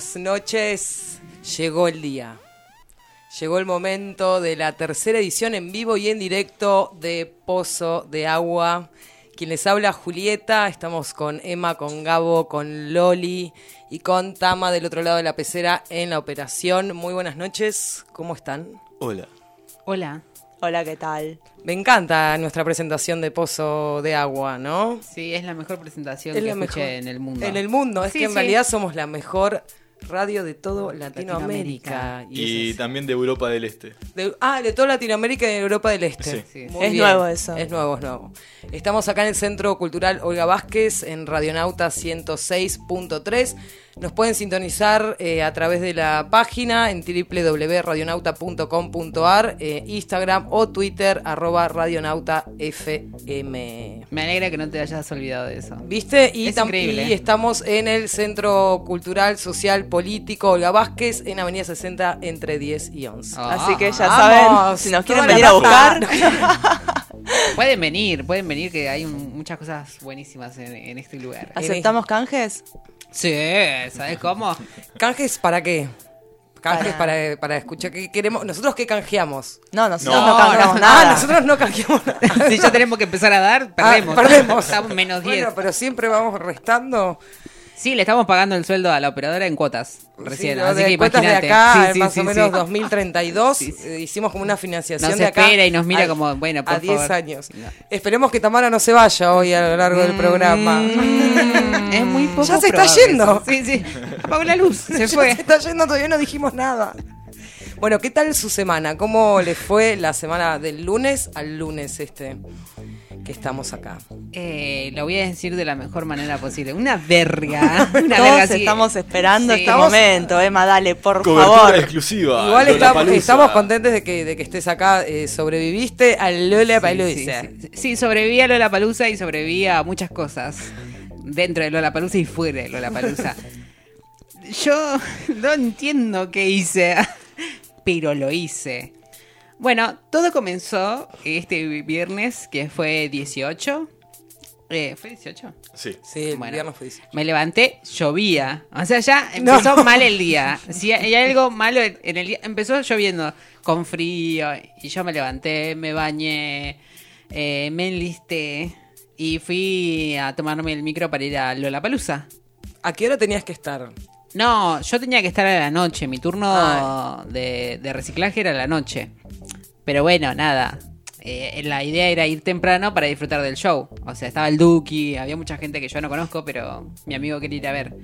buenas noches. Llegó el día. Llegó el momento de la tercera edición en vivo y en directo de Pozo de Agua. Quien les habla, Julieta. Estamos con Emma, con Gabo, con Loli y con Tama del otro lado de la pecera en la operación. Muy buenas noches. ¿Cómo están? Hola. Hola. Hola, ¿qué tal? Me encanta nuestra presentación de Pozo de Agua, ¿no? Sí, es la mejor presentación Es que la escuché mejor. en el mundo. En el mundo. Es Sí, que en sí. realidad somos la mejor radio de todo Latinoamérica. Latinoamérica. Y Y eso es- también de Europa del Este. de- ah, de toda Latinoamérica y de Europa del Este. Sí. Sí. Muy Es nuevo eso. Es nuevo, es nuevo. Estamos acá en el Centro Cultural Olga Vázquez, en Radionauta 106.3. Nos pueden sintonizar eh, a través de la página en www.radionauta.com.ar, eh, Instagram o Twitter, arroba radionautafm. Me alegra que no te hayas olvidado de eso. ¿Viste? Y, Es increíble. y estamos en el Centro Cultural, Social, Político Olga Vázquez, en Avenida 60, entre 10 y 11. Ah. Así que ya Vamos, saben, si nos quieren venir a buscar, Pueden venir, pueden venir que hay un- muchas cosas buenísimas en, en este lugar. ¿aceptamos canjes? Sí, ¿sabes cómo? ¿Canjes para qué? Canjes para, Para- para, escuchar. ¿Qué queremos? ¿Nosotros qué canjeamos? No, nosotros No, no, canjeamos no, nada. Ah, nosotros no canjeamos nada. si ya tenemos que empezar a dar, perdemos. Ah, perdemos. Estamos menos 10. Bueno, pero siempre vamos restando. Sí, le estamos pagando el sueldo a la operadora en cuotas recién. Sí, así de que cuotas de acá, Sí, sí, más o menos sí. 2032, Sí, sí. eh, hicimos como una financiación Nos de acá. espera y nos mira a- como, bueno, por A 10 favor. años. No. Esperemos que Tamara no se vaya hoy a lo largo del programa. Mm, es muy poco Ya se está yendo. Sí, sí. Apagó la luz, se Ya fue. Se está yendo, todavía no dijimos nada. Bueno, ¿qué tal su semana? ¿Cómo le fue la semana del lunes al lunes este que estamos acá? Eh, lo voy a decir de la mejor manera posible. Una verga. Una verga Todos así. estamos esperando Sí. este Estamos- momento, Emma, dale, por Cobertura favor. exclusiva. Igual estamos, estamos contentos de que, de que estés acá. eh, sobreviviste al Lola Sí, sí, sí. Sí, sobreviví a Lollapalooza y sobreviví a muchas cosas. Dentro de Lollapalooza y fuera de Lollapalooza. Yo no entiendo qué hice, pero lo hice. Bueno, todo comenzó este viernes, que fue 18. Eh, ¿Fue 18? Sí. Sí, el Bueno. viernes fue 18. Me levanté, llovía. O sea, ya empezó No. mal el día. Si hay algo malo en el día, empezó lloviendo con frío. Y yo me levanté, me bañé, eh, me enlisté y fui a tomarme el micro para ir a Lollapalooza. ¿A qué hora tenías que estar? No, yo tenía que estar a la noche. Mi turno Ah. de, de reciclaje era a la noche. Pero bueno, nada. Eh, la idea era ir temprano para disfrutar del show. O sea, estaba el Duki, había mucha gente que yo no conozco, pero mi amigo quería ir a ver.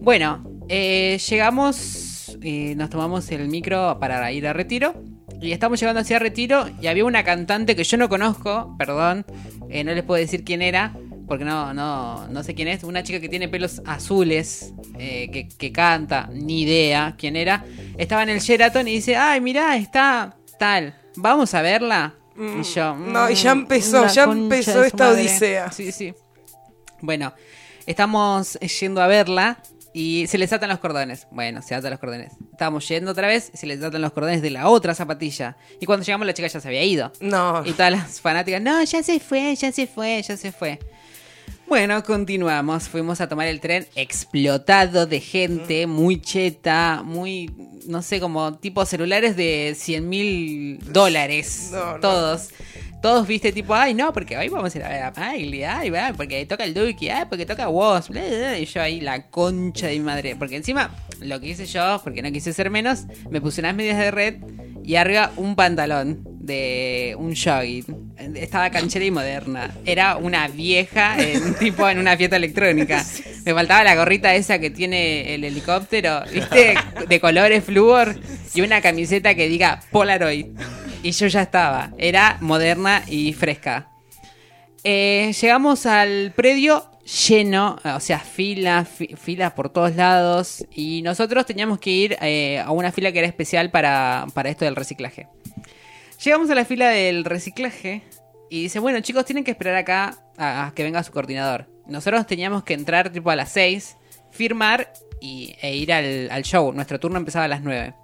Bueno, eh, llegamos y nos tomamos el micro para ir a Retiro. Y estamos llegando hacia Retiro y había una cantante que yo no conozco, perdón, eh, no les puedo decir quién era, porque no, no, no sé quién es. Una chica que tiene pelos azules, eh, que, que canta, ni idea quién era. Estaba en el Sheraton y dice, ay, mirá, está tal, vamos a verla. Y yo, No, y ya "Mm, empezó, ya empezó esta madre". odisea. Sí, sí. Bueno, estamos yendo a verla y se les atan los cordones. Bueno, se atan los cordones. Estábamos yendo otra vez y se les atan los cordones de la otra zapatilla. Y cuando llegamos la chica ya se había ido. No. Y todas las fanáticas, no, ya se fue, ya se fue, ya se fue. Bueno, continuamos. Fuimos a tomar el tren explotado de gente, muy cheta, muy, no sé, como tipo celulares de 100 mil dólares. No, no. Todos. todos viste tipo, ay no, porque hoy vamos a ir a ver a Miley, ay, va, porque toca el Duki, ay, porque toca Woz, y yo ahí la concha de mi madre. Porque encima, lo que hice yo, porque no quise ser menos, me puse unas medias de red y arriba un pantalón de un jogging. Estaba canchera y moderna. Era una vieja, en, tipo en una fiesta electrónica. Me faltaba la gorrita esa que tiene el helicóptero, ¿viste? De colores flúor y una camiseta que diga Polaroid. Y yo ya estaba. Era moderna y fresca. Eh, llegamos al predio lleno, o sea, filas, fi- filas por todos lados. Y nosotros teníamos que ir eh, a una fila que era especial para, para esto del reciclaje. Llegamos a la fila del reciclaje y dice, bueno chicos, tienen que esperar acá a, que venga su coordinador. Nosotros teníamos que entrar tipo a las 6, firmar y, e ir al, al show. Nuestro turno empezaba a las 9.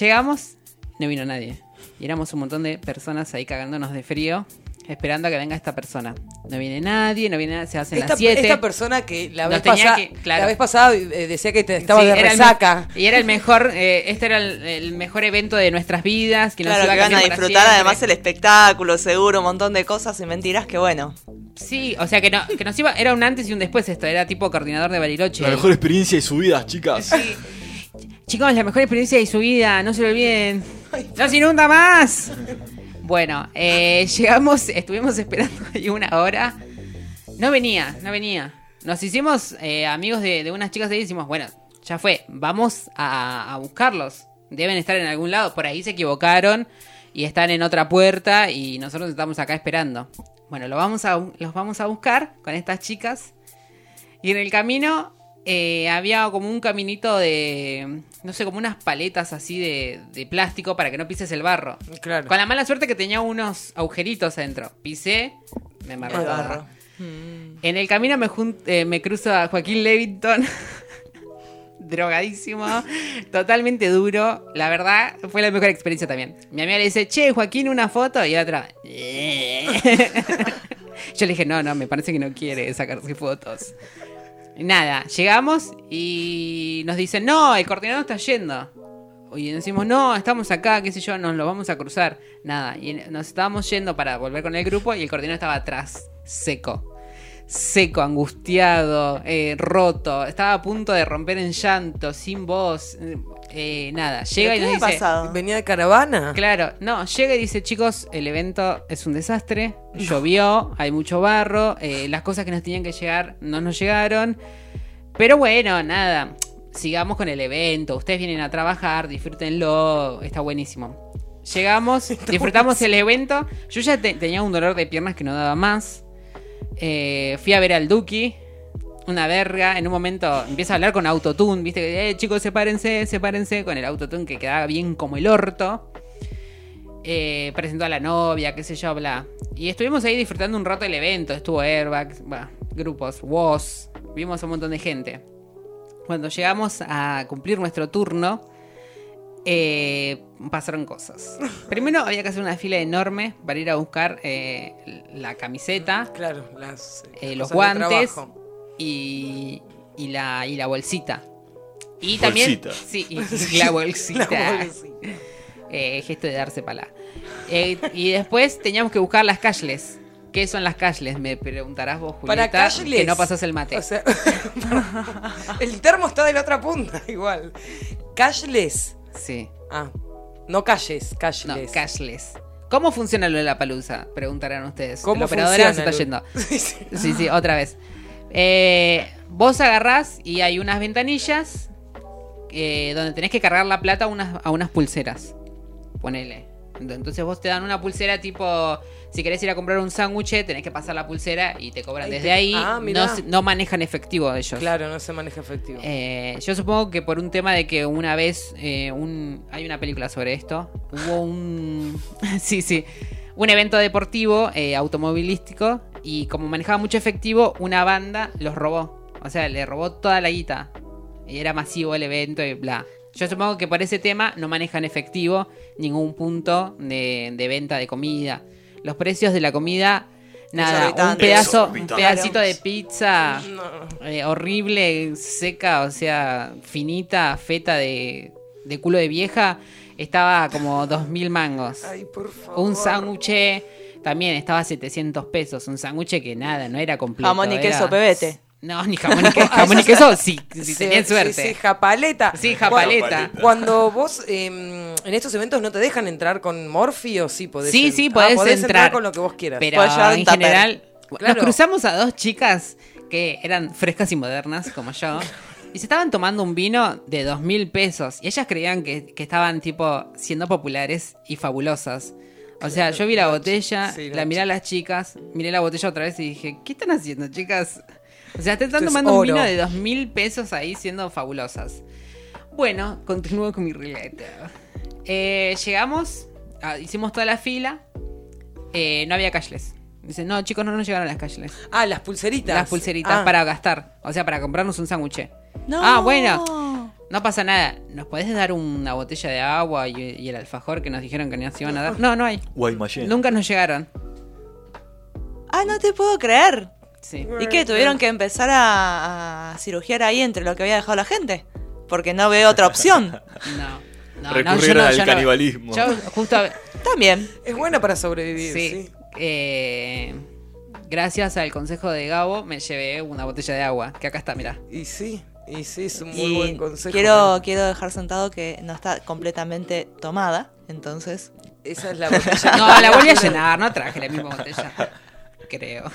Llegamos, no vino nadie. Y éramos un montón de personas ahí cagándonos de frío, esperando a que venga esta persona. No viene nadie, no viene nadie, se hacen Esta, las 7. esta persona que la Nos vez, tenía pasada, que- claro. la vez pasada eh, decía que te estaba Sí, de el resaca. y era el mejor, eh, este era el, el mejor evento de nuestras vidas. Que nos Claro, iba que van a cambiar para disfrutar siempre. además el espectáculo, seguro, un montón de cosas y mentiras que bueno. Sí, o sea que, no, que nos iba, era un antes y un después esto, era tipo coordinador de Bariloche. La mejor experiencia de su vida, chicas. Sí. Chicos, la mejor experiencia de su vida, no se lo olviden. ¡No se inunda más! Bueno, eh, llegamos, estuvimos esperando ahí una hora. No venía, no venía. Nos hicimos eh, amigos de, unas chicas y decimos, bueno, ya fue, vamos a, buscarlos. Deben estar en algún lado, por ahí se equivocaron y están en otra puerta y nosotros estamos acá esperando. Bueno, vamos a, los vamos a buscar con estas chicas. Y en el camino eh, había como un caminito de, no sé, como unas paletas así de, de plástico para que no pises el barro. Claro. Con la mala suerte que tenía unos agujeritos adentro. Pisé, me embarré El barro. En el camino me, eh, me cruzo a Joaquín Levington. Drogadísimo, totalmente duro. La verdad, fue la mejor experiencia también. Mi amiga le dice, che, Joaquín, una foto. Y la otra, yo le dije, no, no, me parece que no quiere sacarse fotos. Nada, llegamos y nos dicen, no, el coordinador está yendo. Y decimos, no, estamos acá, qué sé yo, nos lo vamos a cruzar. Nada, y nos estábamos yendo para volver con el grupo y el coordinador estaba atrás, seco. Seco, angustiado, eh, roto. Estaba a punto de romper en llanto, sin voz. eh, nada, llega y ¿Qué nos había dice... pasado? Venía de caravana. Claro, no, llega y dice, chicos, el evento es un desastre, llovió, hay mucho barro, eh, las cosas que nos tenían que llegar no nos llegaron, pero bueno, nada, sigamos con el evento, ustedes vienen a trabajar, disfrútenlo, está buenísimo. Llegamos, disfrutamos el evento, yo ya te- tenía un dolor de piernas que no daba más, eh, fui a ver al Duki, una verga. En un momento empieza a hablar con autotune, viste eh, chicos, sepárense, sepárense, con el autotune que quedaba bien como el orto. Eh, presentó a la novia, qué sé yo, bla. Y estuvimos ahí disfrutando un rato del evento. Estuvo Airbag, grupos, Woz, vimos a un montón de gente. Cuando llegamos a cumplir nuestro turno, eh, pasaron cosas. Primero había que hacer una fila enorme para ir a buscar eh, la camiseta Claro, las, eh, los guantes y, y la, y la bolsita. Y también. Bolsita. Sí, y la bolsita. La bolsita. Eh, gesto de darse pala. Eh, y después teníamos que buscar las cashless. ¿Qué son las cashless? Me preguntarás vos, Para Julieta, cashless. que no pasas el mate. O sea, el termo está de la otra punta, igual. Cashless. Sí. Ah, no calles, No, cashless. cashless. ¿Cómo funciona lo de la palusa? Preguntarán ustedes. ¿Cómo la operadora se está yendo. Sí, sí. Sí, sí, otra vez. Eh, vos agarrás y hay unas ventanillas eh, donde tenés que cargar la plata a unas, a unas pulseras. Ponele. Entonces vos te dan una pulsera tipo, si querés ir a comprar un sándwich, tenés que pasar la pulsera y te cobran desde te- ahí. Ah, no, no manejan efectivo ellos. Claro, no se maneja efectivo. Eh, yo supongo que por un tema de que una vez eh, un, hay una película sobre esto. Hubo un. sí, sí. Un evento deportivo eh, automovilístico. Y como manejaba mucho efectivo, una banda los robó. O sea, le robó toda la guita. Y era masivo el evento y bla. Yo supongo que por ese tema no manejan efectivo ningún punto de, de venta de comida. Los precios de la comida, nada, un pedazo, un pedacito de pizza No. eh, horrible, seca, o sea, finita, feta de, de culo de vieja, estaba como 2.000 mangos. Ay, por favor. Un sándwich también estaba a 700 pesos. Un sándwich que nada, no era completo. Jamón y era- queso, pebete. No, ni jamón y queso. Jamón y queso, sí, si tenían suerte. Sí, sí, japaleta. Sí, japaleta. Cuando, cuando vos eh, en estos eventos no te dejan entrar con Morphy o sí podés Sí, en- sí, Ah, podés, entrar, con lo que vos quieras. Pero Podés en general, Claro. nos cruzamos a dos chicas que eran frescas y modernas, como yo. Y se estaban tomando un vino de dos mil pesos. Y ellas creían que, que estaban, tipo, siendo populares y fabulosas. O sea, yo vi la botella, Sí, la miré a las chicas, miré la botella otra vez y dije, ¿qué están haciendo, chicas? O sea, te están Esto es tomando un vino de dos mil pesos ahí siendo fabulosas. Bueno, continúo con mi relato. Eh, llegamos, ah, hicimos toda la fila, eh, no había cashless. Dicen, no, chicos, no nos llegaron las cashless. Ah, las pulseritas. Las pulseritas Ah, para gastar, o sea, para comprarnos un sándwich. No. Ah, bueno, no pasa nada. ¿Nos podés dar una botella de agua y, y el alfajor que nos dijeron que nos iban a dar? No, no hay. Guaymallén. Nunca nos llegaron. Ah, no te puedo creer. Sí. ¿Y qué? ¿Tuvieron que empezar a, a cirugiar ahí entre lo que había dejado la gente? Porque no veo otra opción. No. No, no, al canibalismo. Yo justo También. Es buena para sobrevivir, Sí. sí. Eh, gracias al consejo de Gabo me llevé una botella de agua, que acá está, mirá. Y sí, y sí, es un muy Y buen consejo. quiero, quiero dejar sentado que no está completamente tomada. Entonces, Esa es la botella. No, la volví a llenar, no traje la misma botella. Creo.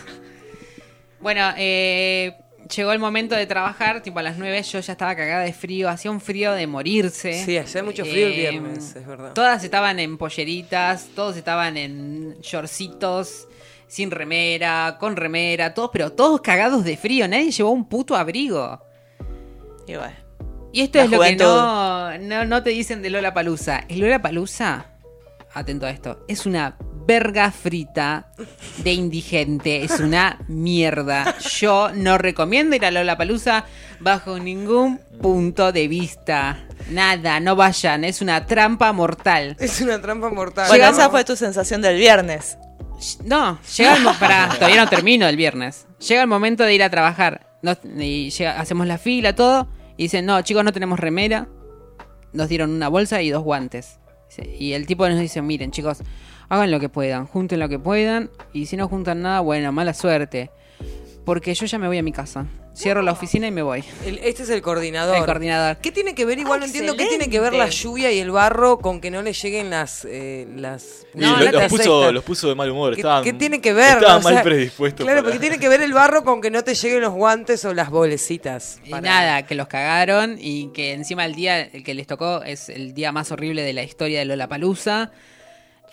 Bueno, eh, llegó el momento de trabajar, tipo a las 9 yo ya estaba cagada de frío, hacía un frío de morirse. Sí, hacía mucho frío el Eh, viernes, es verdad. Todas estaban en polleritas, todos estaban en shortcitos, sin remera, con remera, todos, pero todos cagados de frío, nadie llevó un puto abrigo. y bueno. Y esto es lo que no, no, no te dicen de Lola Palusa. El Lola Palusa, atento a esto, es una verga frita de indigente, es una mierda. Yo no recomiendo ir a Lola Palusa bajo ningún punto de vista. Nada, no vayan, es una trampa mortal. Es una trampa mortal. Bueno, esa fue tu sensación del viernes. No, llega el pará, todavía no termino el viernes. Llega el momento de ir a trabajar. Nos- y llega- hacemos la fila, todo. Y dicen, no, chicos, no tenemos remera. Nos dieron una bolsa y dos guantes. Y el tipo nos dice, miren, chicos, hagan lo que puedan, junten lo que puedan. Y si no juntan nada, bueno, mala suerte. Porque yo ya me voy a mi casa. Cierro la oficina y me voy. El- este es el coordinador. El coordinador. ¿Qué tiene que ver? Igual no entiendo qué tiene que ver Excelente. la lluvia y el barro con que no le lleguen las. eh, las Y No, lo- los, puso, los puso de mal humor. ¿Qué, Estaban, qué tiene que ver? Estaban O sea, mal predispuestos. Claro, para- porque tiene que ver el barro con que no te lleguen los guantes o las bolecitas. Y para- nada, que los cagaron y que encima el día el que les tocó es el día más horrible de la historia de Lollapalooza.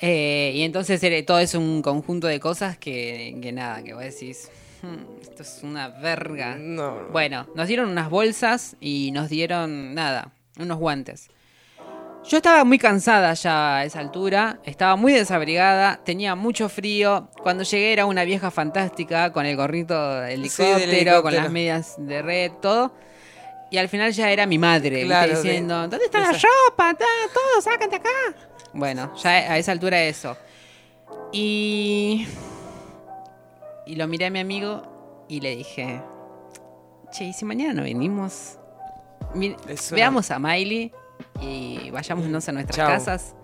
Eh, y entonces era- todo es un conjunto de cosas que, que nada, que vos decís, "Hmm, esto es una verga. No. Bueno, nos dieron unas bolsas y nos dieron nada, unos guantes. Yo estaba muy cansada ya a esa altura, estaba muy desabrigada, tenía mucho frío. Cuando llegué era una vieja fantástica con el gorrito de helicóptero, con helicóptero. las medias de red, todo. Y al final ya era mi madre, diciendo, ¿dónde está la ropa? Todo, sácate acá. Bueno, ya a esa altura eso. Y... Y lo miré a mi amigo y le dije, che, ¿y si mañana no venimos? Veamos a Miley y vayámonos a nuestras Chau. casas.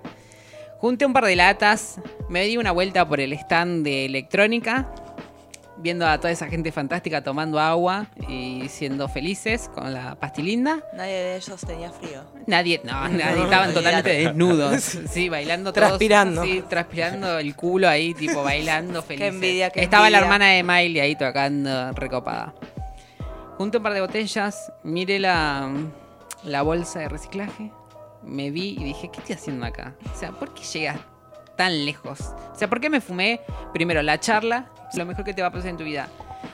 Junté un par de latas, me di una vuelta por el stand de electrónica, viendo a toda esa gente fantástica tomando agua y siendo felices con la pastilinda. Nadie de ellos tenía frío. Nadie, no, nadie, estaban totalmente desnudos, sí, bailando todos, Transpirando. sí, transpirando el culo ahí, tipo bailando felices. envidia, qué Estaba la hermana de Miley ahí tocando recopada. Junté un par de botellas, miré la, la bolsa de reciclaje, me vi y dije, ¿qué estoy haciendo acá? O sea, ¿por qué llegas tan lejos? O sea, ¿por qué me fumé primero la charla? Lo mejor que te va a pasar en tu vida.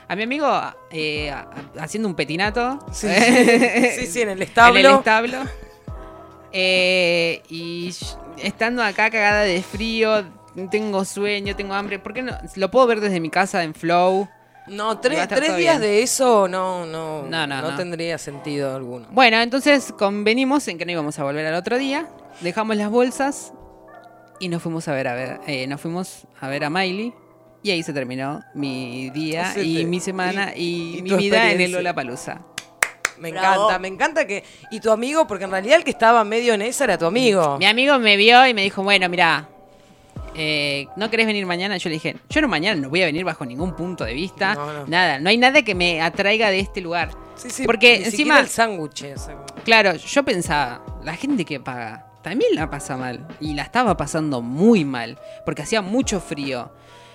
A mi amigo eh, haciendo un petinato. Sí, sí, sí, en el establo. En el establo. Eh, y estando acá cagada de frío, tengo sueño, tengo hambre. ¿Por qué no? Lo puedo ver desde mi casa en Flow. No, tres, días bien. de eso no, no, No, no, no. tendría sentido alguno. Bueno, entonces convenimos en que no íbamos a volver al otro día. Dejamos las bolsas y nos fuimos a ver a ver, eh, nos fuimos a ver a Miley. Y ahí se terminó mi día y te- mi semana y- y, y mi vida en el. Lollapalooza. Me Bravo. encanta, me encanta que. Y tu amigo, porque en realidad el que estaba medio en esa era tu amigo. Mi amigo me vio y me dijo, bueno, mira, ¿no querés venir mañana? Yo le dije, yo no mañana no voy a venir bajo ningún punto de vista. No, no. Nada, no hay nada que me atraiga de este lugar. Sí, sí, Porque ni encima, el sándwich. claro, yo pensaba, la gente que paga también la pasa mal. Y la estaba pasando muy mal, porque hacía mucho frío.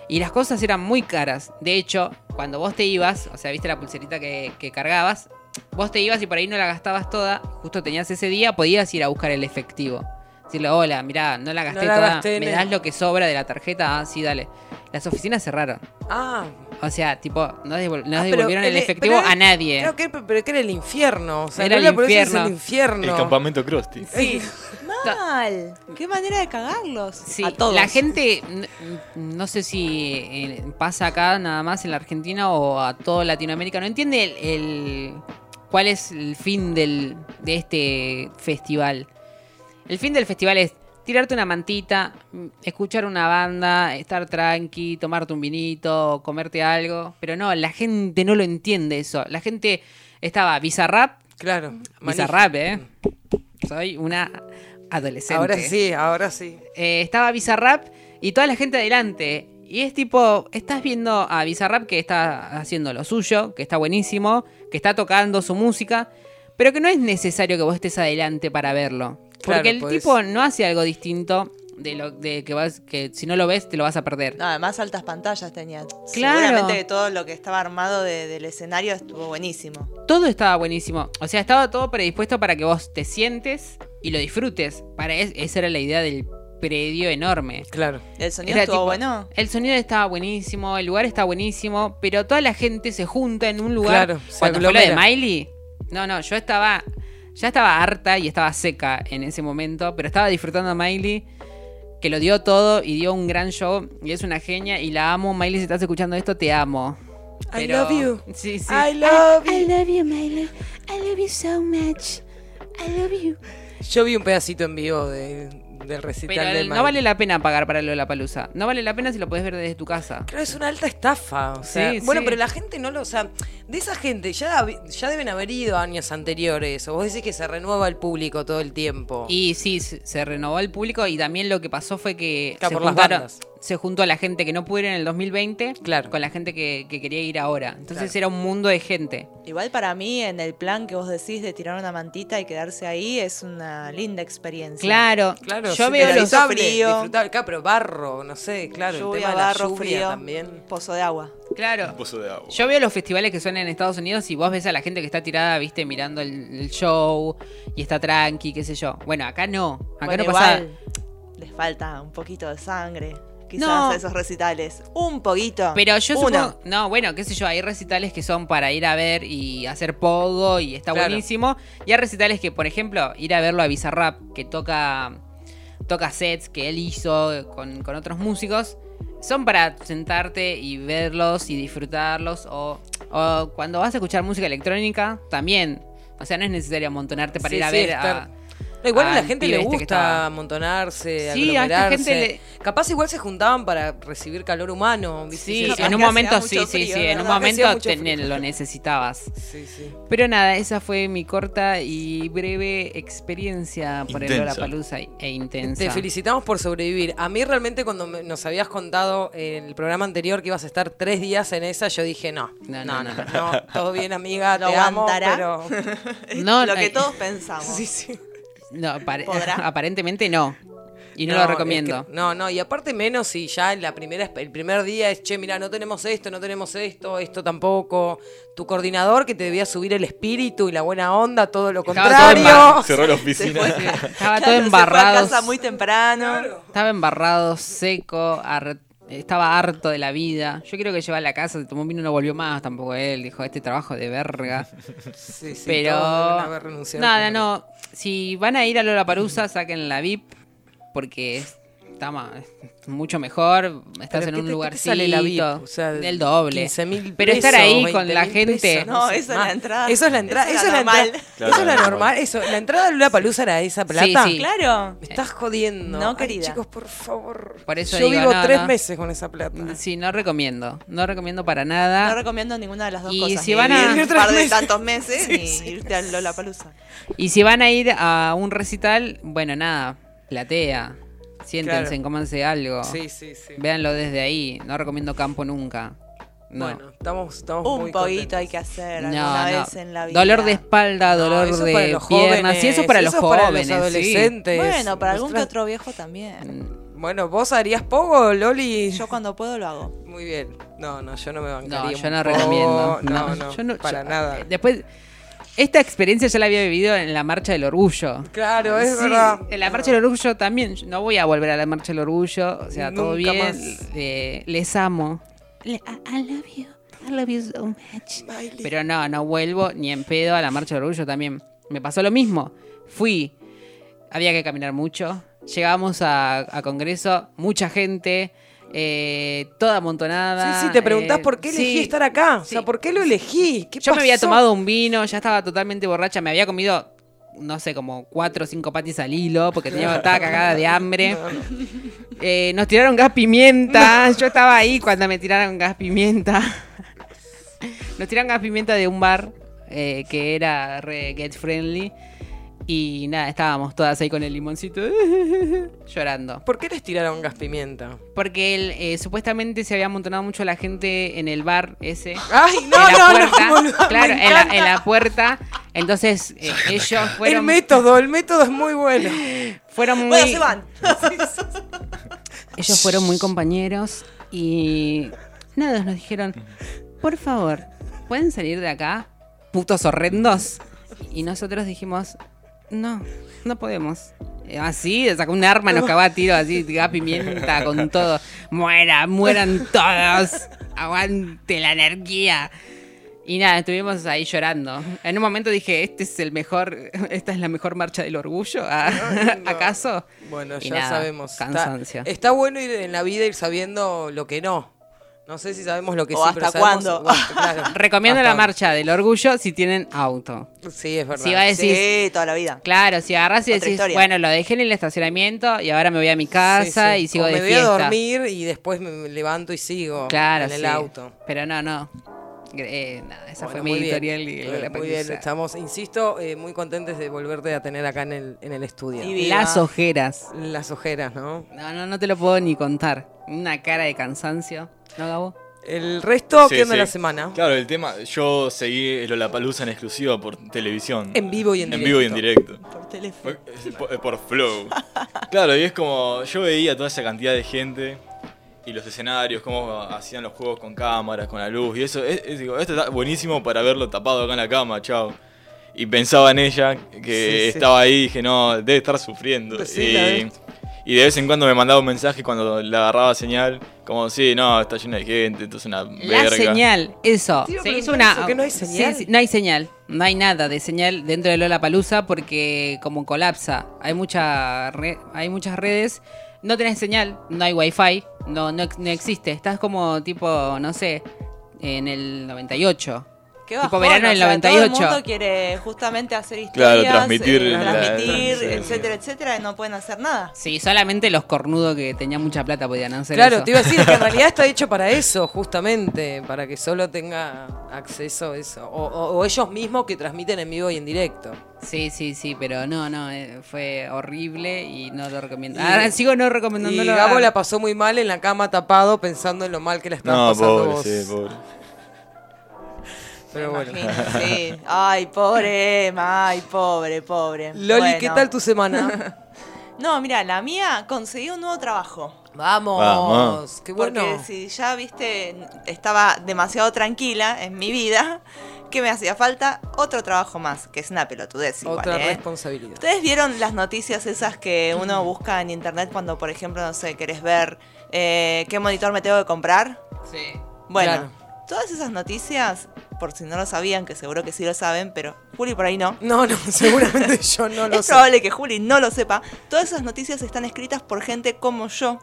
Y las cosas eran muy caras. De hecho, cuando vos te ibas, o sea, viste la pulserita que, que cargabas, vos te ibas y por ahí no la gastabas toda, justo tenías ese día, podías ir a buscar el efectivo. Decirle, hola, mirá, no la gasté la toda, gasté, me nene". das lo que sobra de la tarjeta, ah, sí, dale. Las oficinas cerraron. Ah. O sea, tipo, no, devol- no Ah, devolvieron el el- efectivo a nadie. Creo que, pero que era el infierno. O sea, Era no el infierno. el infierno. El campamento Krusty. Sí. Mal. Qué manera de cagarlos. Sí, a todos. la gente, no sé si eh, pasa acá nada más en la Argentina o a toda Latinoamérica, no entiende el, el- cuál es el fin del, de este festival. El fin del festival es tirarte una mantita, mm, escuchar una banda, estar tranqui, tomarte un vinito, comerte algo, pero no, la gente no lo entiende eso. La gente estaba Bizarrap, Claro. Bizarrap, ¿eh? Soy una adolescente. Ahora sí, ahora sí. Eh, estaba Bizarrap y toda la gente adelante. Y es tipo, estás viendo a Bizarrap que está haciendo lo suyo, que está buenísimo, que está tocando su música, pero que no es necesario que vos estés adelante para verlo. Claro, Porque el podés- tipo no hace algo distinto de lo de que vas que si no lo ves te lo vas a perder. No, además altas pantallas tenían. Claro. Seguramente que todo lo que estaba armado de- del escenario estuvo buenísimo. Todo estaba buenísimo. O sea, estaba todo predispuesto para que vos te sientes y lo disfrutes. Para es- esa era la idea del predio enorme. Claro. El sonido Era estuvo tipo, bueno. El sonido estaba buenísimo, el lugar está buenísimo, pero toda la gente se junta en un lugar. Claro, Cuando fue lo de. Miley, no, no, yo estaba, ya estaba harta y estaba seca en ese momento, pero estaba disfrutando a Miley, que lo dio todo y dio un gran show y es una genia y la amo. Miley, si estás escuchando esto, te amo. I Pero- love you. Sí, sí. I love you. love you, Miley. I love you so much. I love you. Yo vi un pedacito en vivo de, del recital Pero de no vale la pena pagar para lo de la palusa. No vale la pena si lo puedes ver desde tu casa. Creo que es una alta estafa. O sea, Sí, bueno, sí. pero la gente no lo. O sea, de esa gente ya, ya deben haber ido años anteriores. O vos decís que se renueva el público todo el tiempo. Y sí, se renovó el público y también lo que pasó fue que Claro, se, por las bandas. Se juntó a la gente que no pudo ir en el 2020 Claro. con la gente que, que quería ir ahora. Entonces Claro. era un mundo de gente. Igual para mí, en el plan que vos decís de tirar una mantita y quedarse ahí, es una linda experiencia. Claro, Claro, yo sí, veo los... frío. Claro, pero barro, no sé, claro, el Lluvia, tema de la barro, lluvia frío, también. pozo de agua. Claro. Un pozo de agua. Yo veo los festivales que son en Estados Unidos y vos ves a la gente que está tirada, viste, mirando el, el show y está tranqui, qué sé yo. Bueno, acá no. Acá Bueno, no pasa... igual les falta un poquito de sangre. Quizás No. a esos recitales. Un poquito. Pero yo Una. supongo, no, bueno, qué sé yo, hay recitales que son para ir a ver y hacer pogo y está Claro. buenísimo. Y hay recitales que, por ejemplo, ir a verlo a Bizarrap, que toca, toca sets que él hizo con, con otros músicos, son para sentarte y verlos y disfrutarlos. O, o cuando vas a escuchar música electrónica, también. O sea, no es necesario amontonarte para Sí, ir a sí, ver estar- a... No, igual a la gente le gusta estaba- amontonarse, Sí, a esta aglomerarse. gente Capaz igual se juntaban para recibir calor humano. Sí, Sí, en un momento sí, sí, sí, en un momento lo necesitabas. sí, sí. Pero nada, esa fue mi corta y breve experiencia por el Intensa. Lollapalooza e intensa. Te felicitamos por sobrevivir. A mí realmente cuando me- nos habías contado en el programa anterior que ibas a estar tres días en esa, yo dije no, No, no, no, no, no. no, todo bien amiga, ¿Lo te amo, aguantará? pero No, Lo que todos pensamos. sí, sí. No, apare- ¿Podrá? aparentemente no. Y no, lo que- recomiendo. no, no, y aparte menos si ya en la primera, el primer día es, che, mira, no tenemos esto, no tenemos esto, esto tampoco. Tu coordinador que te debía subir el espíritu y la buena onda, todo lo Estaba todo contrario. Cerró la Se oficina. fue, Estaba Claro, todo se fue a embarrado. casa muy temprano. Estaba embarrado, seco, estaba harto de la vida. Yo creo que llevar a la casa, se tomó un vino y no volvió más tampoco él. Dijo, este trabajo de verga. Sí, sí, Pero nada, no. Si van a ir a Lola Parusa, saquen la VIP porque es- está mucho mejor, estás en ¿qué un te- lugarcito sale la VIP? O sea, del doble. 15.000 Pero estar pesos, ahí con la 20.000 gente, pesos, No, sé esa es la entrada. Eso es la entrada. Eso es la entrada. normal. Claro, Eso es la normal. Eso, la entrada de Lula Palusa era esa plata. sí. Claro. Me estás jodiendo. No, Ay, querida. chicos, por favor. Por eso Yo digo, vivo no, tres no. meses con esa plata. Sí, no recomiendo, no recomiendo para No nada. recomiendo ninguna de las dos Y cosas. si ni van a- un par de meses. tantos meses Sí, ni sí. irte al Lollapalooza. Y si van a ir a un recital, bueno, nada, platea, siéntense, Claro. cómanse algo. Sí, sí, sí. Véanlo desde ahí, no recomiendo campo nunca. No. Bueno, estamos, estamos Un muy poquito contentos. hay que hacer No, alguna no. vez en la vida. Dolor de espalda, dolor eso es para de los piernas, jóvenes, y eso para los eso es para jóvenes. sí. adolescentes. Bueno, para algún que otro viejo también. Bueno, ¿vos harías pogo, Loli? Yo cuando puedo lo hago. Muy bien. No, no, yo no me bancaría No, yo no recomiendo. No, no, yo no- para yo- nada. Después, esta experiencia ya la había vivido en la Marcha del Orgullo. Claro, es Sí, verdad. En la Marcha del Orgullo también. No voy a volver a la Marcha del Orgullo. O sea, todo bien. más. eh, les amo. Le- I, love you. I love you so much. Pero no, no vuelvo ni en pedo a la Marcha del Orgullo también. Me pasó lo mismo. Fui. Había que caminar mucho. Llegamos a, a Congreso, mucha gente, eh, toda amontonada. Sí, sí, te preguntás eh, por qué elegí sí, estar acá. O sea. ¿por qué lo elegí? ¿Qué Yo me había tomado un vino, ya estaba totalmente borracha, me había comido, no sé, como cuatro o cinco patis al hilo, porque tenía, estaba cagada de hambre. Eh, nos tiraron gas pimienta, yo estaba ahí cuando me tiraron gas pimienta. Nos tiraron gas pimienta de un bar que era re get friendly. Y nada, estábamos todas ahí con el limoncito llorando. ¿Por qué les tiraron gas pimienta? Porque él, eh, supuestamente se había amontonado mucho la gente en el bar ese Ay, no, en la no, puerta, no, boludo, claro, me en la, encanta. en la puerta. Entonces eh, ellos El fueron, método, el método es muy bueno. fueron muy, Bueno, se van. ellos fueron muy compañeros y nada, nos dijeron, por favor, ¿pueden salir de acá? Putos horrendos. Y nosotros dijimos, no, no podemos. Eh, Así, sacó un arma, nos cagó a tiro, así, gas pimienta con todo. Muera, mueran todos. Aguante la anarquía. Y nada, estuvimos ahí llorando. En un momento dije, este es el mejor, esta es la mejor marcha del orgullo. No. ¿Acaso? Bueno, Y ya nada, sabemos. Está- Cansancio. Está, bueno ir en la vida ir sabiendo lo que no. No sé si sabemos lo que O sí, pero hasta sabemos- cuándo. bueno, claro. Recomiendo Hasta- la marcha del orgullo si tienen auto. Sí, es verdad. Si va a decir, Sí, toda la vida. claro, si agarras y Otra decís, historia. bueno, lo dejé en el estacionamiento y ahora me voy a mi casa Sí, sí. y sigo O de me voy a dormir y después me me levanto y sigo Claro, en el sí. auto. Pero no, no. Eh, nada, esa Bueno, fue mi muy bien. editorial. y Eh, Lola Muy bien, estamos, insisto, eh, muy contentos de volverte a tener acá en el, en el estudio. Y viva. Las ojeras. Las ojeras, ¿no? No, no, no te lo puedo ni contar. Una cara de cansancio. ¿No, Gabo? El resto, Sí, ¿qué onda sí. la semana? Claro, el tema, yo seguí el Lollapalooza en exclusiva por televisión. En vivo y en, En vivo y en directo. Por teléfono. Por, por Flow. Claro, y es como, yo veía toda esa cantidad de gente y los escenarios, cómo hacían los juegos con cámaras, con la luz, y eso, es, es- digo, esto está buenísimo para verlo tapado acá en la cama, chao. Y pensaba en ella, que Sí, sí. estaba ahí, y dije, no, debe estar sufriendo. Sí, la y, y de vez en cuando me mandaba un mensaje cuando le agarraba señal, como, sí, no, está lleno de gente, esto es una La verga. señal, eso. Preguntar una. eso, que no hay Sí, señal. sí, no hay señal. No hay nada de señal dentro de Lola Palusa porque como colapsa, hay mucha re- hay muchas redes, no tenés señal, no hay wifi, no, no, no existe. Estás como tipo, no sé, en el 98. Qué Tipo bajón, verano o del sea, 98. Todo el mundo quiere justamente hacer historias, Claro, transmitir eh, la- etcétera, etcétera, y no pueden hacer nada. Sí, solamente los cornudos que tenían mucha plata podían hacer Claro, eso. te iba a decir que en realidad está hecho para eso, justamente, para que solo tenga acceso a eso. O, o- o ellos mismos que transmiten en vivo y en directo. Sí, sí, sí, pero no, no, eh, fue horrible y no lo recomiendo. Y- Ahora sigo no Y recomendándolo. Gabo a- la pasó muy mal en la cama tapado pensando en lo mal que la estabas No, pasando pobre, vos. sí, pobre. Pero Me bueno. imagino, sí. Ay, pobre Emma, ay, pobre, pobre. Loli, Bueno. ¿qué tal tu semana? No, mira, la mía conseguí un nuevo trabajo. Vamos, Vamos. qué bueno. Porque si ya, viste, estaba demasiado tranquila en mi vida, que me hacía falta otro trabajo más, que es una pelotudez igual, Otra ¿eh? responsabilidad. ¿Ustedes vieron las noticias esas que uno busca en internet cuando, por ejemplo, no sé, querés ver eh, qué monitor me tengo que comprar? Sí. Bueno, Claro. Todas esas noticias por si no lo sabían, que seguro que sí lo saben, pero Juli por ahí no. No, no, seguramente yo no lo es sé. probable que Juli no lo sepa. Todas esas noticias están escritas por gente como yo,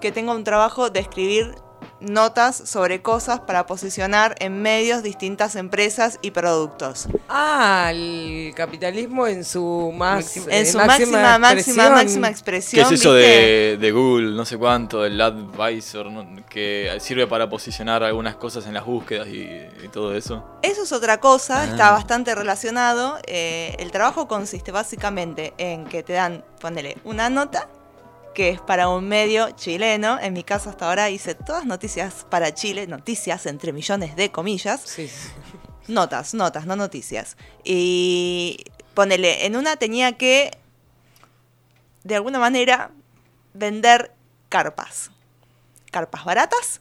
que tengo un trabajo de escribir notas sobre cosas para posicionar en medios distintas empresas y productos. Ah, el capitalismo en su más Máxima- eh, En su máxima, máxima, expresión. máxima ¿Qué expresión. es eso de, de Google, no sé cuánto, el Advisor, ¿no? que sirve para posicionar algunas cosas en las búsquedas y, y todo eso? Eso es otra cosa, Ah. está bastante relacionado. Eh, el trabajo consiste básicamente en que te dan, ponele, una nota que es para un medio chileno. En mi caso hasta ahora hice todas noticias para Chile, noticias entre millones de comillas. Sí. Notas, notas, no noticias. Y ponele, en una tenía que, de alguna manera, vender carpas. Carpas baratas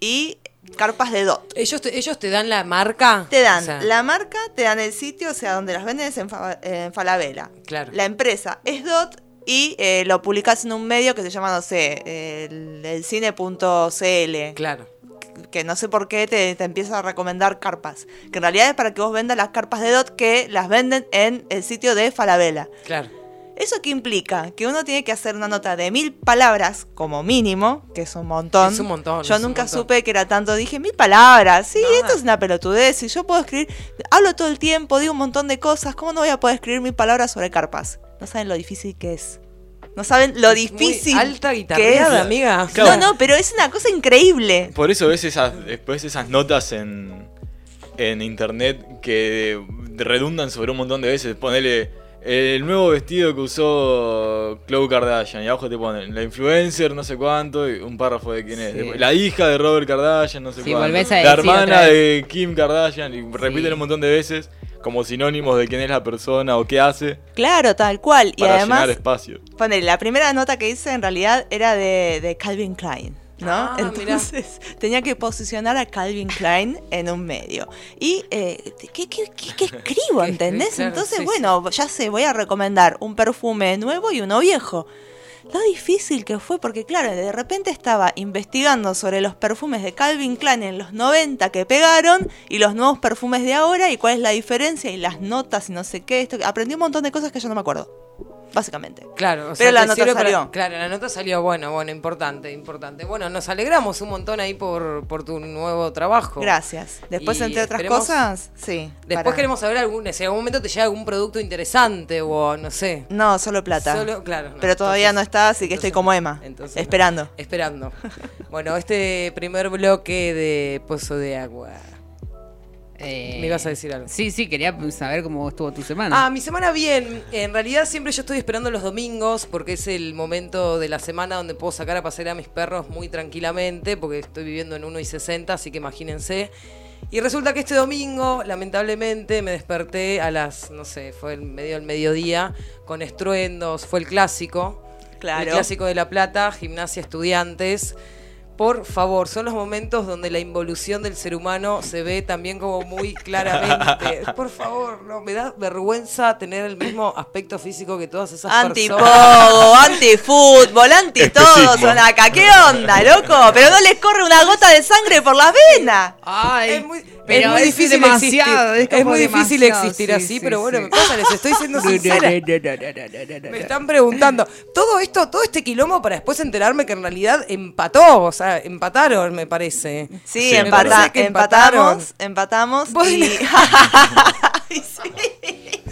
y carpas de DOT. Ellos te, ellos te dan la marca. Te dan O sea, la marca, te dan el sitio, o sea, donde las venden es en, Fa- en Falabella. Claro. La empresa es DOT y eh, lo publicas en un medio que se llama, no sé, el, el cine.cl. Claro. Que no sé por qué te, te empieza a recomendar carpas. Que en realidad es para que vos vendas las carpas de DOT que las venden en el sitio de Falabella. Claro. ¿Eso qué implica? Que uno tiene que hacer una nota de mil palabras como mínimo, que es un montón. Es un montón, Yo nunca montón. supe que era tanto. Dije, mil palabras. Sí, No, esto es una pelotudez. Y yo puedo escribir, hablo todo el tiempo, digo un montón de cosas. ¿Cómo no voy a poder escribir mil palabras sobre carpas? No saben lo difícil que es. No saben lo Es muy difícil alta que es. amiga. Claro. No, no, pero es una cosa increíble. Por eso ves esas, después esas notas en, en internet que redundan sobre un montón de veces. Ponele el nuevo vestido que usó Khloe Kardashian y abajo te ponen la influencer, no sé cuánto, y un párrafo de quién es. Sí. La hija de Robert Kardashian, no sé Sí, cuánto. a la hermana de Kim Kardashian y repiten Sí. un montón de veces como sinónimos de quién es la persona o qué hace Claro, tal cual. Y para además, llenar espacio. Ponele, la primera nota que hice en realidad era de, de Calvin Klein, ¿no? Ah, Entonces tenía que posicionar a Calvin Klein en un medio. Y, eh, ¿qué, qué, qué- qué escribo, ¿Qué entendés? Claro, Entonces, sí, bueno, ya sé, voy a recomendar un perfume nuevo y uno viejo. Lo difícil que fue, porque claro, de repente estaba investigando sobre los perfumes de Calvin Klein en los 90 que pegaron y los nuevos perfumes de ahora y cuál es la diferencia y las notas y no sé qué. Esto, aprendí un montón de cosas que yo no me acuerdo, básicamente. Claro, o Pero la nota para- salió. claro, la nota salió, bueno, bueno, importante, importante. Bueno, nos alegramos un montón ahí por, por tu nuevo trabajo. Gracias. Después, Y entre otras cosas, sí. Después para- queremos saber algún, si en algún momento te llega algún producto interesante o no sé. No, solo plata. Solo- claro, no, Pero todavía entonces- no está, así que estoy como. Emma. Entonces no. esperando. Esperando. bueno, este primer bloque de Pozo de Agua. Eh, Me ibas a decir algo. Sí, sí, quería saber cómo estuvo tu semana. Ah, mi semana bien. En realidad siempre yo estoy esperando los domingos porque es el momento de la semana donde puedo sacar a pasear a mis perros muy tranquilamente porque estoy viviendo en 1 y 60, así que imagínense. Y resulta que este domingo, lamentablemente, me desperté a las, no sé, fue el medio del mediodía, con estruendos, fue el clásico. Claro. El clásico de La Plata, gimnasia estudiantes. Por favor, son los momentos donde la involución del ser humano se ve también como muy claramente. Por favor, no, me da vergüenza tener el mismo aspecto físico que todas esas personas. Antipogo, antifútbol, anti todo son acá. ¿Qué onda, loco? Pero no les corre una gota de sangre por las venas. Ay, Es muy, pero es muy es difícil existir. es Es, muy difícil existir sí, así, sí, pero bueno, sí. me pasa, les estoy siendo sincera. Me están preguntando, todo esto, todo este quilombo para después enterarme que en realidad empató, o sea, empataron, me parece. Sí, Sí, me empata- parece que empataron. empatamos, empatamos. Bueno. Y... Ay, sí.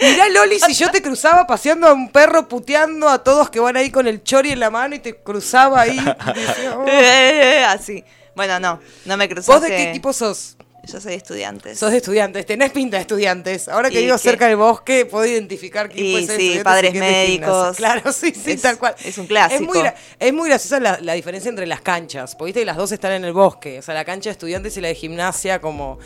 Mirá, Loli, si yo te cruzaba paseando a un perro puteando a todos que van ahí con el chori en la mano y te cruzaba ahí. y decía, "Oh". Así. Bueno, no, no me cruzaste. ¿Vos de qué equipo sos? Yo soy estudiante. Sos de estudiantes, tenés pinta de estudiantes. Ahora que ¿Y vivo cerca del bosque, puedo identificar quién Y puede ser sí, padres de médicos. Claro, sí, sí, Es- tal cual. es un clásico. Es muy, es muy graciosa la, la diferencia entre las canchas, porque viste que las dos están en el bosque. O sea, la cancha de estudiantes y la de gimnasia como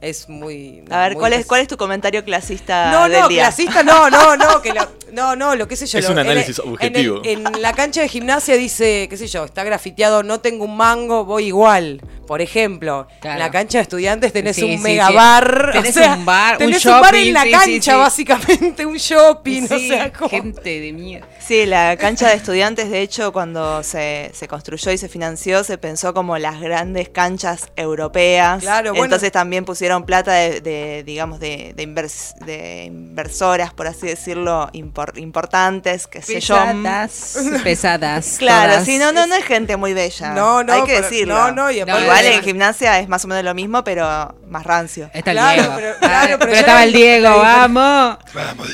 Es muy. A ver, muy ¿cuál es, ¿cuál es tu comentario clasista No, del no, día? clasista, no, no, no, que lo, no, no, lo que sé yo. Es lo- un en análisis en el- objetivo. En, la cancha de gimnasia dice, qué sé yo, está grafiteado, no tengo un mango, voy igual. Por ejemplo, en la cancha de estudiantes tenés Sí, un sí, mega sí. bar. Tenés o sea, un bar, un tenés un bar shopping, en la cancha, sí. básicamente, un shopping, o sea, como- gente de mierda. Sí, la cancha de estudiantes, de hecho, cuando se, se construyó y se financió, se pensó como las grandes canchas europeas. Claro, bueno. Entonces también pusieron plata de, de, digamos, de, de, invers- de inversoras, por así decirlo, impor- importantes, que sé yo. Pesadas, pesadas. Claro, todas. sí, no, no, no es gente muy bella. No, no, Hay que pero- decirlo. no, no, y aparte- Igual en gimnasia es más o menos lo mismo, pero más rancio. Está el Claro, Diego. pero- Ah, claro, pero yo estaba el Diego, la- vamos.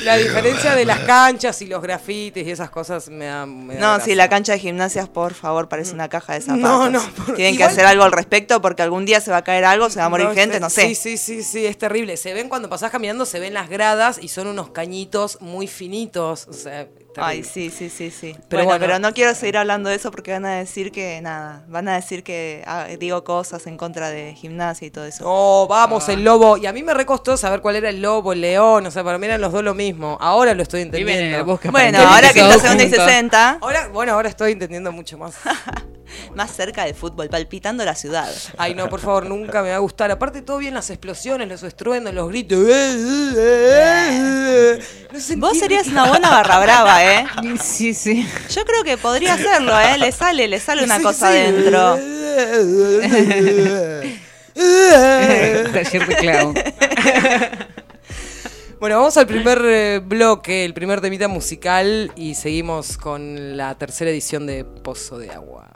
La diferencia de las canchas y los grafitis y esas cosas me da. me da No, gracia. sí, la cancha de gimnasias, por favor, parece una caja de zapatos. No, no, por- Tienen que hacer algo al respecto porque algún día se va a caer algo, se va a morir gente, no sé. Sí, sí, sí, sí, es terrible. Se ven cuando pasás caminando, se ven las gradas y son unos cañitos muy finitos. O sea, Ay, sí, sí, sí, sí. Pero bueno, bueno. pero no quiero seguir hablando de eso porque van a decir que nada, van a decir que ah, digo cosas en contra de gimnasia y todo eso. Oh, vamos, el lobo. Y a mí me recostó saber cuál era el lobo, el león. O sea, para mí eran los dos lo mismo. Ahora lo estoy en entendiendo. Bueno, ahora que está todos segunda y juntos. 60, Ahora, bueno, ahora estoy entendiendo mucho más. más cerca del fútbol, palpitando la ciudad. Ay, no, por favor, nunca me va a gustar. Aparte, todo bien las explosiones, los estruendos, los gritos. No Vos serías una buena barra brava, ¿eh? Sí, sí. Yo creo que podría hacerlo, ¿eh? Le sale, le sale una Sí, cosa sí. adentro. Taller de clown. Bueno, vamos al primer eh, bloque, el primer temita musical y seguimos con la tercera edición de Pozo de Agua.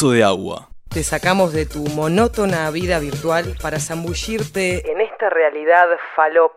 De agua. Te sacamos de tu monótona vida virtual para zambullirte en esta realidad falopa.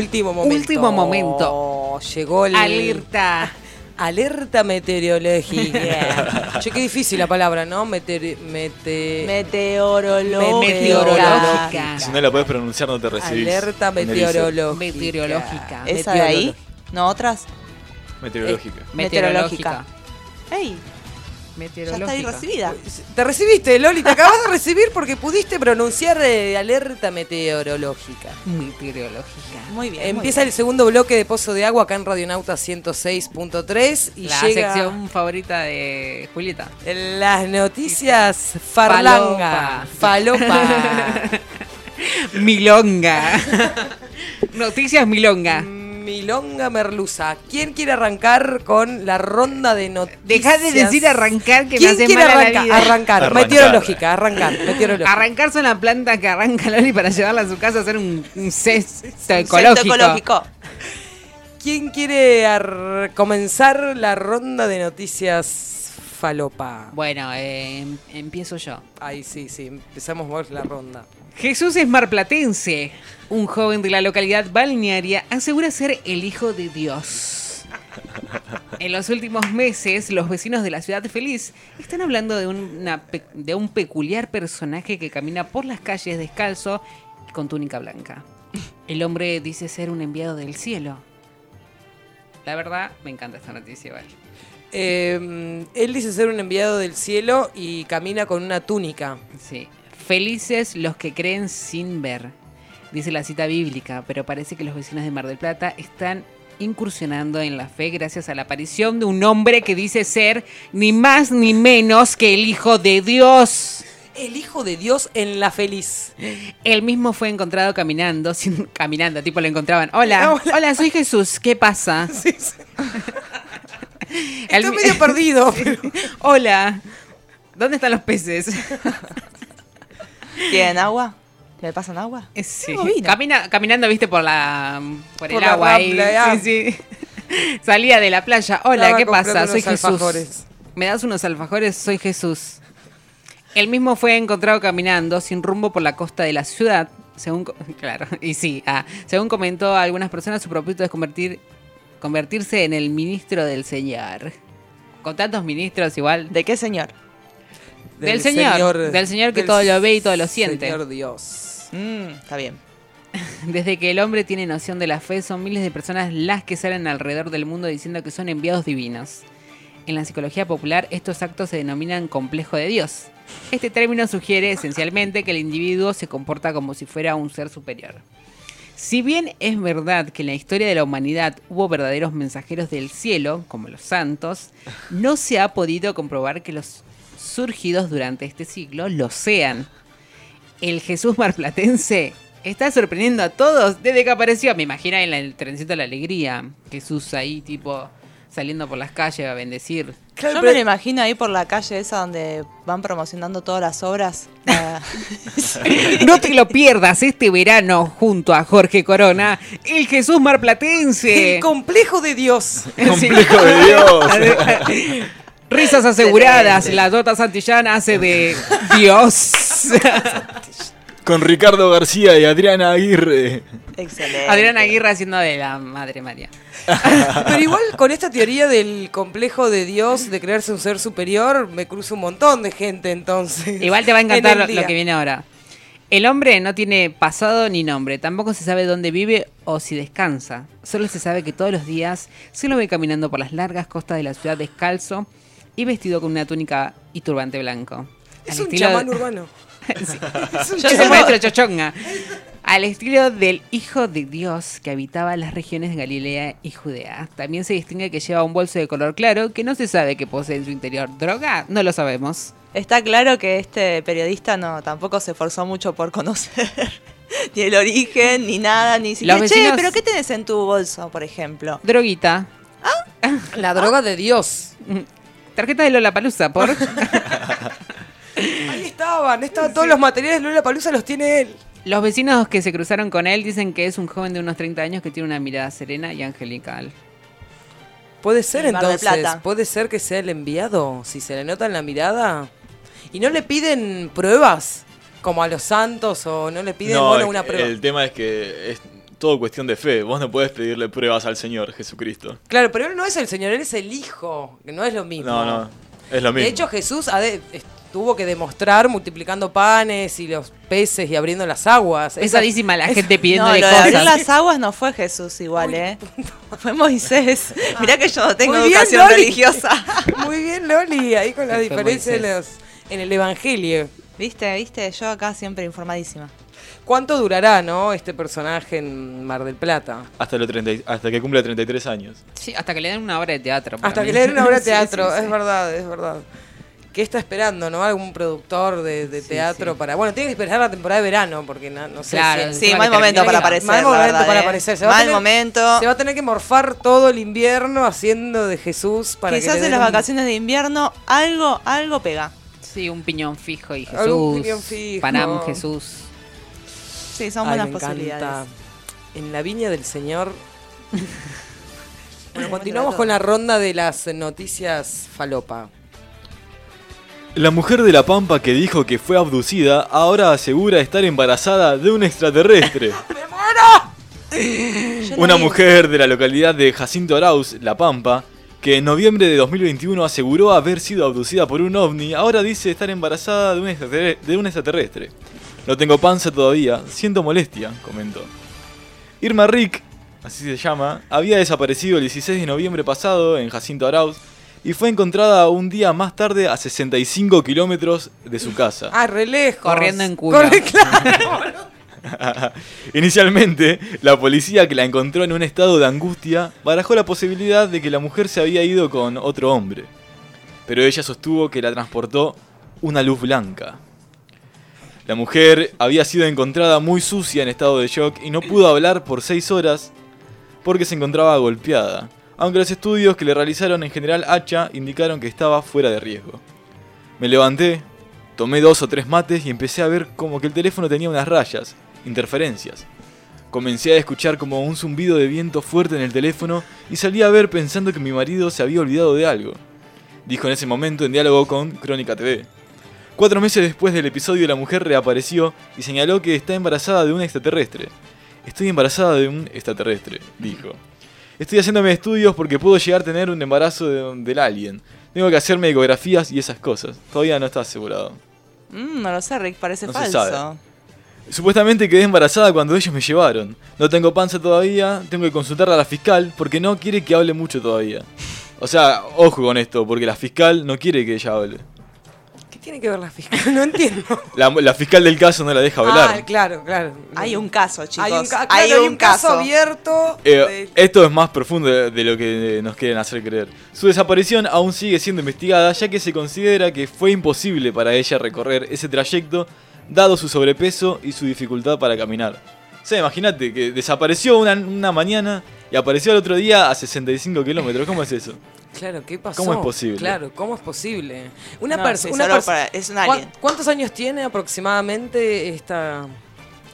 Último momento. Último momento. Llegó el... Alerta. Alerta meteorológica. che, qué difícil la palabra, ¿no? Meteor... Mete... Meteorológica. Meteorológica. Si no la puedes pronunciar, no te recibís. Alerta meteorológica. Meteorológica. ¿Esa de ahí? ¿No otras? Meteorológica. Meteorológica. ¡Ey! Ya está Meteorológica. recibida. Te recibiste, Loli, te acabas de recibir porque pudiste pronunciar eh, alerta meteorológica. Meteorológica. Muy bien. Empieza el segundo bloque de Pozo de Agua acá en Radionauta 106.3 y La llega sección favorita de Julieta. las noticias farlanga, falopa. Milonga. Noticias Milonga. Milonga Merluza. ¿Quién quiere arrancar con la ronda de noticias? Deja de decir arrancar que me ¿Quién hace quiere mal a la arrancar? vida. Arrancar. Arrancar. Meteorológica, arrancar. Meteorológica. Arrancar son la planta que arranca Loli para llevarla a su casa a hacer un, un cesto ecológico. ecológico. ¿Quién quiere ar- comenzar la ronda de noticias falopa? Bueno, eh, em- empiezo yo. Ay, sí, sí, empezamos vos la ronda. Jesús es marplatense. Un joven de la localidad balnearia asegura ser el hijo de Dios. En los últimos meses, los vecinos de la ciudad feliz están hablando de, una pe- de un peculiar personaje que camina por las calles descalzo y con túnica blanca. El hombre dice ser un enviado del cielo. La verdad, me encanta esta noticia, ¿vale? Eh, él dice ser un enviado del cielo y camina con una túnica. Sí. Felices los que creen sin ver, dice la cita bíblica, pero parece que los vecinos de Mar del Plata están incursionando en la fe gracias a la aparición de un hombre que dice ser ni más ni menos que el Hijo de Dios. El hijo de Dios en la feliz. Él mismo fue encontrado caminando, sin, caminando, tipo lo encontraban. Hola, Hola. hola, soy Jesús, ¿qué pasa? Sí, sí. El Estoy medio perdido. pero- Hola, ¿dónde están los peces? ¿Tienen agua? ¿Le pasan agua? Eh, Sí. Camina, caminando, viste, por la por el Por la agua ahí. ah. Sí, sí. Salía de la playa. Hola, Estaba ¿qué pasa? Soy Jesús. alfajores. ¿Me das unos alfajores? Soy Jesús. Él mismo fue encontrado caminando sin rumbo por la costa de la ciudad. Según, claro, y sí, ah, según comentó a algunas personas, su propósito es convertir, convertirse en el ministro del Señor. Con tantos ministros igual. ¿De qué señor? Del Señor, del Señor que todo lo ve y todo lo siente. Señor Dios. Mm, está bien. Desde que el hombre tiene noción de la fe, son miles de personas las que salen alrededor del mundo diciendo que son enviados divinos. En la psicología popular, estos actos se denominan complejo de Dios. Este término sugiere esencialmente que el individuo se comporta como si fuera un ser superior. Si bien es verdad que en la historia de la humanidad hubo verdaderos mensajeros del cielo, como los santos, no se ha podido comprobar que los surgidos durante este siglo lo sean el Jesús marplatense está sorprendiendo a todos desde que apareció. Me imagino en el trencito de la alegría. Jesús ahí, tipo, saliendo por las calles a bendecir. Claro, Yo pero- me lo imagino ahí por la calle esa donde van promocionando todas las obras. Ah, No te lo pierdas este verano junto a Jorge Corona, el Jesús marplatense. El complejo de Dios. Complejo de Dios. Risas aseguradas, la Dota Santillana hace de Dios. Con Ricardo García y Adriana Aguirre. excelente. Adriana Aguirre haciendo de la Madre María. Pero igual con esta teoría del complejo de Dios, de creerse un ser superior, me cruza un montón de gente entonces. Igual te va a en encantar lo que viene ahora. El hombre no tiene pasado ni nombre, tampoco se sabe dónde vive o si descansa. Solo se sabe que todos los días se lo ve caminando por las largas costas de la ciudad descalzo y vestido con una túnica y turbante blanco. Es Al un estilo- chamán urbano. Sí. Es un Yo soy maestro Chochonga. Al estilo del Hijo de Dios que habitaba las regiones de Galilea y Judea. También se distingue que lleva un bolso de color claro que no se sabe que posee en su interior. ¿Droga? No lo sabemos. Está claro que este periodista no tampoco se esforzó mucho por conocer ni el origen, ni nada, ni siquiera. Che, vecinos- pero ¿qué tenés en tu bolso, por ejemplo? Droguita. La droga de Dios. Tarjeta de Lola Palusa, por. Ahí estaban, estaban todos los materiales de Lola Palusa los tiene él. Los vecinos que se cruzaron con él dicen que es un joven de unos 30 años que tiene una mirada serena y angelical. Puede ser En Mar del entonces, Plata. puede ser que sea el enviado, si se le nota en la mirada. Y no le piden pruebas, como a los santos, o no le piden, No, bueno, una prueba. el tema es que es todo cuestión de fe. Vos no podés pedirle pruebas al Señor Jesucristo. Claro, pero él no es el Señor, él es el Hijo, que no es lo mismo. No, no, es lo mismo. De hecho, Jesús es- tuvo que demostrar multiplicando panes y los peces y abriendo las aguas. Pesadísima la gente No, pidiéndole lo de abrir cosas. las aguas no fue Jesús igual, ¿eh? Fue Moisés. Mirá que yo no tengo Muy bien, educación Loli. religiosa. Muy bien, Loli, ahí con la Fue diferencia de Moisés. los, en el Evangelio. ¿Viste? ¿Viste? Yo acá siempre informadísima. ¿Cuánto durará, no, este personaje en Mar del Plata? Hasta, los 30 y- hasta que cumpla 33 años. Sí, hasta que le den una obra de teatro. Hasta mí. que le den una obra de teatro, sí, sí. es verdad, es verdad. ¿Qué está esperando, no? Algún productor de, de Sí, temporada sí. para... Bueno, tiene que esperar la temporada de verano, porque no, no sé Claro, si... Sí, mal momento para aparecer. Mal momento verdad, para ¿eh? aparecer. Se va a Mal tener- momento. Se va a tener que morfar todo el invierno haciendo de Jesús para Quizás que le en den las un- vacaciones de invierno algo, algo pega. Sí, un piñón fijo y Jesús. Algún piñón fijo. Panam, Jesús. Sí, son Ay, buenas me encanta. posibilidades. En la viña del Señor. bueno, continuamos con la ronda de las noticias falopa. La mujer de La Pampa que dijo que fue abducida ahora asegura estar embarazada de un extraterrestre. Yo no Una mujer de la localidad de Jacinto Arauz, La Pampa, que en noviembre de 2021 aseguró haber sido abducida por un ovni, ahora dice estar embarazada de un, extraterre- de un extraterrestre. No tengo panza todavía, siento molestia, comentó. Irma Rick, así se llama, había desaparecido el 16 de noviembre pasado en Jacinto Arauz y fue encontrada un día más tarde a 65 kilómetros de su casa. Ah, re lejos. Corriendo en culo. Corre, claro. Inicialmente, la policía que la encontró en un estado de angustia barajó la posibilidad de que la mujer se había ido con otro hombre. Pero ella sostuvo que la transportó una luz blanca. La mujer había sido encontrada muy sucia en estado de shock y no pudo hablar por seis horas porque se encontraba golpeada, aunque los estudios que le realizaron en General Hacha indicaron que estaba fuera de riesgo. Me levanté, tomé dos o tres mates y empecé a ver como que el teléfono tenía unas rayas, interferencias. Comencé a escuchar como un zumbido de viento fuerte en el teléfono y salí a ver pensando que mi marido se había olvidado de algo. Dijo en ese momento en diálogo con Crónica TV. Cuatro meses después del episodio la mujer reapareció y señaló que está embarazada de un extraterrestre. Estoy embarazada de un extraterrestre, dijo. Estoy haciéndome estudios porque puedo llegar a tener un embarazo de- del alien. Tengo que hacerme ecografías y esas cosas. Todavía no está asegurado. Mm, no lo sé, Rick, parece No se falso. sabe. Supuestamente quedé embarazada cuando ellos me llevaron. No tengo panza todavía, tengo que consultar a la fiscal porque no quiere que hable mucho todavía. O sea, ojo con esto, porque la fiscal no quiere que ella hable. ¿Qué tiene que ver la fiscal? No entiendo. La, la fiscal del caso no la deja hablar. Ah, claro, claro. Hay un caso, chicos. Hay un, ca- Hay claro, hay un un caso caso. abierto. Eh, de- esto es más profundo de, de lo que nos quieren hacer creer. Su desaparición aún sigue siendo investigada ya que se considera que fue imposible para ella recorrer ese trayecto dado su sobrepeso y su dificultad para caminar. O sea, imagínate que desapareció una, una mañana y apareció al otro día a 65 kilómetros. ¿Cómo es eso? Claro, ¿qué pasó? ¿Cómo es posible? Claro, ¿cómo es posible? Una No, persona. sí, una solo perso- para- es un ¿Cuá- alien. ¿Cuántos años tiene aproximadamente esta,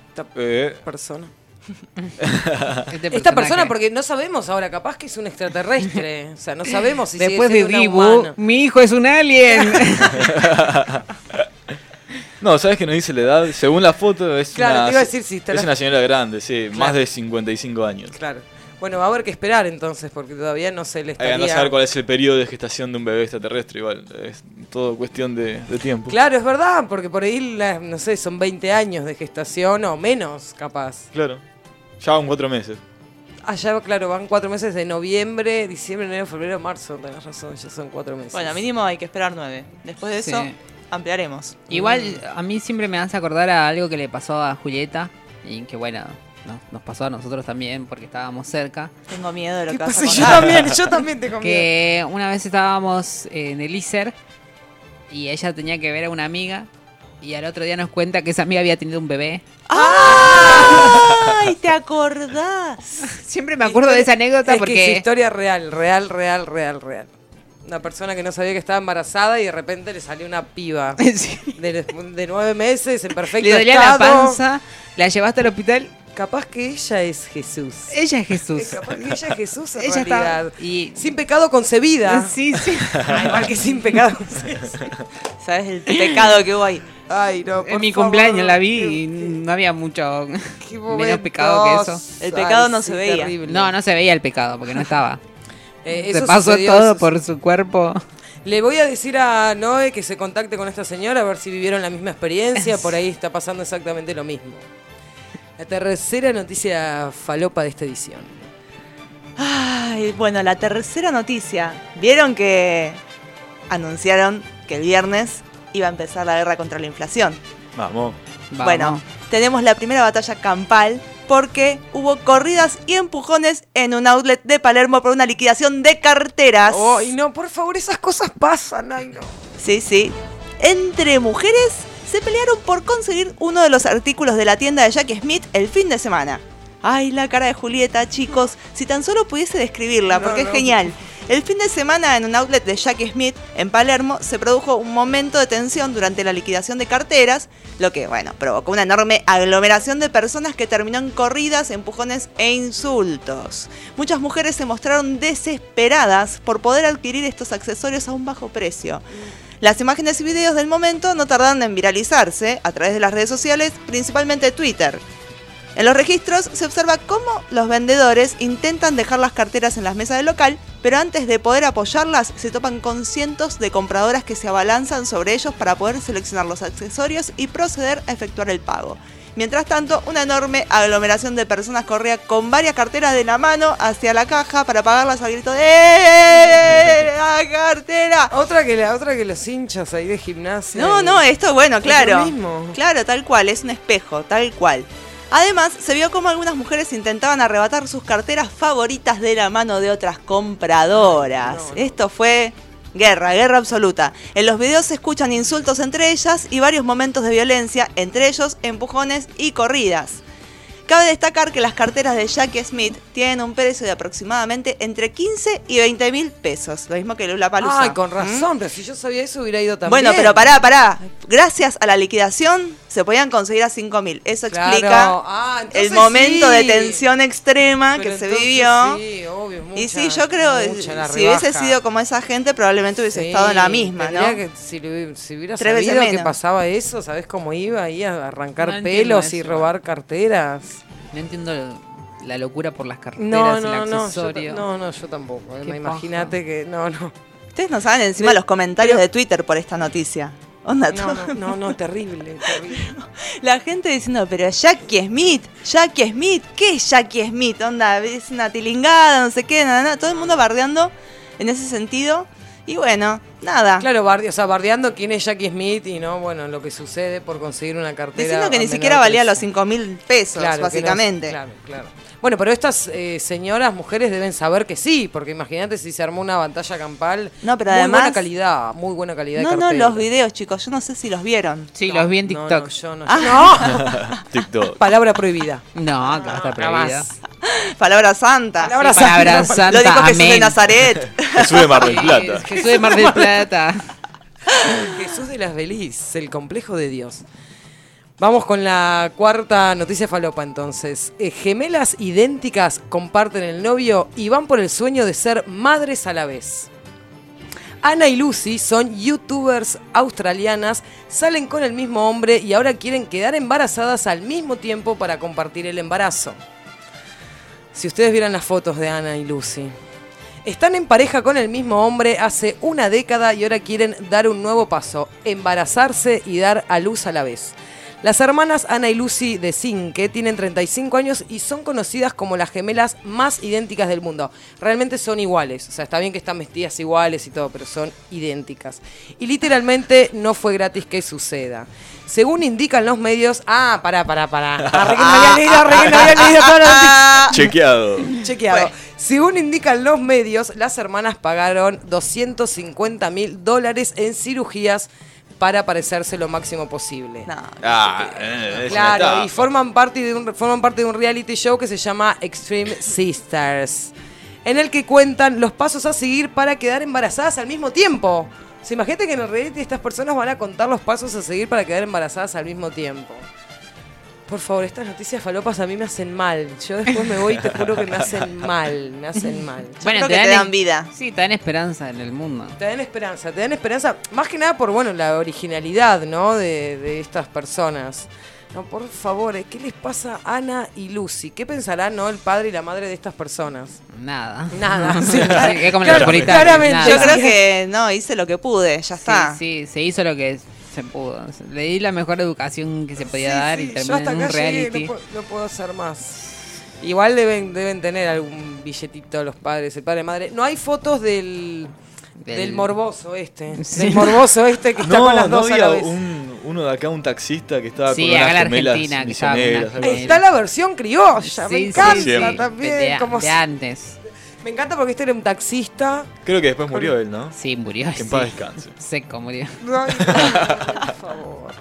esta Eh, persona? Este Esta persona, porque no sabemos ahora, capaz que es un extraterrestre. o sea, no sabemos si sigue Después de Dibu, humana. mi hijo es un alien. no, ¿sabes que no dice la edad? Según la foto es, Claro, una, te iba a decir si está es la- una señora grande, sí, más de 55 años. Claro. Bueno, va a haber que esperar entonces, porque todavía no se le Hay estaría... que andar a saber cuál es el periodo de gestación de un bebé extraterrestre, igual. Es todo cuestión de, de tiempo. Claro, es verdad, porque por ahí, la- no sé, son 20 años de gestación o menos, capaz. Claro. Ya van cuatro meses. Allá, claro, van cuatro meses de noviembre, diciembre, enero, febrero, marzo, tenés razón, ya son cuatro meses. Bueno, mínimo hay que esperar nueve. Después de eso, Sí. ampliaremos. Igual a mí siempre me hace acordar a algo que le pasó a Julieta Y que bueno, nos, nos pasó a nosotros también porque estábamos cerca. Tengo miedo de lo ¿Qué que vas a pasa? Yo contar. también, yo también tengo miedo. Que una vez estábamos en el ISER y ella tenía que ver a una amiga y al otro día nos cuenta que esa amiga había tenido un bebé. ¡Ay! ¿Te acordás? Siempre me acuerdo de esa anécdota Es que porque... es historia real, real, real, real, real. Una persona que no sabía que estaba embarazada y de repente le salió una piba Sí. de, de nueve meses en perfecto Le dolía la panza, la llevaste al hospital. Capaz que ella es Jesús. Ella es Jesús. Capaz que ella es Jesús en Ella está- realidad. y- Sin pecado concebida. Sí, sí. Ah, igual que sin pecado concebida. ¿Sabes el pecado que hubo ahí? Ay, no, por En mi favor. cumpleaños la vi y no había mucho Qué menos pecado que eso. El pecado Ay, no sí, se veía. terrible. No, no se veía el pecado porque no estaba. Eh, se eso pasó sucedió, todo eso por su cuerpo. Le voy a decir a Noé que se contacte con esta señora a ver si vivieron la misma experiencia. Por ahí está pasando exactamente lo mismo. La tercera noticia falopa de esta edición. Ay, bueno, la tercera noticia. ¿Vieron que anunciaron que el viernes iba a empezar la guerra contra la inflación? Vamos. Vamos. Bueno, tenemos la primera batalla campal porque hubo corridas y empujones en un outlet de Palermo por una liquidación de carteras. Ay, no, por favor, esas cosas pasan. Ay, no. Sí, sí. Entre mujeres se pelearon por conseguir uno de los artículos de la tienda de Jackie Smith el fin de semana. Ay, la cara de Julieta, chicos. Si tan solo pudiese describirla, porque no. es genial. El fin de semana en un outlet de Jackie Smith en Palermo se produjo un momento de tensión durante la liquidación de carteras, lo que, bueno, provocó una enorme aglomeración de personas que terminó en corridas, empujones e insultos. Muchas mujeres se mostraron desesperadas por poder adquirir estos accesorios a un bajo precio. Las imágenes y videos del momento no tardaron en viralizarse a través de las redes sociales, principalmente Twitter. En los registros se observa cómo los vendedores intentan dejar las carteras en las mesas del local, pero antes de poder apoyarlas se topan con cientos de compradoras que se abalanzan sobre ellos para poder seleccionar los accesorios y proceder a efectuar el pago. Mientras tanto, una enorme aglomeración de personas corría con varias carteras de la mano hacia la caja para pagarlas al grito de ¡Eh! ¡La cartera! Otra que la otra que los hinchas ahí de gimnasia. No, y- no, esto bueno, Es claro. lo mismo. Claro, tal cual, es un espejo, tal cual. Además, se vio como algunas mujeres intentaban arrebatar sus carteras favoritas de la mano de otras compradoras. No, no. Esto fue guerra, guerra absoluta. En los videos se escuchan insultos entre ellas y varios momentos de violencia, entre ellos empujones y corridas. Cabe destacar que las carteras de Jackie Smith tienen un precio de aproximadamente entre 15 y 20 mil pesos, lo mismo que Lula Palusa. Ay, con razón, pero si yo sabía eso hubiera ido también. Bueno, pero pará, pará. Gracias a la liquidación se podían conseguir a 5 mil. Eso Claro. explica Ah, el momento sí. de tensión extrema Pero que se vivió. Sí, obvio, y mucha- sí, yo creo que si hubiese sido como esa gente, probablemente hubiese Sí, estado en la misma, ¿no? que- si, si hubiera Tres sabido que pasaba eso, ¿sabes cómo iba ahí a arrancar No pelos y robar carteras? No entiendo la locura por las carteras, No, el no, no, yo, accesorio. ta- no, no, yo tampoco. eh, Imagínate que no, no. Ustedes no saben encima De- los comentarios pero- de Twitter por esta noticia. Onda, No, todo- no, no, no, terrible, terrible. La gente diciendo, pero Jackie Smith, Jackie Smith, ¿qué es Jackie Smith? Onda, es una tilingada, no sé qué, nada, nada. Todo el mundo bardeando en ese sentido. Y bueno, nada. Claro, barde- o sea, bardeando quién es Jackie Smith y no, bueno, lo que sucede por conseguir una cartera. Diciendo que ni siquiera valía los 5 mil pesos, Claro, no básicamente. claro, claro. Bueno, pero estas eh, señoras, mujeres deben saber que sí, porque imagínate si se armó una batalla campal. No, pero muy además- buena calidad, muy buena calidad No, de no, los videos, chicos, yo no sé si los vieron. Sí, No, los vi en TikTok. No, yo no. Ah. no. TikTok. Palabra prohibida. No, que va a estar prohibido. Jamás. Palabra santa. Palabra Sí, palabra santa. santa. Lo dijo Jesús de. Nazaret. Jesús de Mar del Plata. Jesús de Mar del Plata. Jesús de las Beliz, el complejo de Dios. Vamos con la cuarta noticia falopa entonces. Eh, gemelas idénticas comparten el novio y van por el sueño de ser madres a la vez. Ana y Lucy son youtubers australianas, salen con el mismo hombre y ahora quieren quedar embarazadas al mismo tiempo para compartir el embarazo. Si ustedes vieran las fotos de Ana y Lucy. Están en pareja con el mismo hombre hace una década y ahora quieren dar un nuevo paso, embarazarse y dar a luz a la vez. Las hermanas Ana y Lucy de Cinque tienen 35 años y son conocidas como las gemelas más idénticas del mundo. Realmente son iguales, o sea, está bien que están vestidas iguales y todo, pero son idénticas. Y literalmente no fue gratis que suceda. Según indican los medios... Ah, pará, pará, pará. Noticia. Chequeado. Chequeado. Bueno. Según indican los medios, las hermanas pagaron 250 mil dólares en cirugías para parecerse lo máximo posible. No. Ah, eh, es Claro, y forman parte, de un, forman parte de un reality show que se llama Extreme Sisters, en el que cuentan los pasos a seguir para quedar embarazadas al mismo tiempo. Se imagínate que en el reality estas personas van a contar los pasos a seguir para quedar embarazadas al mismo tiempo. Por favor, estas noticias falopas a mí me hacen mal. Yo después me voy y te juro que me hacen mal, me hacen mal. creo que te dan vida. Sí, te dan esperanza en el mundo. Te dan esperanza, te dan esperanza, más que nada por bueno la originalidad, ¿no? De, de estas personas. No, por favor, ¿qué les pasa a Ana y Lucy? ¿Qué pensarán, no, el padre y la madre de estas personas? Nada. Nada. Sí, es como claro, la claramente. nada. Yo creo que no, hice lo que pude, ya está. Sí, sí, se hizo lo que se pudo. Le di la mejor educación que se podía Sí, dar sí, y yo terminé hasta en un acá llegué, reality. no, puedo, no puedo hacer más. Igual deben, deben tener algún billetito los padres, el padre y madre. No hay fotos del, del, Del- morboso este. Sí. Del morboso este que está No, con las no dos a había la vez. un, uno de acá, un taxista que estaba Sí, con acá unas en la gemelas Argentina, que misioneras. algo así. Está la versión criolla, Sí, me encanta sí. también. De, como de antes. Me encanta porque este era un taxista. Creo que después murió él, ¿no? Sí, murió. Que en sí. paz descanse. Seco murió. Ay, por favor.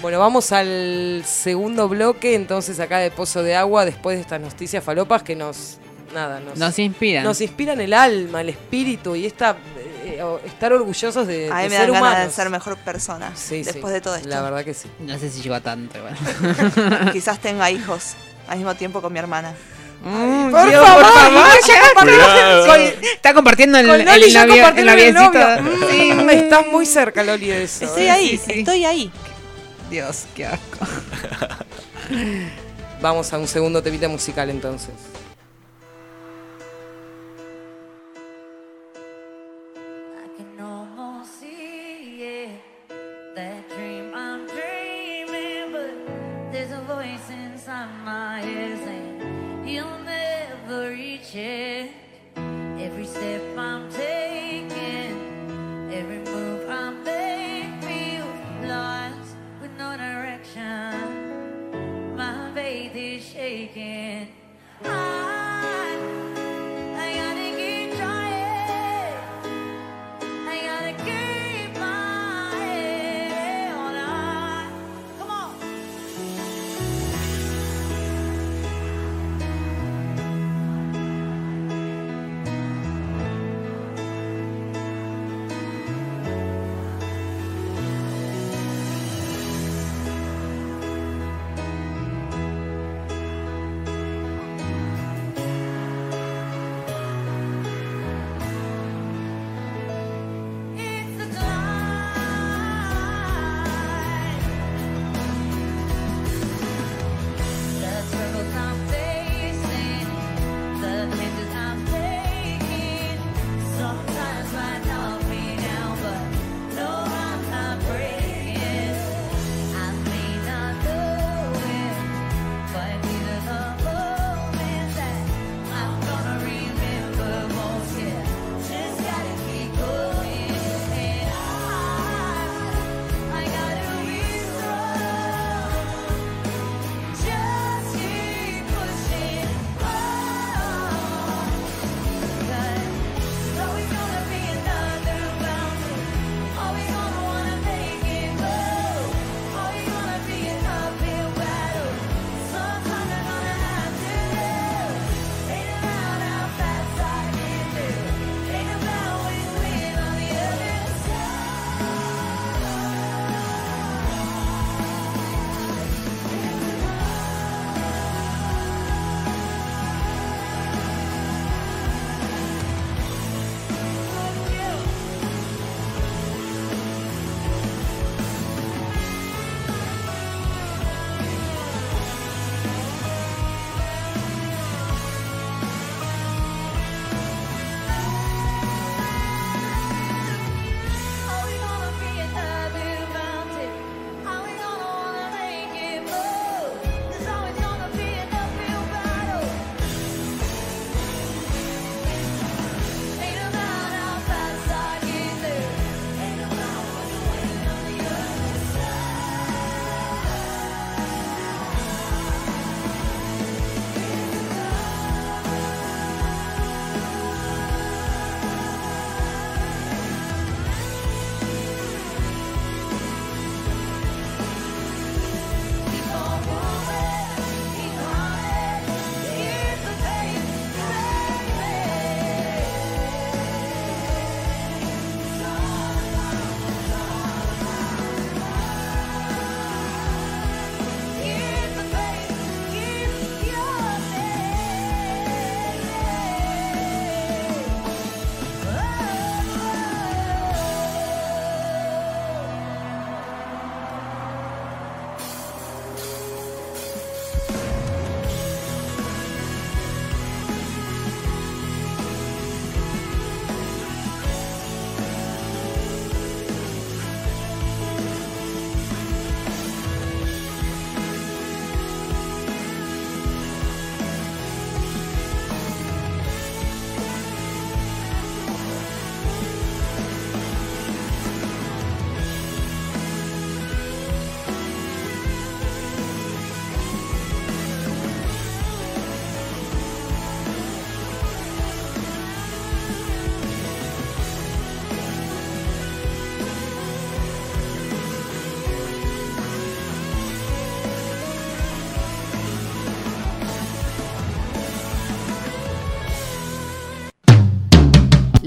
Bueno, vamos al segundo bloque, entonces acá de Pozo de Agua, después de estas noticias falopas que nos... Nada, nos, Nos inspiran. nos inspiran el alma, el espíritu y esta, eh, estar orgullosos de, A mí de me ser dan ganas de humanos. ser mejor persona. Sí, después sí, de todo esto. La verdad que sí. No sé si llegó a tanto. igual. Quizás tenga hijos al mismo tiempo con mi hermana. Mm, Por Dios, favor, favor, ya compartimos Cuidado. con- Está compartiendo el, Con el Loli ya novio- el el noviecito. novio. Sí. Mm, Estás muy cerca, Loli, de eso. Estoy ¿eh? ahí, sí. estoy ahí. Dios, qué asco. Vamos a un segundo temita musical entonces. Step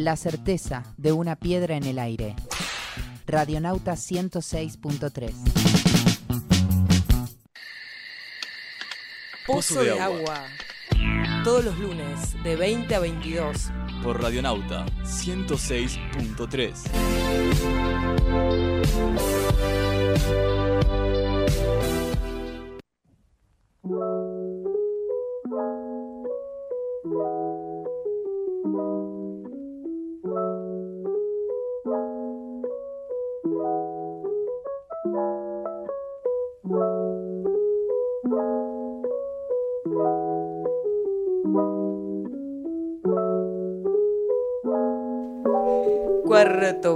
La certeza de una piedra en el aire. Radionauta 106.3. Pozo de agua. Todos los lunes, de 20 a 22. Por Radionauta 106.3.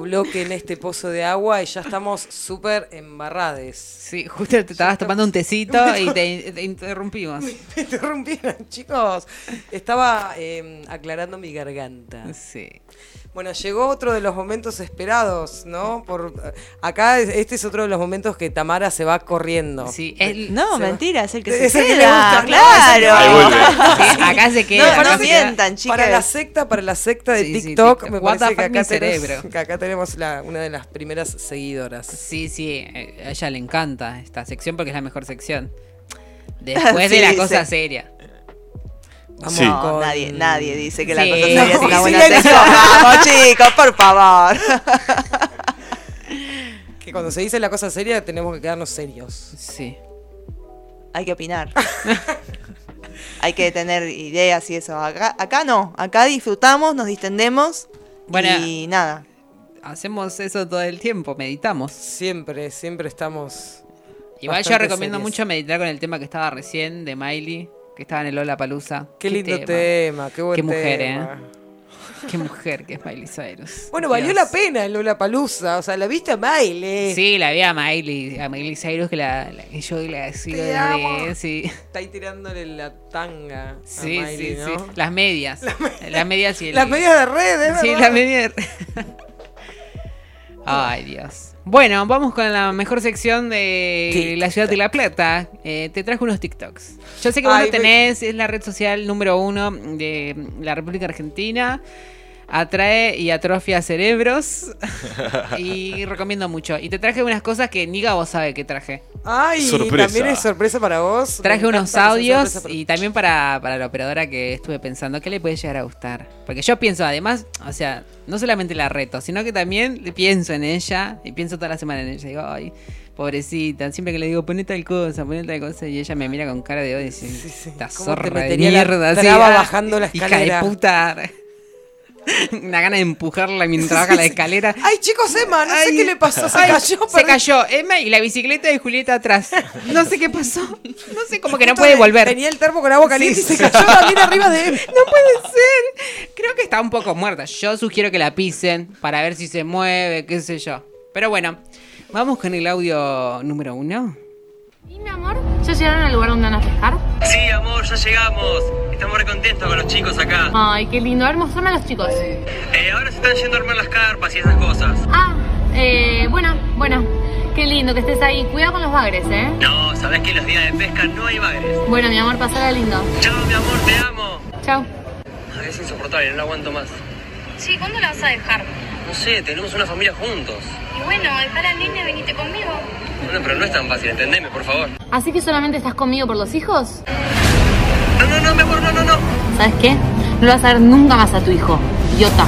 bloque en este pozo de agua y ya estamos súper embarrades. Sí, justo te estabas tomando un tecito y te, te interrumpimos. Me interrumpieron, chicos. Estaba eh, aclarando mi garganta. Sí. Bueno, llegó otro de los momentos esperados, ¿no? Por acá este es otro de los momentos que Tamara se va corriendo. Sí, él- No, Se va. mentira, es el que Es se el que le queda. gusta, ¿no? Es el que- claro. Sí, acá se No, queda. no queda. mientan, chicas. Para la secta, para la secta de Sí, sí, TikTok, me What parece que acá, tenemos, cerebro. que acá tenemos la- una de las primeras seguidoras. Sí, sí, eh, a ella le encanta esta sección porque es la mejor sección. Después de la cosa sí. seria. Vamos Sí. No, con- nadie, nadie dice que la Sí, cosa seria es sí, una sí, buena sí. Vamos, chicos, por favor. Que cuando se dice la cosa seria tenemos que quedarnos serios. Sí. Hay que opinar. Hay que tener ideas y eso. Acá, acá no, acá disfrutamos, nos distendemos Bueno. y nada. Hacemos eso todo el tiempo, meditamos. Siempre, siempre estamos. Igual yo recomiendo serias. mucho meditar con el tema que estaba recién de Miley, que estaba en el Lola Palusa. Qué lindo tema, qué buen Qué mujer, tema. Qué mujer que es Miley Cyrus. Bueno, valió la pena el Lola Palusa. O sea, la viste a Miley. Sí, la vi a Miley, a Miley Cyrus que la, la- que yo la sigo sí. Está ahí tirándole la tanga. a Sí, Miley, sí, ¿no? sí. Las medias. Las medias y el. Las medias de red, ¿eh? Sí, las medias. Ay, Dios. Bueno, vamos con la mejor sección de TikTok. la ciudad de La Plata. Eh, te trajo unos TikToks. Yo sé que vos Ay, lo tenés, es la red social número uno de la República Argentina. Atrae y atrofia cerebros. y recomiendo mucho. Y te traje unas cosas que ni Gabo sabe que traje. Ay, Sorpresa. también es sorpresa para vos. Traje Me unos audios y también para, para la operadora que estuve pensando, ¿qué le puede llegar a gustar? Porque yo pienso, además, o sea, no solamente la reto, sino que también le pienso en ella y pienso toda la semana en ella. Digo, ay, pobrecita, siempre que le digo, poné tal cosa, poné tal cosa, y ella me mira con cara de odio y dice, Sí, sí. esta ¿Cómo te zorra de metería la mierda, así, traba ah, bajando la hija escalera? de puta. Una gana de empujarla mientras baja la escalera. Ay, chicos, Emma, no sé qué le pasó. Se ay, cayó. Se perdí- cayó Emma y la bicicleta de Julieta atrás. No sé qué pasó. No sé, como que no puede volver. Tenía el termo con agua caliente y se cayó también arriba de él. No puede ser. Creo que está un poco muerta. Yo sugiero que la pisen para ver si se mueve, qué sé yo. Pero bueno, vamos con el audio número uno. ¿Y mi amor? ¿Ya llegaron al lugar donde van a pescar? Sí, amor, ya llegamos. Estamos recontentos con los chicos acá. Ay, qué lindo. A ver, mostrame a los chicos. Eh, ahora se están yendo a armar las carpas y esas cosas. Ah, eh, bueno, bueno. Qué lindo que estés ahí. Cuidado con los bagres, ¿eh? No, sabes que los días de pesca no hay bagres. Bueno, mi amor, pasala lindo. Chao, mi amor, te amo. Chao. Ay, es insoportable, no lo aguanto más. Sí, ¿cuándo la vas a dejar? No sé, tenemos una familia juntos. Y bueno, dejar al nene, venite conmigo. Bueno, pero no es tan fácil, entendeme, por favor. ¿Así que solamente estás conmigo por los hijos? No, no, no, mi amor, no, no, no. ¿Sabes qué? No lo vas a ver nunca más a tu hijo. Idiota.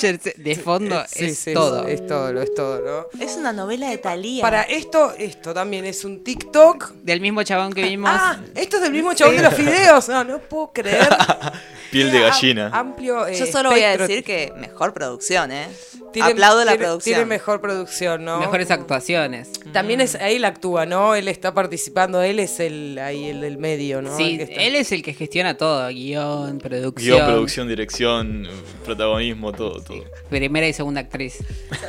De fondo Sí, es sí, todo. Es todo, lo es todo, ¿no? Es una novela de Talía. Para esto, esto también es un TikTok. Del mismo chabón que vimos. Ah, esto es del mismo chabón de los fideos. No, no puedo creer. Piel de gallina. Am- Amplio. eh, Yo solo voy a espectro. decir que mejor producción, ¿eh? Tiene- Aplaudo la tiene- producción. Tiene mejor producción, ¿no? Mejores actuaciones. También es, él actúa, ¿no? Él está participando, él es el ahí el del medio, ¿no? Sí, El que está- él es el que gestiona todo. Guión, producción. Guión, producción, dirección, protagonismo, todo, todo. Primera y segunda actriz.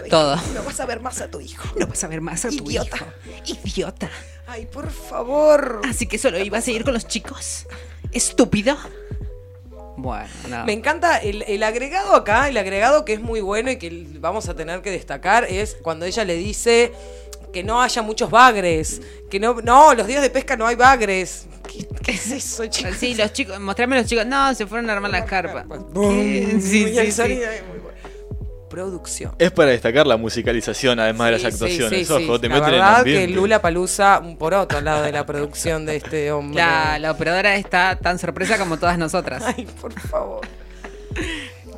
Todo. No vas a ver más a tu hijo. No vas a ver más a tu Idiota. hijo. Idiota. Ay, por favor. Así que solo ibas a ir con los chicos. Estúpido. Bueno, no. Me encanta el, el agregado acá, el agregado que es muy bueno y que vamos a tener que destacar es cuando ella le dice que no haya muchos bagres, que no, no, los días de pesca no hay bagres. ¿Qué, qué es eso, chicos? Sí, los chicos, mostrame los chicos. No, se fueron a armar las carpas. Sí, sí, sí. muy bueno. Producción. Es para destacar la musicalización, además de las actuaciones. sí, sí. Ojo, te La meten en verdad ambiente. que Lula Palusa un poroto al lado de la producción de este hombre. La, la operadora está tan sorpresa como todas nosotras. Ay, por favor.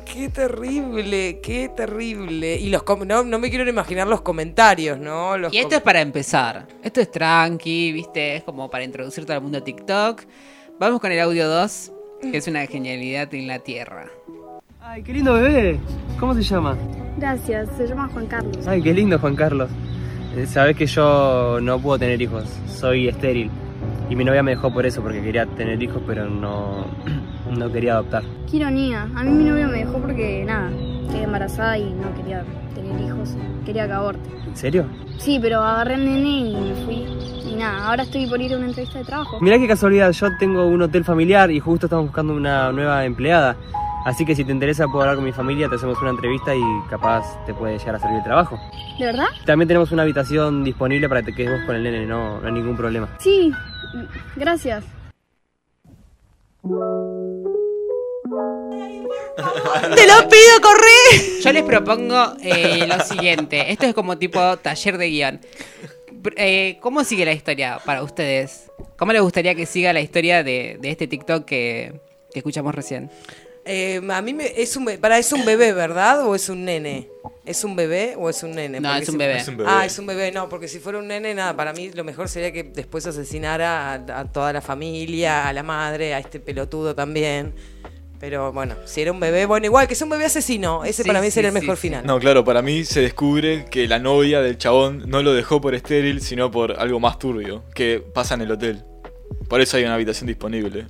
Qué terrible, qué terrible. Y los no, no me quiero imaginar los comentarios, ¿no? Los Y esto com- es para empezar. Esto es tranqui, ¿viste? Es como para introducir todo el mundo a TikTok. Vamos con el audio 2, que es una genialidad en la tierra. Ay, qué lindo bebé. ¿Cómo se llama? Gracias, se llama Juan Carlos. Ay, qué lindo Juan Carlos. Eh, Sabes que yo no puedo tener hijos, soy estéril. Y mi novia me dejó por eso, porque quería tener hijos, pero no, no quería adoptar. Qué ironía. A mí mi novio me dejó porque, nada, quedé embarazada y no quería tener hijos. Quería que aborte. ¿En serio? Sí, pero agarré al nene y me fui. Y nada, ahora estoy por ir a una entrevista de trabajo. Mirá qué casualidad, yo tengo un hotel familiar y justo estamos buscando una nueva empleada. Así que si te interesa puedo hablar con mi familia, te hacemos una entrevista y capaz te puede llegar a servir el trabajo. ¿De verdad? También tenemos una habitación disponible para que te quedes vos con el nene, no, no hay ningún problema. Sí, gracias. ¡Te lo pido, corre! Yo les propongo eh, lo siguiente. Esto es como tipo taller de guion. Eh, ¿Cómo sigue la historia para ustedes? ¿Cómo les gustaría que siga la historia de, de este TikTok que, que escuchamos recién? Eh, a mí me, es un para es un bebé, ¿verdad? ¿O es un nene? ¿Es un bebé o es un nene? No, Porque es un si- bebé. Es un bebé. Ah, es un bebé, no, porque si fuera un nene, nada, para mí lo mejor sería que después asesinara a, a toda la familia, a la madre, a este pelotudo también. Pero bueno, si era un bebé, bueno, igual que es un bebé asesino, ese Sí, para mí sí, sería el mejor sí. final. No, claro, para mí se descubre que la novia del chabón no lo dejó por estéril, sino por algo más turbio, que pasa en el hotel. Por eso hay una habitación disponible.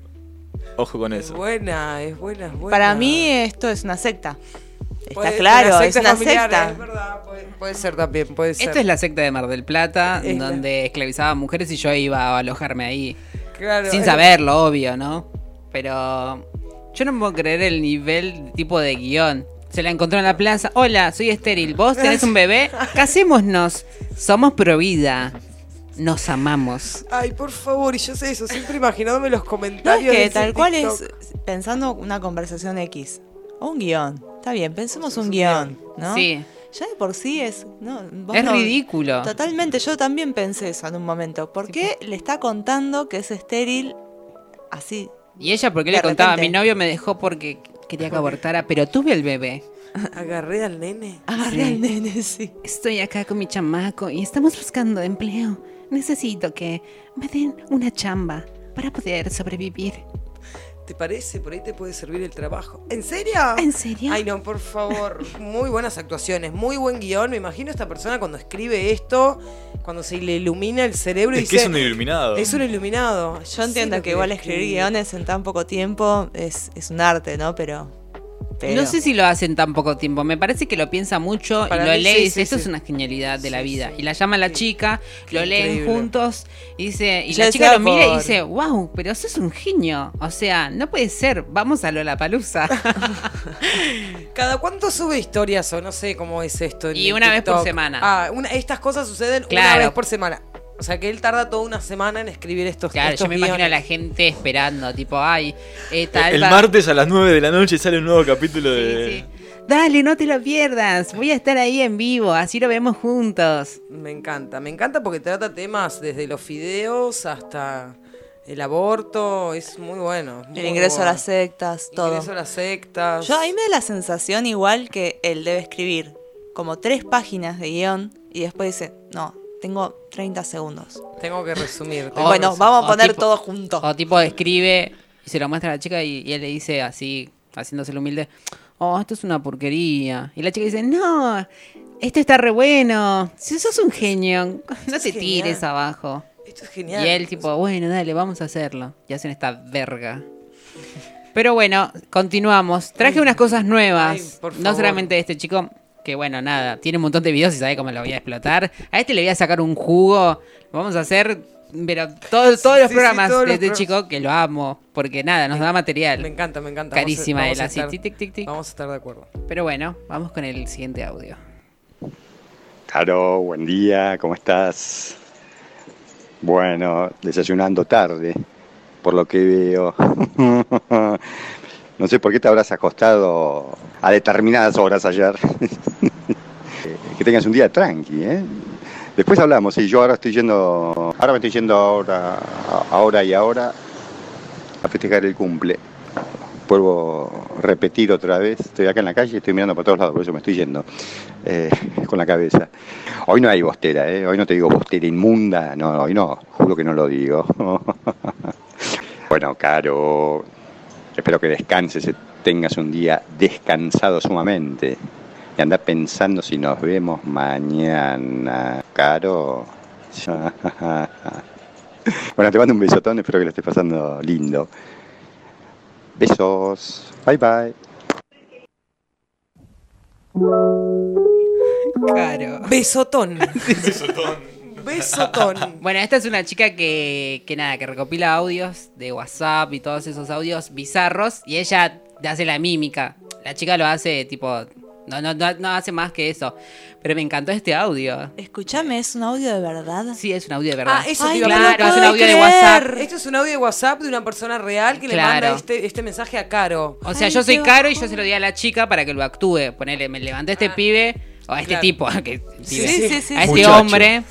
Ojo con Es eso. buena, es buena, es buena. Para mí esto es una secta. Está Puede- claro, es una familiar, secta. Es verdad, puede, puede ser también, puede ser. Esto es la secta de Mar del Plata, Es la- donde esclavizaban mujeres y yo iba a alojarme ahí. Claro, Sin es- saberlo, obvio, ¿no? Pero yo no puedo creer el nivel tipo de guion. Se la encontró en la plaza. Hola, soy estéril. ¿Vos tenés un bebé? Casémonos. Somos pro vida. Nos amamos. Ay, por favor, y yo sé eso, siempre imaginándome los No, es comentarios. que tal cual es pensando una conversación X. O un guion. Está bien, pensemos un un guion, ¿no? Sí. Ya de por sí es. No, vos Es no- ridículo. Totalmente, yo también pensé eso en un momento. ¿Por qué le está contando que es estéril así? Y ella, porque le contaba? Mi novio me dejó porque quería que abortara, pero tuve el bebé. Agarré al nene. Agarré Sí. al nene, sí. Estoy acá con mi chamaco y estamos buscando empleo. Necesito que me den una chamba para poder sobrevivir. ¿Te parece? Por ahí te puede servir el trabajo. ¿En serio? ¿En serio? Ay, no, por favor. Muy buenas actuaciones, muy buen guion. Me imagino a esta persona cuando escribe esto, cuando se le ilumina el cerebro y Es que dice... es un iluminado. Es un iluminado. Yo entiendo que lo igual escribir guiones en tan poco tiempo es, es un arte, ¿no? Pero, pero- No sé si lo hace en tan poco tiempo. Me parece que lo piensa mucho Para y lo mí lee sí, y dice, sí, esto sí. es una genialidad de la vida. sí. Y la llama a la chica, Qué lo leen increíble. juntos y dice, y la chica lo mira y dice, wow, pero sos un genio. O sea, no puede ser, vamos a Lola Palusa. ¿Cada cuánto sube historias o no sé cómo es esto? en Y una vez por semana. Ah, una- estas cosas suceden una vez por semana. O sea que él tarda toda una semana en escribir estos claro, estos yo me imagino a la gente esperando, tipo, ay, eh, tal. El va- martes a las 9 de la noche sale un nuevo capítulo de. Sí. Dale, no te lo pierdas. Voy a estar ahí en vivo, así lo vemos juntos. Me encanta, me encanta porque trata temas desde los fideos hasta el aborto, es muy bueno. el ingreso a las sectas, todo. Ingreso a las sectas. Yo a mí me da la sensación igual que él debe escribir como tres páginas de guion y después dice, no, tengo 30 segundos. Tengo que resumir. tengo bueno, resumir. vamos a poner tipo- todo junto. O tipo escribe y se lo muestra a la chica y, y él le dice así, haciéndose el humilde, oh, esto es una porquería. Y la chica dice, no, esto está re bueno. Si sos un genio, no te tires abajo. Esto es genial. Y él tipo, bueno, dale, vamos a hacerlo. Y hacen esta verga. Pero bueno, continuamos. Traje unas cosas nuevas. Ay, por no solamente de este chico, que bueno, nada, tiene un montón de videos y sabe cómo lo voy a explotar. A este le voy a sacar un jugo. Vamos a hacer, pero todo- todos los sí, programas todos de los este pro- chico que lo amo. Porque nada, nos da material. Me encanta, me encanta. Carísima vamos a, él, así, vamos a estar- tic, tic, tic. Vamos a estar de acuerdo. Pero bueno, vamos con el siguiente audio. Caro, buen día, ¿cómo estás? Bueno, desayunando tarde. por lo que veo. No sé por qué te habrás acostado a determinadas horas ayer. que tengas un día tranqui, ¿eh? Después hablamos, y yo ahora estoy yendo, ahora me estoy yendo ahora, ahora y ahora a festejar el cumple. Vuelvo a repetir otra vez, estoy acá en la calle, estoy mirando para todos lados, por eso me estoy yendo eh, con la cabeza. Hoy no hay bostera, ¿eh? hoy no te digo bostera inmunda, no, hoy no, juro que no lo digo. bueno, Caro, espero que descanses, eh, tengas un día descansado sumamente. Y anda pensando si nos vemos mañana, Caro. bueno, te mando un besotón, espero que lo estés pasando lindo. Besos. Bye bye. Claro. Besotón. Besotón. Bueno, esta es una chica que, que nada, que recopila audios de WhatsApp y todos esos audios bizarros y ella te hace la mímica. La chica lo hace tipo, no, no, no, no hace más que eso. Pero me encantó este audio. Escúchame, ¿es un audio de verdad? Sí, es un audio de verdad. Ah, eso Ay, te lo preguntar. es un audio de. WhatsApp. Esto es un audio de WhatsApp de una persona real que le Claro. manda este, este mensaje a Caro. O sea, Ay, yo soy caro y yo se lo di a la chica para que lo actúe. Ponele, me levantó este pibe, o a este Claro. tipo, que Sí, pibe, sí, sí, sí. a este Muchacho. hombre.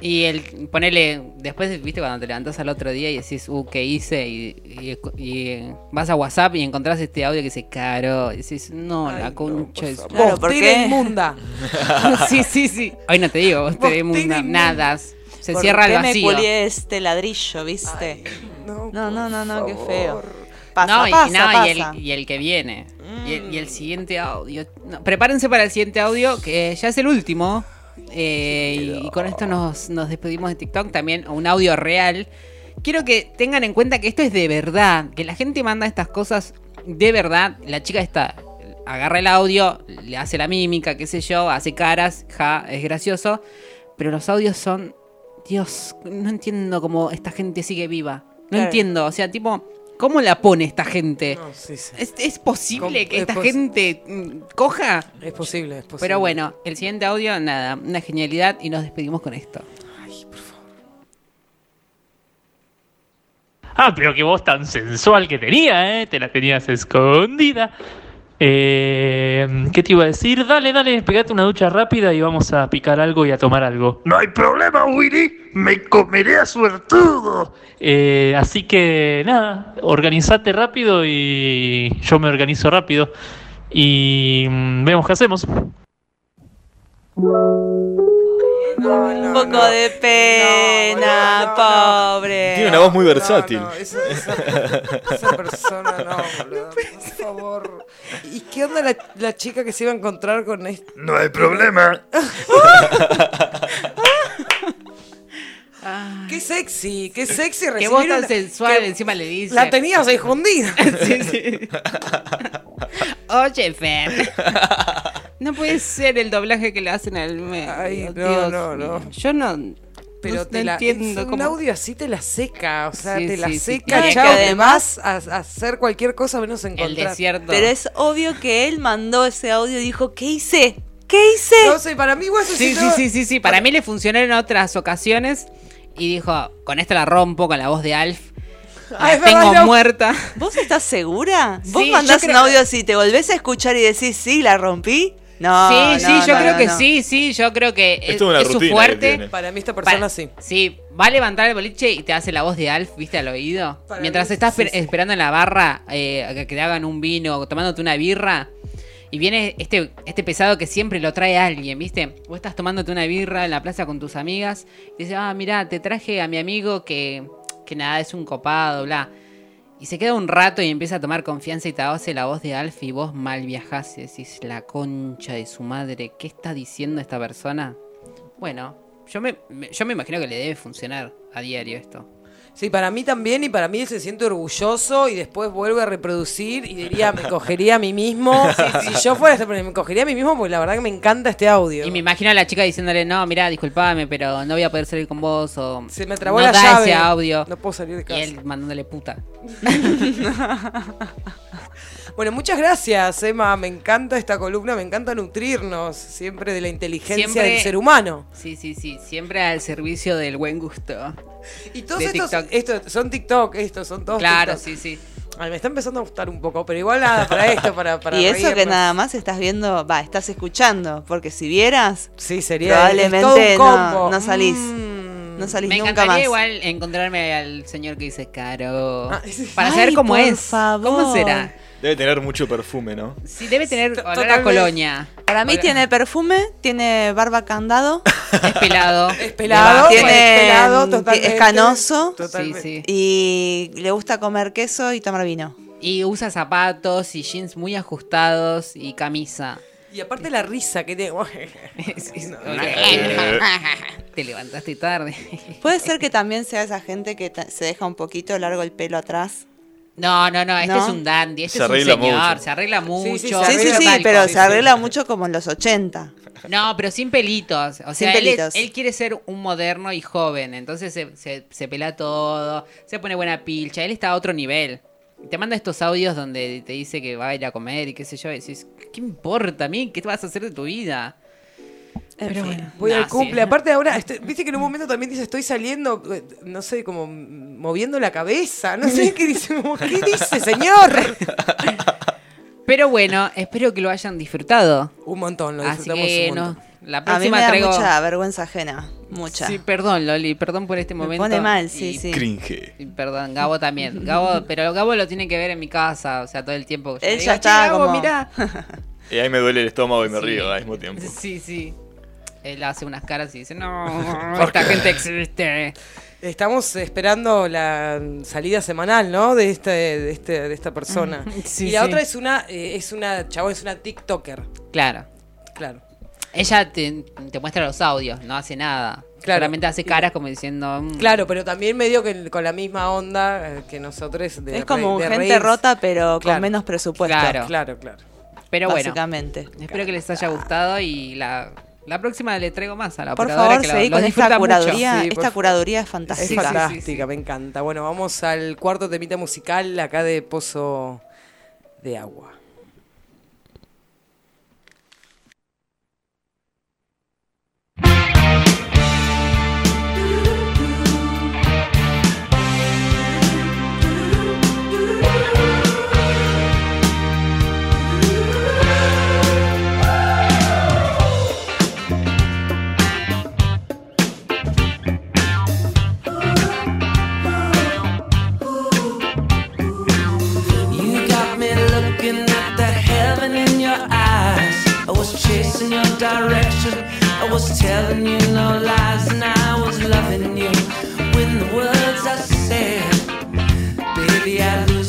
Y el, ponele, después, viste, cuando te levantás al otro día y decís, uh, ¿qué hice? Y, y- y vas a WhatsApp y encontrás este audio que dice caro. Y decís, no, la concha de su- Claro, Bostera porque- inmunda. sí, sí, sí. Hoy no te digo, vos te Bostera inmunda, nada. Se ¿Por cierra el vacío. me culié este ladrillo, viste? No, No, no, no, no, qué feo. Pasa, no, y, pasa, no, pasa. Y, el, y el que viene. Y, el, y el siguiente audio. No, prepárense para el siguiente audio, que ya es el último. Eh, y con esto nos, nos despedimos de TikTok. También un audio real. Quiero que tengan en cuenta que esto es de verdad. Que la gente manda estas cosas de verdad. La chica está. Agarra el audio, le hace la mímica, qué sé yo, hace caras, ja, es gracioso. Pero los audios son. Dios, no entiendo cómo esta gente sigue viva. No Claro. entiendo. O sea, tipo, ¿cómo la pone esta gente? No, sí, sí. ¿Es, es posible que es esta pos- gente mm, coja? Es posible, es posible. Pero bueno, el siguiente audio, nada, una genialidad y nos despedimos con esto. Ah, pero qué voz tan sensual que tenía, ¿eh? Te la tenías escondida. Eh, ¿Qué te iba a decir? Dale, dale, pegate una ducha rápida y vamos a picar algo y a tomar algo. No hay problema, Willy. Me comeré a suertudo. Eh, así que nada, organizate rápido y yo me organizo rápido. Y mm, vemos qué hacemos. Un poco de pena, pobre. Tiene una voz muy versátil. No, no, esa, esa- esa persona no, boludo, por favor. ¿Y qué onda la, la chica que se iba a encontrar con este? No hay problema. Qué sexy, qué sexy Qué recibir voz tan una- sensual, que encima le dice. La tenías escondida. Sí, sí. Oye, Fer. No puede ser el doblaje que le hacen al medio. Ay, no, Dios no, mío. no. Yo no. Pero no, te no la, entiendo es un cómo. audio así te la seca, o sea, Sí, te la sí, sí, seca, chao, Que te además- a, a hacer cualquier cosa menos encontrar. El desierto. Pero es obvio que él mandó ese audio y dijo, ¿qué hice? ¿Qué hice? No sé, para mí igual eso Sí, sí, sí, no- sí, sí, sí. Para mí le funcionó en otras ocasiones. Y dijo, con esta la rompo, con la voz de Alf. La tengo no. muerta. ¿Vos estás segura? ¿Vos Sí, mandás un audio así, te volvés a escuchar y decís, sí, la rompí? No. sí, no, sí, yo no, creo no, que no. sí, sí, yo creo que es, su fuerte. Para mí esta persona Pa- sí. Sí, va a levantar el boliche y te hace la voz de Alf, ¿viste? Al oído. Para Mientras mí, estás sí, esper- sí. esperando en la barra eh, a que te hagan un vino, tomándote una birra. Y viene este, este pesado que siempre lo trae alguien, ¿viste? Vos estás tomándote una birra en la plaza con tus amigas. Y dices, ah, mira, te traje a mi amigo que, que nada, es un copado, bla. Y se queda un rato y empieza a tomar confianza y te hace la voz de Alf y vos mal viajás y decís, la concha de su madre, ¿qué está diciendo esta persona? Bueno, yo me- yo me imagino que le debe funcionar a diario esto. Sí, para mí también, y para mí él se siente orgulloso y después vuelve a reproducir y diría, me cogería a mí mismo. Si yo fuera este, me cogería a mí mismo porque la verdad que me encanta este audio. Y me imagino a la chica diciéndole, no, mira, disculpame, pero no voy a poder salir con vos o... Se me trabó no la da llave. ese audio. No puedo salir de casa. Y él mandándole puta. Bueno, muchas gracias, Emma. Me encanta esta columna, me encanta nutrirnos siempre de la inteligencia Siempre- del ser humano. Sí, sí, sí. Siempre al servicio del buen gusto. Y todos estos, estos son TikTok, estos son todos Claro, TikTok. sí, sí. Ay, me está empezando a gustar un poco, pero igual nada, para esto, para, para y eso que nada más estás viendo, va, estás escuchando, porque si vieras, Sí, sería probablemente es todo un no, combo. no salís. Mm. No salís Me nunca encantaría más. igual encontrarme al señor que dice Caro. Ah, sí. Para Ay, saber cómo por es. favor. ¿Cómo será? Debe tener mucho perfume, ¿no? Sí, debe tener olor a colonia. Para mí Hola. tiene perfume, tiene barba candado, Es pelado. Es pelado, tiene, es pelado, totalmente. es canoso Sí, Totalmente. sí. y le gusta comer queso y tomar vino. Y usa zapatos y jeans muy ajustados y camisa. Y aparte la risa que tiene. Te levantaste tarde. Puede ser que también sea esa gente que se deja un poquito largo el pelo atrás. No, no, no, este ¿No? es un dandy, este Se es un señor, mucho. se arregla mucho. Sí, sí, se Sí, pero se arregla mucho como en los 80. No, pero sin pelitos. O sea, Sin él, es- pelitos. él quiere ser un moderno y joven. Entonces se, se, se pela todo, se pone buena pilcha. Él está a otro nivel. Te manda estos audios donde te dice que va a ir a comer y qué sé yo. Y decís, ¿qué importa a mí? ¿Qué te vas a hacer de tu vida? En Pero fin. bueno. Voy al sí. cumple. Aparte ahora, estoy- viste que en un momento también dice, estoy saliendo, eh, no sé, como moviendo la cabeza. No sé qué dice. como, ¿Qué dice, señor? Pero bueno, espero que lo hayan disfrutado. Un montón, lo Así disfrutamos que un no, montón. A mí me da traigo... mucha vergüenza ajena. Mucha. Sí, perdón, Loli, perdón por este Me momento. pone mal, sí, Y- sí. Cringe. y Perdón, Gabo también. Gabo, pero Gabo lo tiene que ver en mi casa, o sea, todo el tiempo. Yo Él ya digo, "Che, está Gabo, como- mirá". Y ahí me duele el estómago y me Sí. río al mismo tiempo. Sí, sí. Él hace unas caras y dice, no, esta gente existe. Estamos esperando la salida semanal, ¿no? De este, de este, de esta persona. Sí, y la sí. otra es una, eh, es una, chabón, es una TikToker. Claro. Claro. Ella te, te muestra los audios, no hace nada. Claro. Solamente hace caras como diciendo... mm, Claro, pero también medio que con la misma onda eh, que nosotros. De es como de gente rota, pero Claro. con menos presupuesto. Claro. Claro, claro. Pero bueno, Básicamente. espero que les haya gustado y la, la próxima le traigo más a la Por operadora favor, que seguí lo con esta disfruta mucho. curaduría. Sí, por esta curaduría es Es fantástica. sí, sí, fantástica, me encanta. Bueno, vamos al cuarto temita musical acá de Pozo de Agua. Chasing your direction. I was telling you no lies, and I was loving you. When the words I said, baby, I lose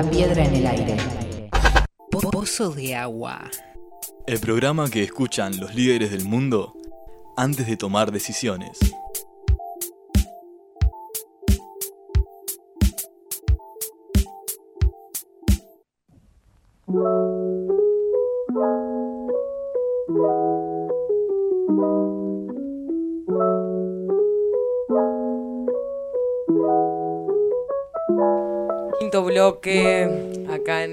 una piedra en el aire. Pozo de agua. El programa que escuchan los líderes del mundo antes de tomar decisiones. Quinto bloque,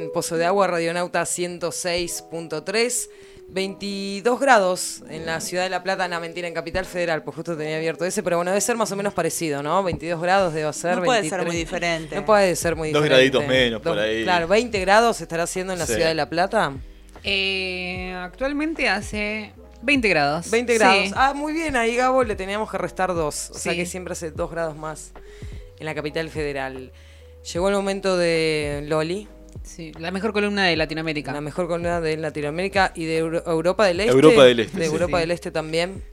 en Pozo de Agua, Radionauta 106.3. 22 grados en la ciudad de La Plata, no mentira, en Capital Federal, pues justo tenía abierto ese, pero bueno, debe ser más o menos parecido, ¿no? 22 grados debe ser. No puede ser 23. muy diferente. No puede ser muy Dos diferente. graditos menos por ahí. Claro, 20 grados estará haciendo en la Sí. ciudad de La Plata. Eh, actualmente hace 20 grados. 20 grados. Sí. Ah, muy bien, ahí Gabo le teníamos que restar dos. O sea que siempre hace dos grados más en la capital federal. Llegó el momento de Loli. Sí, la mejor columna de Latinoamérica. La mejor columna de Latinoamérica y de Euro- Europa del Este. Europa del Este, De sí. Europa Sí. del Este también.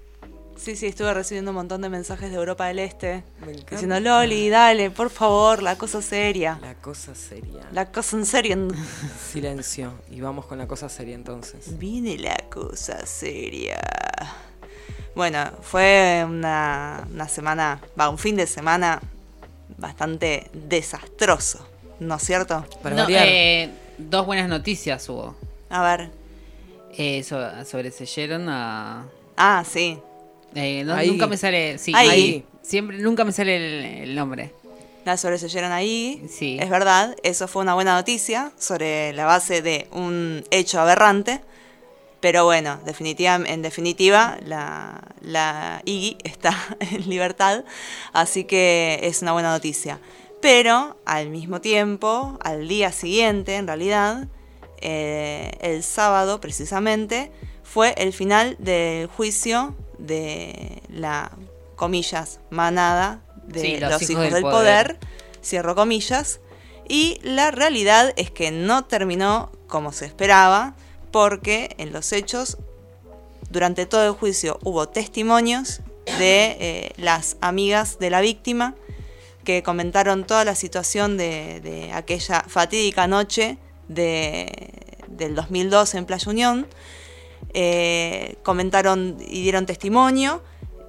Sí, sí, estuve recibiendo un montón de mensajes de Europa del Este. Me. Diciendo, Loli, dale, por favor, la cosa seria. La cosa seria. La cosa en serio. Silencio. Y vamos con la cosa seria entonces. Viene la cosa seria. Bueno, fue una, una semana, va, un fin de semana bastante desastroso, ¿no es cierto? Para No, variar. eh, dos buenas noticias hubo. A ver. Eh, so- sobreseyeron a. Ah, sí. eh, no- Ahí. nunca me sale. Sí, Ahí. ahí. Siempre, nunca me sale el, el nombre. La sobreseyeron ahí. Sí. Es verdad, eso fue una buena noticia sobre la base de un hecho aberrante. Pero bueno, definitiva, en definitiva, la, la Iggy está en libertad, así que es una buena noticia. Pero al mismo tiempo, al día siguiente, en realidad, eh, el sábado precisamente, fue el final del juicio de la, comillas, manada de Sí, los, los hijos, hijos del, poder. cierro comillas, y la realidad es que no terminó como se esperaba, porque en los hechos, durante todo el juicio, hubo testimonios de eh, las amigas de la víctima que comentaron toda la situación de, aquella fatídica noche de, del 2002 en Playa Unión. Eh, comentaron y dieron testimonio.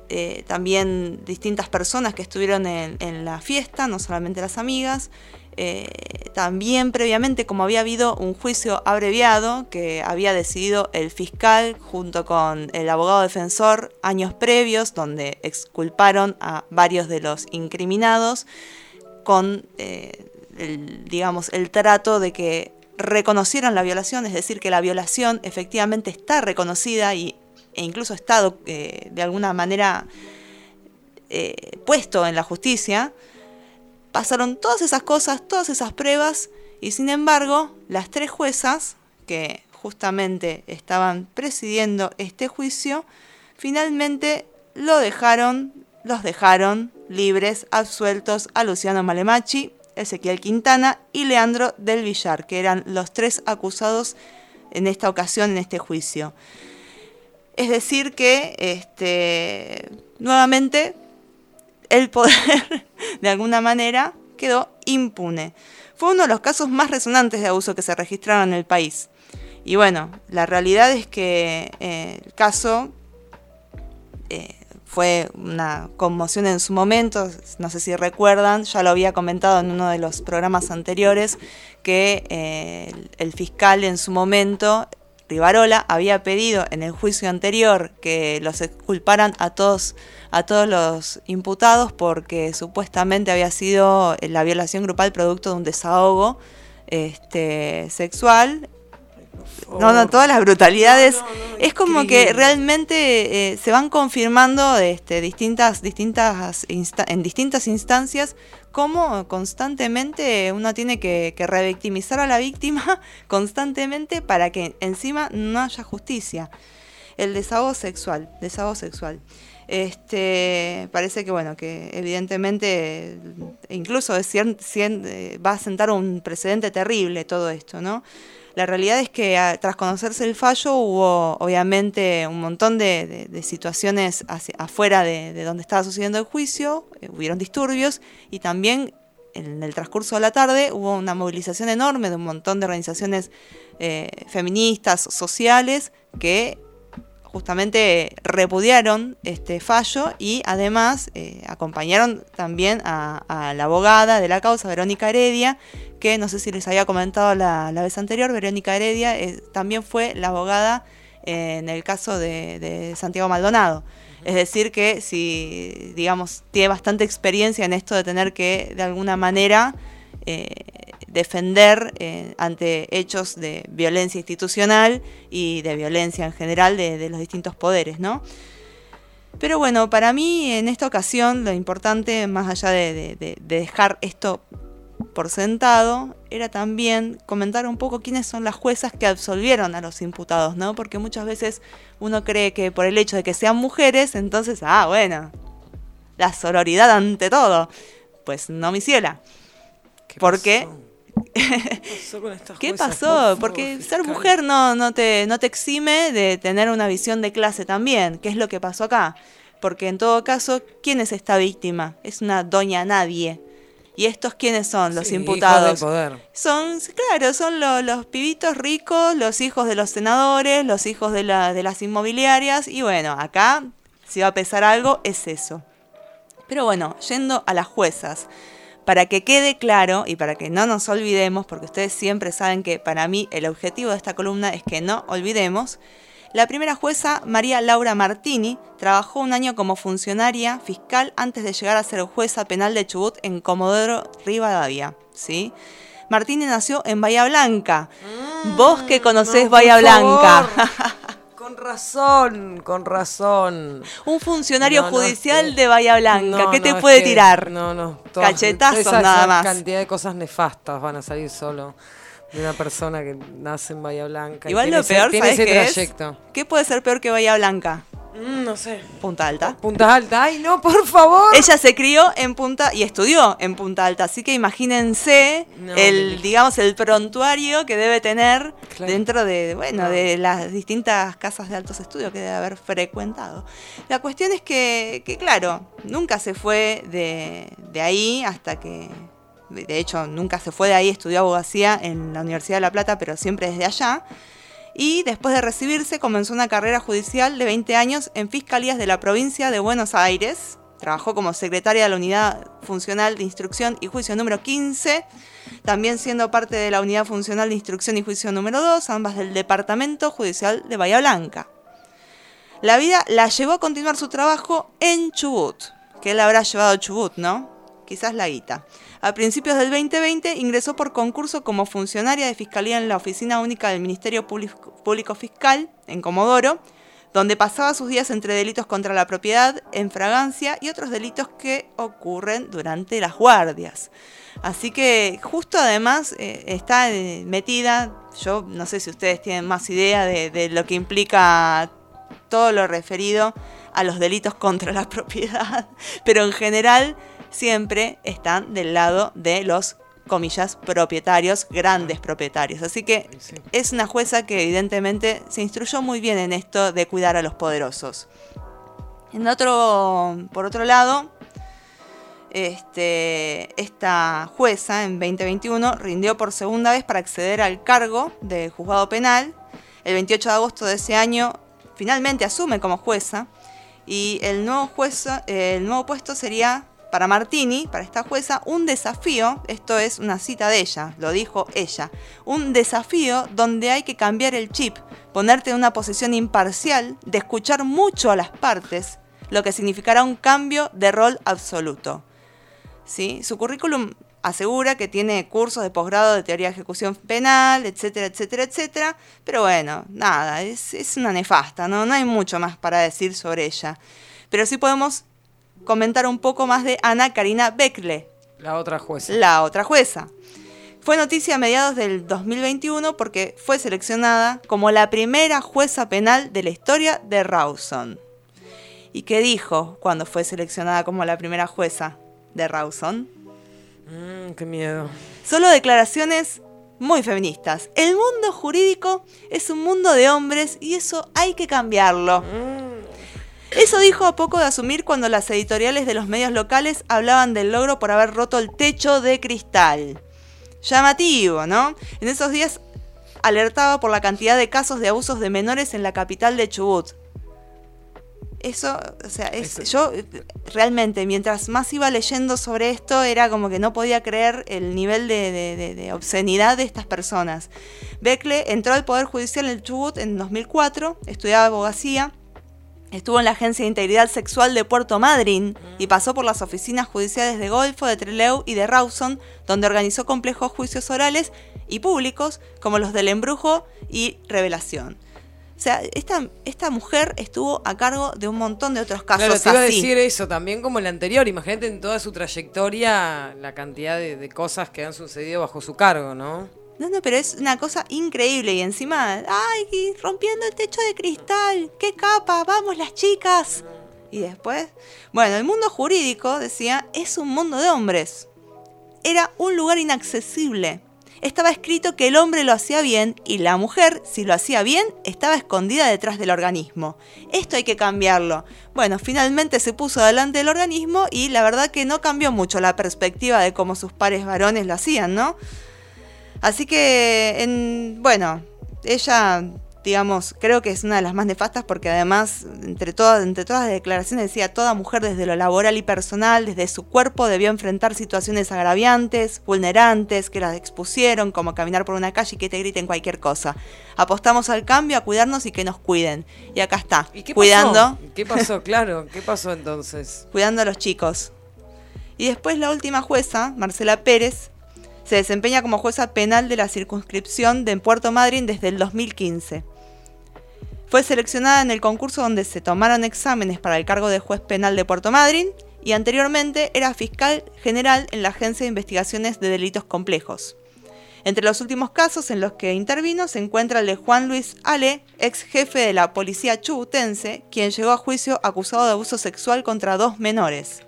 eh, también distintas personas que estuvieron en la fiesta, no solamente las amigas. Eh, también previamente, como había habido un juicio abreviado que había decidido el fiscal junto con el abogado defensor años previos, donde exculparon a varios de los incriminados con, eh, el, digamos, el trato de que reconocieran la violación, es decir, que la violación efectivamente está reconocida y, e incluso estado eh, de alguna manera puesto en la justicia. Pasaron todas esas cosas, todas esas pruebas, y sin embargo, las tres juezas que justamente estaban presidiendo este juicio, finalmente lo dejaron, los dejaron libres, absueltos a Luciano Malemachi, Ezequiel Quintana y Leandro del Villar, que eran los tres acusados en esta ocasión, en este juicio. Es decir, que este, nuevamente el poder, de alguna manera, quedó impune. Fue uno de los casos más resonantes de abuso que se registraron en el país. Y bueno, la realidad es que eh, el caso eh, fue una conmoción en su momento, no sé si recuerdan, ya lo había comentado en uno de los programas anteriores, que eh, el, el fiscal en su momento, Rivarola, había pedido en el juicio anterior que los exculparan a todos, a todos los imputados porque supuestamente había sido la violación grupal producto de un desahogo este, sexual no, no, todas las brutalidades. es como que realmente eh, se van confirmando este, distintas, distintas en distintas instancias cómo constantemente uno tiene que, revictimizar a la víctima constantemente para que encima no haya justicia. El desahogo sexual, desahogo sexual. Este, parece que bueno, que evidentemente incluso es eh, va a sentar un precedente terrible todo esto, ¿no? La realidad es que ah, tras conocerse el fallo hubo obviamente un montón de, situaciones afuera de, de donde estaba sucediendo el juicio, eh, hubieron disturbios y también en el transcurso de la tarde hubo una movilización enorme de un montón de organizaciones eh, feministas, sociales, que justamente repudiaron este fallo y además eh, acompañaron también a, a la abogada de la causa, Verónica Heredia, que no sé si les había comentado la, la vez anterior, Verónica Heredia eh, también fue la abogada eh, en el caso de, de Santiago Maldonado. Es decir, que si, digamos, tiene bastante experiencia en esto de tener que, de alguna manera, eh, defender eh, ante hechos de violencia institucional y de violencia en general de, de los distintos poderes, ¿no? Pero bueno, para mí en esta ocasión lo importante, más allá de, de- de- de dejar esto por sentado, era también comentar un poco quiénes son las juezas que absolvieron a los imputados, ¿no? Porque muchas veces uno cree que por el hecho de que sean mujeres, entonces, ah, bueno, la sororidad ante todo. Pues no, mi ciela. Porque ¿Qué pasó? Porque ser mujer no, no, te, no te exime de tener una visión de clase también, que es lo que pasó acá. Porque en todo caso, ¿quién es esta víctima? Es una doña nadie. ¿Y estos quiénes son? Los Sí, imputados. poder. Son, claro, son lo- los pibitos ricos, los hijos de los senadores, los hijos de, la, de las inmobiliarias. Y bueno, acá, si va a pesar algo, es eso. Pero bueno, yendo a las juezas, para que quede claro y para que no nos olvidemos, porque ustedes siempre saben que para mí el objetivo de esta columna es que no olvidemos, la primera jueza, María Laura Martini, trabajó un año como funcionaria fiscal antes de llegar a ser jueza penal de Chubut en Comodoro Rivadavia. ¿sí? Martini nació en Bahía Blanca. Vos que conocés no, Bahía Blanca. Con razón, con razón. Un funcionario No, no, judicial sí. de Bahía Blanca. No, ¿Qué te es puede que- tirar? No, no. todas- Cachetazos esa- nada esa más. cantidad de cosas nefastas van a salir solo de una persona que nace en Bahía Blanca. y Igual tiene lo ese- peor, tiene ¿sabes ese qué es? trayecto. ¿Qué puede ser peor que Bahía Blanca? Mm, no sé. Punta Alta. Punta Alta. Ay, no, por favor. Ella se crió en Punta y estudió en Punta Alta, así que imagínense No, el, digamos, el prontuario que debe tener Claro. dentro de, bueno, No. de las distintas casas de altos estudios que debe haber frecuentado. La cuestión es que, que, claro, nunca se fue de, de ahí hasta que, de hecho, nunca se fue de ahí, estudió abogacía en la Universidad de La Plata, pero siempre desde allá. Y después de recibirse comenzó una carrera judicial de 20 años en fiscalías de la provincia de Buenos Aires. Trabajó como secretaria de la Unidad Funcional de Instrucción y Juicio número 15, también siendo parte de la Unidad Funcional de Instrucción y Juicio número 2, ambas del Departamento Judicial de Bahía Blanca. La vida la llevó a continuar su trabajo en Chubut, que él habrá llevado Chubut, ¿no? Quizás la guita. A principios del 2020 ingresó por concurso como funcionaria de fiscalía en la Oficina Única del Ministerio Público Fiscal en Comodoro, donde pasaba sus días entre delitos contra la propiedad, en fragancia y otros delitos que ocurren durante las guardias. Así que justo además eh, está eh, metida, yo no sé si ustedes tienen más idea de, de lo que implica todo lo referido a los delitos contra la propiedad, pero en general siempre están del lado de los comillas propietarios, grandes propietarios. Así que es una jueza que evidentemente se instruyó muy bien en esto de cuidar a los poderosos. En otro, por otro lado, este, esta jueza en 2021 rindió por segunda vez para acceder al cargo de juzgado penal. El 28 de agosto de ese año finalmente asume como jueza y el nuevo, jueza, eh, el nuevo puesto sería para Martini, para esta jueza, un desafío, esto es una cita de ella, lo dijo ella, un desafío donde hay que cambiar el chip, ponerte en una posición imparcial, de escuchar mucho a las partes, lo que significará un cambio de rol absoluto. ¿Sí? Su currículum asegura que tiene cursos de posgrado de teoría de ejecución penal, etcétera, etcétera, etcétera. Pero bueno, nada, es, es una nefasta, ¿no? no hay mucho más para decir sobre ella. Pero sí podemos comentar un poco más de Ana Karina Beckle, La otra jueza. la otra jueza. Fue noticia a mediados del 2021 porque fue seleccionada como la primera jueza penal de la historia de Rawson. ¿Y qué dijo cuando fue seleccionada como la primera jueza de Rawson? Mm, qué miedo. Solo declaraciones muy feministas. El mundo jurídico es un mundo de hombres y eso hay que cambiarlo. Eso dijo a poco de asumir cuando las editoriales de los medios locales hablaban del logro por haber roto el techo de cristal. Llamativo, ¿no? En esos días alertaba por la cantidad de casos de abusos de menores en la capital de Chubut. Eso, o sea, es- yo realmente, mientras más iba leyendo sobre esto, era como que no podía creer el nivel de, de- de- de obscenidad de estas personas. Beckle entró al Poder Judicial en Chubut en 2004, estudiaba abogacía, estuvo en la Agencia de Integridad Sexual de Puerto Madryn y pasó por las oficinas judiciales de Golfo, de Trelew y de Rawson, donde organizó complejos juicios orales y públicos como los del embrujo y revelación. O sea, esta, esta mujer estuvo a cargo de un montón de otros casos Claro, te iba a así. decir eso también como el anterior. Imagínate en toda su trayectoria la cantidad de, de cosas que han sucedido bajo su cargo, ¿no? No, no, pero es una cosa increíble y encima, ay, rompiendo el techo de cristal, qué capa, vamos las chicas. Y después, bueno, el mundo jurídico, decía, es un mundo de hombres. Era un lugar inaccesible. Estaba escrito que el hombre lo hacía bien y la mujer, si lo hacía bien, estaba escondida detrás del organismo. Esto hay que cambiarlo. Bueno, finalmente se puso delante del organismo y la verdad que no cambió mucho la perspectiva de cómo sus pares varones lo hacían, ¿no? Así que, en, bueno, ella, digamos, creo que es una de las más nefastas porque además, entre todas, entre todas las declaraciones decía, toda mujer desde lo laboral y personal, desde su cuerpo, debió enfrentar situaciones agraviantes, vulnerantes, que las expusieron, como caminar por una calle y que te griten cualquier cosa. Apostamos al cambio, a cuidarnos y que nos cuiden. Y acá está, ¿Y qué cuidando, pasó? ¿Qué pasó? Claro, ¿qué pasó entonces? cuidando a los chicos. Y después la última jueza, Marcela Pérez, se desempeña como jueza penal de la circunscripción de Puerto Madryn desde el 2015. Fue seleccionada en el concurso donde se tomaron exámenes para el cargo de juez penal de Puerto Madryn y anteriormente era fiscal general en la Agencia de Investigaciones de Delitos Complejos. Entre los últimos casos en los que intervino se encuentra el de Juan Luis Ale, ex jefe de la policía chubutense, quien llegó a juicio acusado de abuso sexual contra dos menores.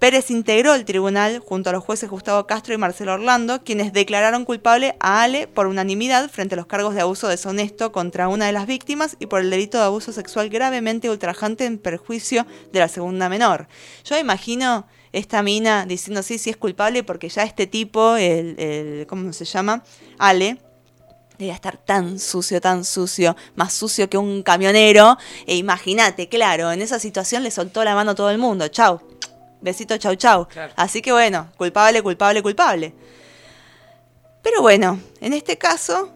Pérez integró el tribunal junto a los jueces Gustavo Castro y Marcelo Orlando, quienes declararon culpable a Ale por unanimidad frente a los cargos de abuso deshonesto contra una de las víctimas y por el delito de abuso sexual gravemente ultrajante en perjuicio de la segunda menor. Yo imagino esta mina diciendo sí, sí es culpable porque ya este tipo, el, ¿cómo se llama? Ale, Debía estar tan sucio, tan sucio, más sucio que un camionero. E imagínate, claro, en esa situación le soltó la mano a todo el mundo. Chau. Besito, chau, chau. Claro. Así que bueno, culpable, culpable, culpable. Pero bueno, en este caso,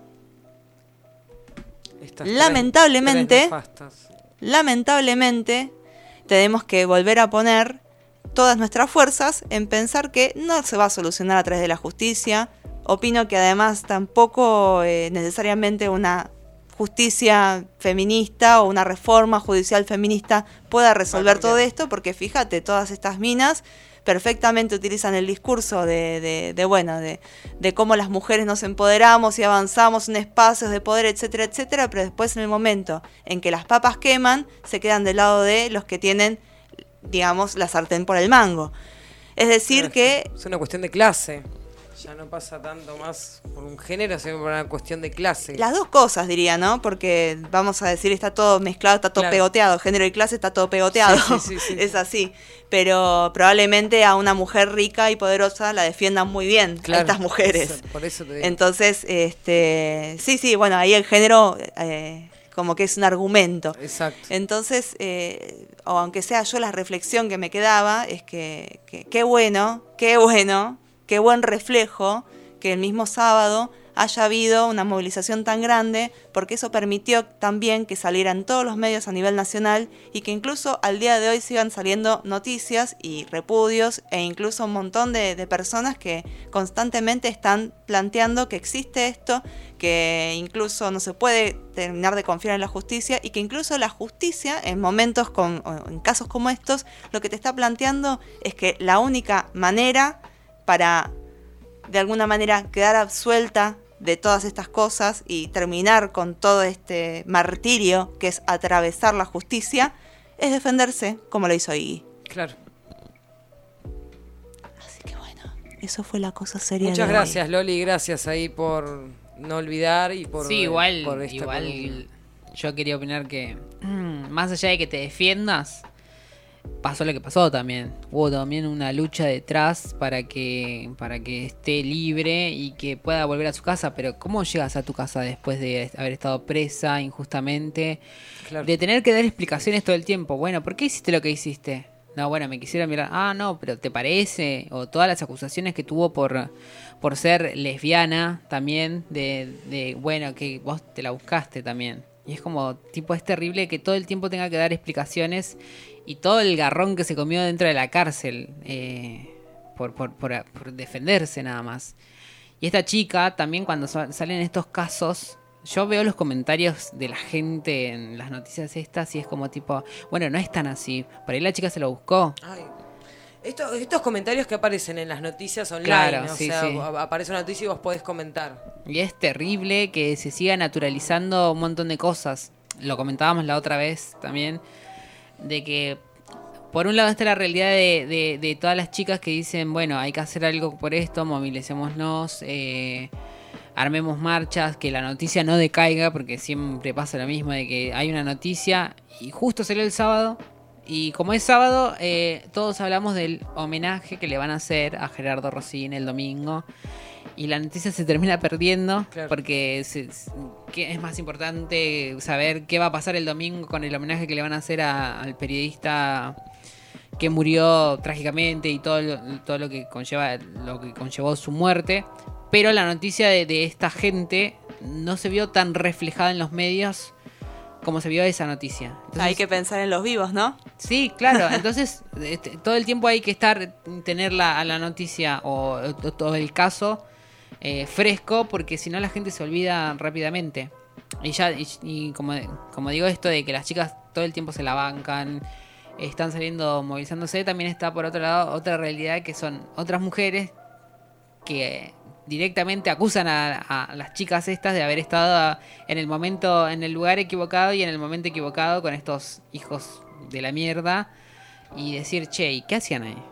Estas Lamentablemente- tres lamentablemente, tenemos que volver a poner todas nuestras fuerzas en pensar que no se va a solucionar a través de la justicia. Opino que además tampoco eh, necesariamente una justicia feminista o una reforma judicial feminista pueda resolver todo esto, porque fíjate, todas estas minas perfectamente utilizan el discurso de, de- de, bueno, de, de cómo las mujeres nos empoderamos y avanzamos en espacios de poder, etcétera, etcétera, pero después en el momento en que las papas queman, se quedan del lado de los que tienen, digamos, la sartén por el mango. Es decir, que Es una cuestión de clase. Ya no pasa tanto más por un género, sino por una cuestión de clase. Las dos cosas, diría, ¿no? Porque vamos a decir, está todo mezclado, está todo Claro. pegoteado. Género y clase está todo pegoteado. Sí, sí, sí, es así. Pero probablemente a una mujer rica y poderosa la defiendan muy bien Claro, a estas mujeres. eso- por eso te digo. Entonces, este, sí, sí, bueno, ahí el género eh, como que es un argumento. Exacto. Entonces, eh, o aunque sea yo la reflexión que me quedaba, es que- qué bueno, qué bueno, qué buen reflejo que el mismo sábado haya habido una movilización tan grande, porque eso permitió también que salieran todos los medios a nivel nacional y que incluso al día de hoy sigan saliendo noticias y repudios e incluso un montón de, personas que constantemente están planteando que existe esto, que incluso no se puede terminar de confiar en la justicia y que incluso la justicia en momentos con, en casos como estos, lo que te está planteando es que la única manera para de alguna manera quedar absuelta de todas estas cosas y terminar con todo este martirio que es atravesar la justicia, es defenderse como lo hizo Iggy. Claro. Eso fue la cosa seria. Muchas de hoy. gracias, Loli. Gracias ahí por no olvidar y por. sí, igual, por esta igual yo quería opinar que mm, más allá de que te defiendas, pasó lo que pasó también. Hubo también una lucha detrás para que para que esté libre y que pueda volver a su casa. Pero ¿cómo llegas a tu casa después de haber estado presa injustamente? Claro. De tener que dar explicaciones todo el tiempo. Bueno, ¿por qué hiciste lo que hiciste? No, bueno, me quisiera mirar. Ah, no, pero ¿te parece? O todas las acusaciones que tuvo por, por ser lesbiana también. De, de, bueno, que vos te la buscaste también. Y es como, tipo, es terrible que todo el tiempo tenga que dar explicaciones y todo el garrón que se comió dentro de la cárcel eh, por, por, por, por defenderse nada más. Y esta chica también cuando sa- salen estos casos, yo veo los comentarios de la gente en las noticias estas y es como tipo, bueno, no es tan así. Por ahí la chica se lo buscó. Ay, esto- estos comentarios que aparecen en las noticias online, Claro, o sí, sea, sí. aparece una noticia y vos podés comentar. Y es terrible que se siga naturalizando un montón de cosas. Lo comentábamos la otra vez también, de que por un lado está la realidad de, de- de todas las chicas que dicen, bueno, hay que hacer algo por esto, movilicémonos, eh, armemos marchas, que la noticia no decaiga, porque siempre pasa lo mismo, de que hay una noticia y justo salió el sábado. Y como es sábado, eh, todos hablamos del homenaje que le van a hacer a Gerardo Rossini el domingo. Y la noticia se termina perdiendo Claro. porque se- que es más importante saber qué va a pasar el domingo con el homenaje que le van a hacer a- al periodista que murió trágicamente y todo lo, todo lo que conlleva lo que conllevó su muerte. Pero la noticia de, de esta gente no se vio tan reflejada en los medios como se vio esa noticia. Entonces- Hay que pensar en los vivos, ¿no? Sí, claro. Entonces, este, todo el tiempo hay que estar, tener la, a la noticia o, o todo el caso eh, fresco, porque si no la gente se olvida rápidamente. Y ya, y, como, como digo esto de que las chicas todo el tiempo se la bancan, están saliendo movilizándose, también está por otro lado otra realidad que son otras mujeres que directamente acusan a, a las chicas estas de haber estado en el momento, en el lugar equivocado y en el momento equivocado con estos hijos de la mierda y decir, che, ¿y qué hacían ahí?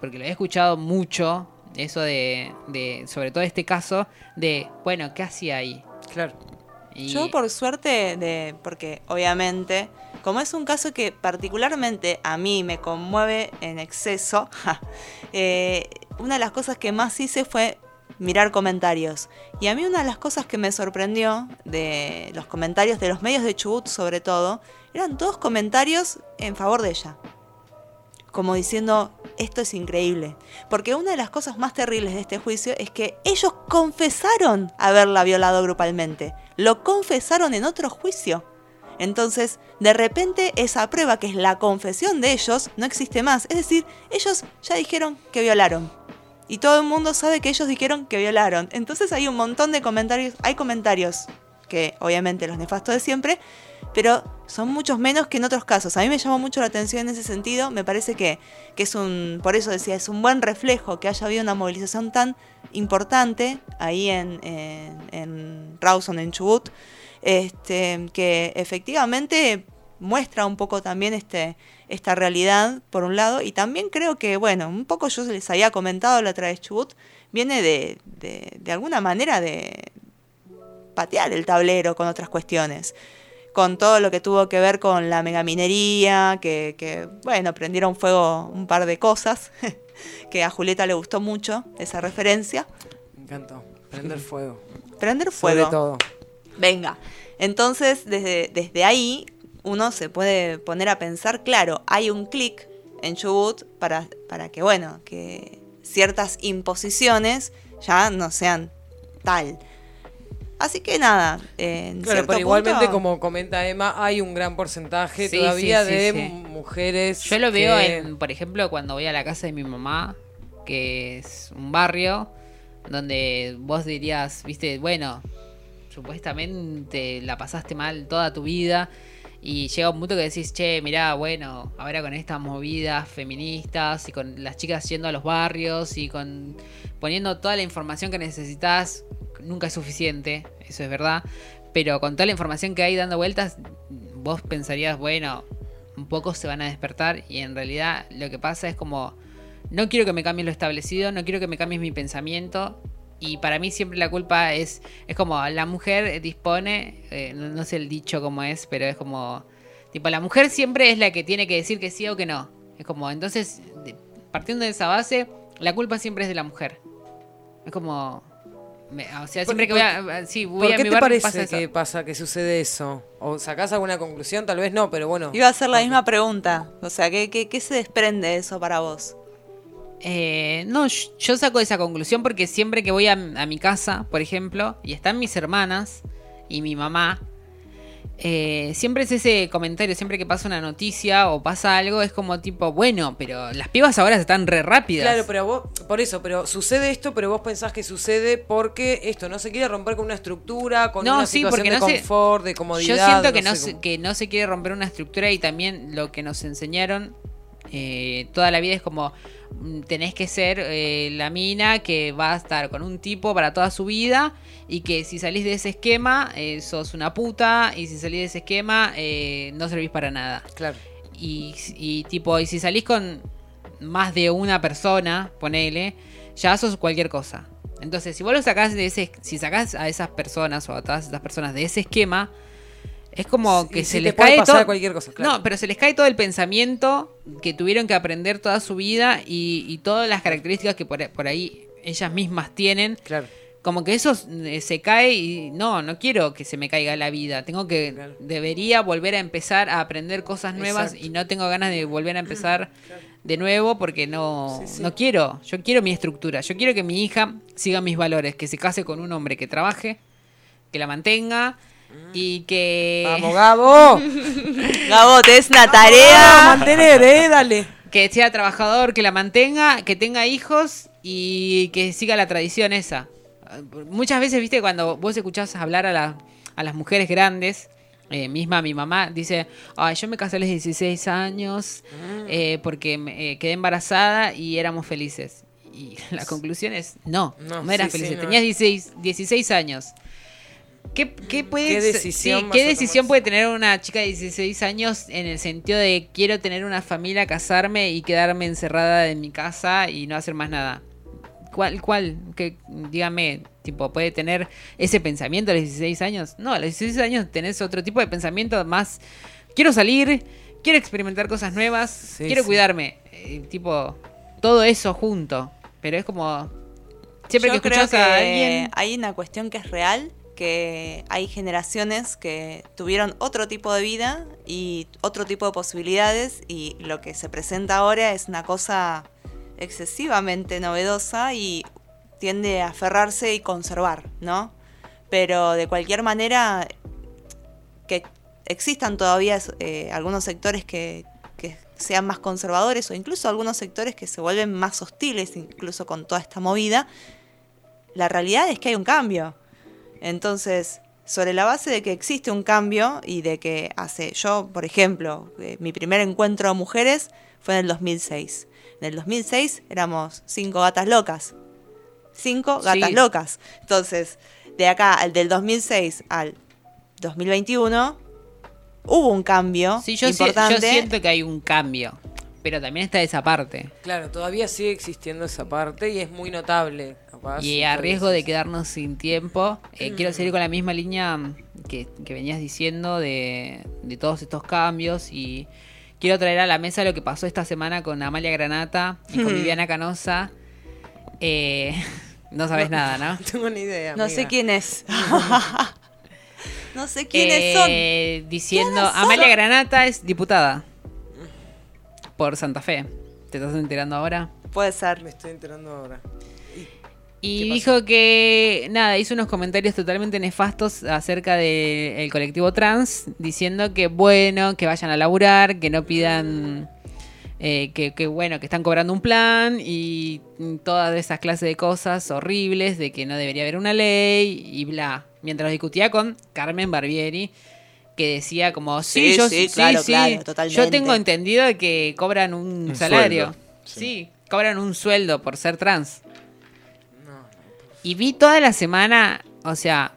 Porque lo he escuchado mucho, eso de, de sobre todo este caso, de, bueno, ¿qué hacía ahí? Claro. Y- Yo por suerte, de, porque obviamente, como es un caso que particularmente a mí me conmueve en exceso, ja, eh, una de las cosas que más hice fue mirar comentarios. Y a mí una de las cosas que me sorprendió de los comentarios de los medios de Chubut sobre todo, eran todos comentarios en favor de ella. Como diciendo, esto es increíble. Porque una de las cosas más terribles de este juicio es que ellos confesaron haberla violado grupalmente. Lo confesaron en otro juicio. Entonces, de repente, esa prueba, que es la confesión de ellos, no existe más. Es decir, ellos ya dijeron que violaron. Y todo el mundo sabe que ellos dijeron que violaron. Entonces hay un montón de comentarios. Hay comentarios que, obviamente, los nefastos de siempre, pero son muchos menos que en otros casos. A mí me llamó mucho la atención en ese sentido. Me parece que, que es un, por eso decía, es un buen reflejo que haya habido una movilización tan importante ahí en, en, en Rawson, en Chubut, este, que efectivamente muestra un poco también este, esta realidad, por un lado, y también creo que, bueno, un poco yo les había comentado la otra vez Chubut, viene de, de, de alguna manera de patear el tablero con otras cuestiones con todo lo que tuvo que ver con la megaminería, que, que, bueno, prendieron fuego un par de cosas, que a Julieta le gustó mucho esa referencia. Me encantó. Prender fuego. Prender Sobre fuego. todo. Venga. Entonces, desde, desde ahí, uno se puede poner a pensar, claro, hay un clic en Chubut para, para que, bueno, que ciertas imposiciones ya no sean tal. Así que nada, eh, en Claro, pero igualmente, punto- como comenta Emma, hay un gran porcentaje Sí, todavía sí, sí, de sí. mujeres. Yo lo veo en, por ejemplo, cuando voy a la casa de mi mamá, que es un barrio donde vos dirías, viste, bueno, supuestamente la pasaste mal toda tu vida y llega un punto que decís, che, mirá, bueno, ahora con estas movidas feministas y con las chicas yendo a los barrios y con poniendo toda la información que necesitas, nunca es suficiente, eso es verdad, pero con toda la información que hay dando vueltas, vos pensarías, bueno, un poco se van a despertar y en realidad lo que pasa es como, no quiero que me cambies lo establecido, no quiero que me cambies mi pensamiento. Y para mí siempre la culpa es, es como la mujer dispone, eh, no, no sé el dicho cómo es, pero es como, tipo, la mujer siempre es la que tiene que decir que sí o que no. Es como, entonces, de- partiendo de esa base, la culpa siempre es de la mujer. Es como, me- o sea, siempre que voy a, sí, voy ¿Por a qué mi te bar, parece pasa eso. que pasa, que sucede eso? ¿O sacás alguna conclusión? Tal vez no, pero bueno. Iba a hacer la misma pregunta. O sea, ¿qué, qué, qué se desprende de eso para vos? Eh, no, yo saco esa conclusión porque siempre que voy a, a mi casa, por ejemplo, y están mis hermanas y mi mamá, eh, siempre es ese comentario, siempre que pasa una noticia o pasa algo, es como tipo, bueno, pero las pibas ahora están re rápidas. Claro, pero vos, por eso, pero sucede esto, pero vos pensás que sucede porque esto no se quiere romper con una estructura, con No, una sí, situación porque de no se- confort, de comodidad. Yo siento que no, sé que no se quiere romper una estructura y también lo que nos enseñaron eh, toda la vida es como mm, tenés que ser eh, la mina que va a estar con un tipo para toda su vida y que si salís de ese esquema eh, sos una puta y si salís de ese esquema eh, no servís para nada. Claro. Y, y tipo, y si salís con más de una persona, ponele, ya sos cualquier cosa. Entonces, si vos lo sacás de ese, si sacás a esas personas o a todas esas personas de ese esquema, es como que se sí, les cae pasar todo. cualquier cosa, claro. No, pero se les cae todo el pensamiento que tuvieron que aprender toda su vida y, y todas las características que por, por ahí ellas mismas tienen. Claro. Como que eso eh, se cae y no, no quiero que se me caiga la vida. Tengo que, debería volver a empezar a aprender cosas nuevas Exacto. y no tengo ganas de volver a empezar de nuevo porque no, no quiero. Yo quiero mi estructura. Yo quiero que mi hija siga mis valores, que se case con un hombre que trabaje, que la mantenga y que... Vamos, Gabo. Gabo, te es una Ah, tarea. mantener, eh, dale. Que sea trabajador, que la mantenga, que tenga hijos y que siga la tradición esa. Muchas veces, viste, cuando vos escuchás hablar a, la- a las mujeres grandes, eh, misma mi mamá dice, ay, yo me casé a los 16 años eh, porque me, eh, quedé embarazada y éramos felices. Y la conclusión es, no, no, No, eras sí, sí, feliz. no. Tenías 16, 16 años. ¿Qué, qué puede ¿Qué ser- decisión sí, vas ¿qué a decisión puede tener una chica de 16 años en el sentido de quiero tener una familia, casarme y quedarme encerrada en mi casa y no hacer más nada? ¿Cuál, cuál? Que, dígame, tipo, puede tener ese pensamiento a los 16 años? No, a los 16 años tenés otro tipo de pensamiento más. Quiero salir, quiero experimentar cosas nuevas, quiero sí. cuidarme. Eh, tipo, todo eso junto. Pero es como. Siempre Yo que escuchas a alguien. hay una cuestión que es real, que hay generaciones que tuvieron otro tipo de vida y otro tipo de posibilidades y lo que se presenta ahora es una cosa excesivamente novedosa y tiende a aferrarse y conservar, ¿no? Pero de cualquier manera, que existan todavía eh, algunos sectores que sean más conservadores o incluso algunos sectores que se vuelven más hostiles, incluso con toda esta movida, la realidad es que hay un cambio. Entonces, sobre la base de que existe un cambio y de que hace, yo, por ejemplo, eh, mi primer encuentro de mujeres fue en el 2006. En el 2006 éramos cinco gatas locas. Cinco gatas Sí. locas. Entonces, de acá, del 2006 al 2021, hubo un cambio Sí, yo, importante. yo siento que hay un cambio. Pero también está esa parte. Claro, todavía sigue existiendo esa parte y es muy notable. capaz, Y a riesgo de quedarnos sin tiempo, eh, quiero seguir con la misma línea que, que venías diciendo de, de todos estos cambios y quiero traer a la mesa lo que pasó esta semana con Amalia Granata y con Hmm. Viviana Canosa. Eh, no sabes nada, ¿no? No tengo ni idea. No sé quién es. no sé quiénes Eh, Diciendo, ¿Quiénes son? Amalia Granata es diputada por Santa Fe. ¿Te estás enterando ahora? Puede ser. Me estoy enterando ahora. Y dijo que, nada, hizo unos comentarios totalmente nefastos acerca del colectivo trans, diciendo que, bueno, que vayan a laburar, que no pidan, eh, que, que, bueno, que están cobrando un plan y todas esas clases de cosas horribles, de que no debería haber una ley y bla. Mientras discutía con Carmen Barbieri, que decía como, sí, Sí, yo sí, claro, claro, totalmente. yo tengo entendido que cobran un, Un salario. sueldo, sí, cobran un sueldo por ser trans. Y vi toda la semana, o sea,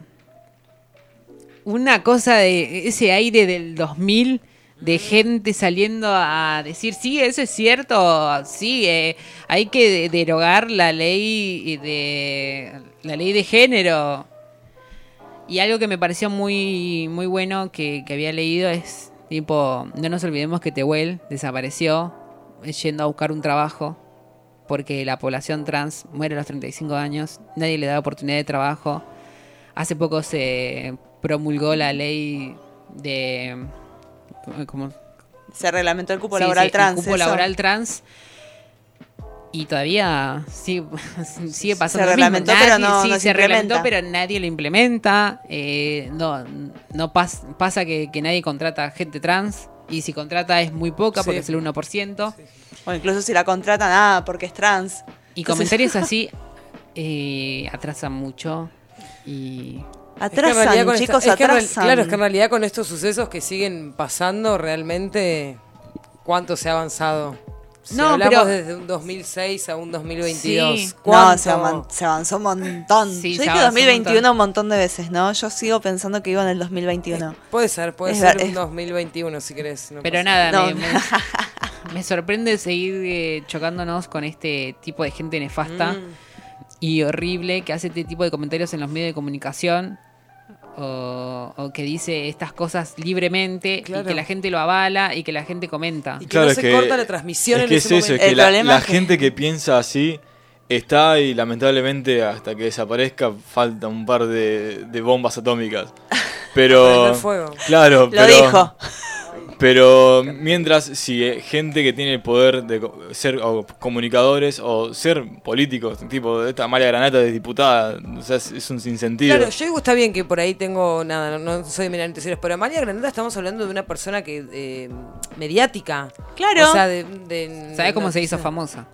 una cosa de ese aire del 2000, de gente saliendo a decir, sí, eso es cierto, sí, eh, hay que de- derogar la ley de la ley de género. Y algo que me pareció muy, muy bueno que, que había leído es, tipo, no nos olvidemos que Tehuel desapareció yendo a buscar un trabajo porque la población trans muere a los 35 años, nadie le da oportunidad de trabajo. Hace poco se promulgó la ley de... ¿cómo? Se reglamentó el cupo Sí, laboral sí, el trans. cupo eso. laboral trans. Y todavía sigue, sigue pasando Se lo mismo. reglamentó, pero no- sí, no se se reglamentó, implementa. pero nadie lo implementa. Eh, no no pas- pasa que, que nadie contrata gente trans. Y si contrata es muy poca porque Sí. es el 1%. O incluso si la contratan, ah, porque es trans. Y Entonces- comentarios así eh, atrasan mucho. Y. Es que Atrasan, con chicos, esta- es que claro, es que en realidad con estos sucesos que siguen pasando, realmente, ¿cuánto se ha avanzado? Si No, hablamos pero- desde un 2006 a un 2022. Sí. ¿cuánto? No, se, avan- se avanzó un montón. Sí, Yo dije avanzó un 2021 un montón de veces, ¿no? Yo sigo pensando que iba en el 2021. Puede ser, puede Es ser ver- un es- 2021 si querés. no Pero pasa nada, No. me, me- me sorprende seguir eh, chocándonos con este tipo de gente nefasta Mm. y horrible que hace este tipo de comentarios en los medios de comunicación o, o que dice estas cosas libremente Claro. y que la gente lo avala y que la gente comenta. Y que no se corta la transmisión es en que ese es eso, es momento. que El la, problema la es que- gente que piensa así está y lamentablemente hasta que desaparezca falta un par de, de bombas atómicas. Pero fuego. claro, Lo pero dijo. Pero mientras si gente que tiene el poder de co- ser o comunicadores o ser políticos, tipo de esta María Granata de diputada, o sea, es, un sinsentido. Claro, yo digo, está bien que por ahí tengo nada, no, no soy de noticieros, pero Amalia Granada estamos hablando de una persona que eh, mediática. Claro. O sea, de, de- ¿Sabes cómo no se hizo famosa?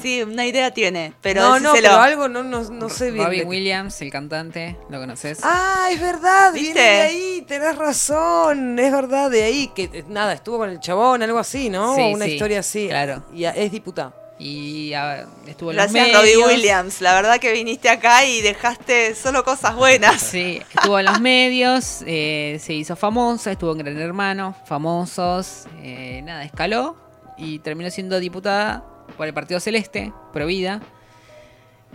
Sí, una idea tiene, pero no, no, pero algo no, no, no sé bien. Qué- Williams, el cantante, ¿lo conoces? Ah, es verdad, ¿Viste? viene de ahí, tenés razón, es verdad, de ahí, que eh, nada, estuvo con el chabón, algo así, ¿no? Sí, Una sí, historia así. claro. Y es diputada. Y ah, estuvo en los Gracias, medios. Robbie Williams. La verdad que viniste acá y dejaste solo cosas buenas. Sí, estuvo en los medios, eh, se hizo famosa, estuvo en Gran Hermano, famosos, eh, nada, escaló y terminó siendo diputada por el Partido Celeste, Provida.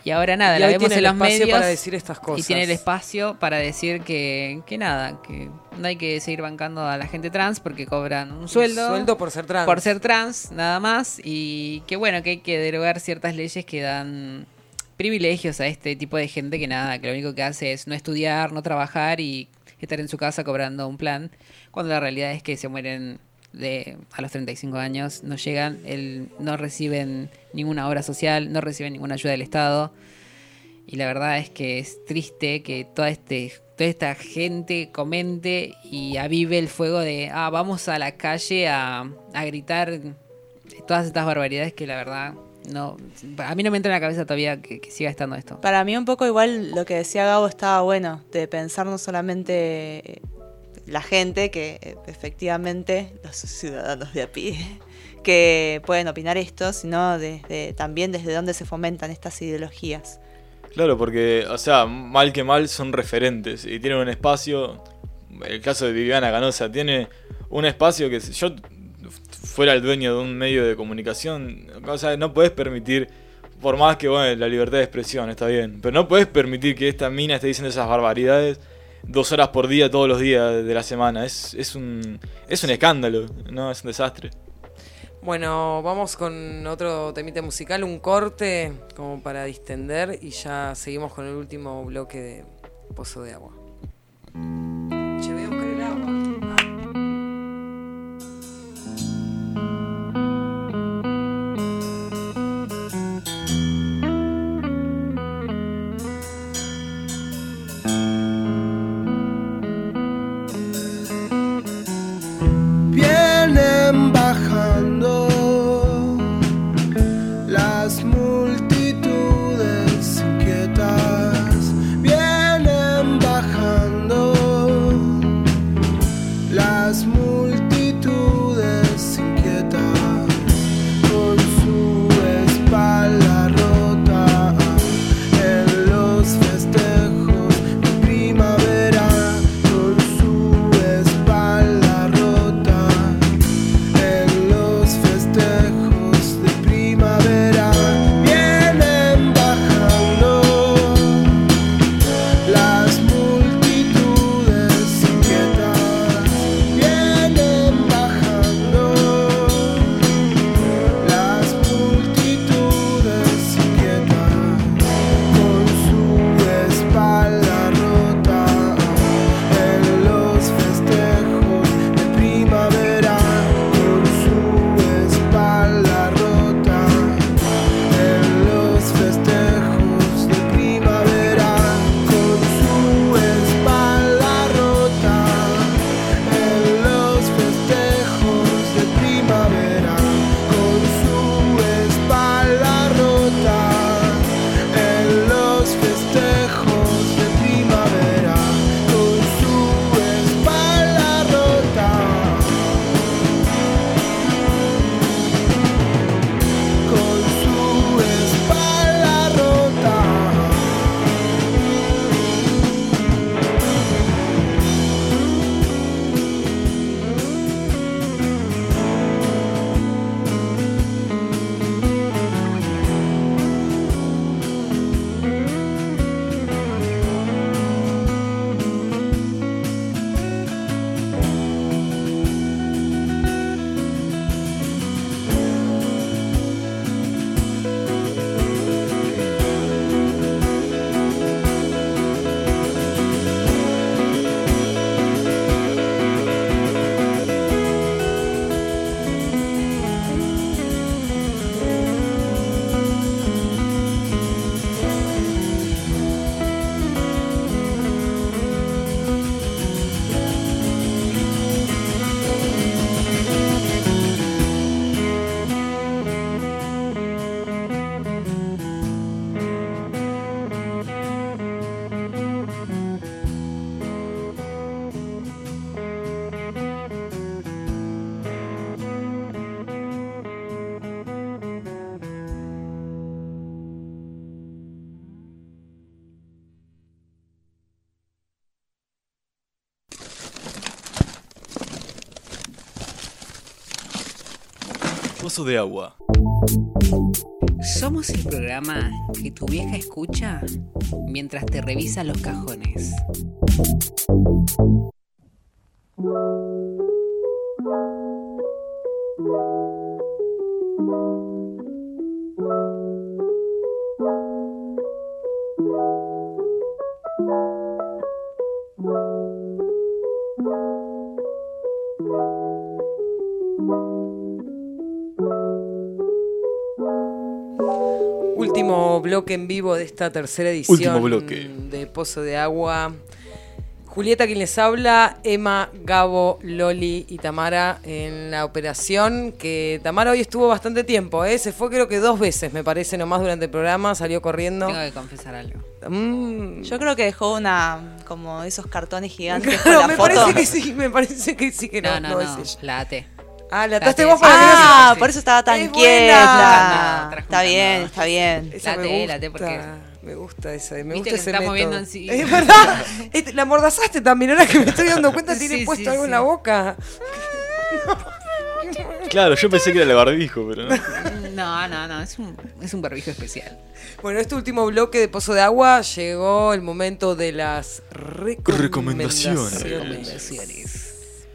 Y ahora nada, Y la vemos tiene en el los espacio medios. para decir estas cosas. Y tiene el espacio para decir que, que nada, que no hay que seguir bancando a la gente trans porque cobran un sueldo. sueldo por ser trans. Por ser trans, nada más. Y que bueno, que hay que derogar ciertas leyes que dan privilegios a este tipo de gente que nada, que lo único que hace es no estudiar, no trabajar y estar en su casa cobrando un plan, cuando la realidad es que se mueren de a los 35 años, no llegan, el, no reciben ninguna obra social, no reciben ninguna ayuda del Estado. Y la verdad es que es triste que toda, este, toda esta gente comente y avive el fuego de, ah, vamos a la calle a, a gritar todas estas barbaridades que la verdad no a mí no me entra en la cabeza todavía que, que siga estando esto. Para mí un poco igual lo que decía Gabo estaba bueno, de pensar no solamente la gente, que efectivamente los ciudadanos de a pie, que pueden opinar esto, sino desde, también desde dónde se fomentan estas ideologías. Claro, porque, o sea, mal que mal son referentes y tienen un espacio. El caso de Viviana Canosa tiene un espacio que si yo fuera el dueño de un medio de comunicación, o sea, no puedes permitir, por más que, bueno, la libertad de expresión está bien, pero no puedes permitir que esta mina esté diciendo esas barbaridades dos horas por día todos los días de la semana. Es, es, un, es un escándalo, ¿no? Es un desastre. Bueno, vamos con otro temita musical, un corte como para distender y ya seguimos con el último bloque de Pozo de Agua. De agua. Somos el programa que tu vieja escucha mientras te revisa los cajones. Bloque en vivo de esta tercera edición Último bloque. de Pozo de Agua. Julieta quien les habla, Emma, Gabo, Loli y Tamara en la operación, que Tamara hoy estuvo bastante tiempo, ¿eh? se fue creo que dos veces, me parece, nomás durante el programa, salió corriendo. Tengo que confesar algo. Mm. Yo creo que dejó una, como esos cartones gigantes Claro, con la me foto. parece que sí, me parece que sí que no, No, no, no, no, es ella. la até. Ah, la ataste vos para Ah, por eso estaba tan Es quieta. buena. Está bien, está bien. Esa La me té, la té, gusta, porque- Me gusta esa, me Viste gusta que ese se está método. moviendo así. Es verdad. Este, la mordazaste también, ahora que me estoy dando cuenta tiene sí, puesto sí, algo en la boca. Claro, yo pensé que era el barbijo, pero no. No, no, no, es un, es un barbijo especial. Bueno, este último bloque de Pozo de Agua llegó el momento de las Recomendaciones. recomendaciones.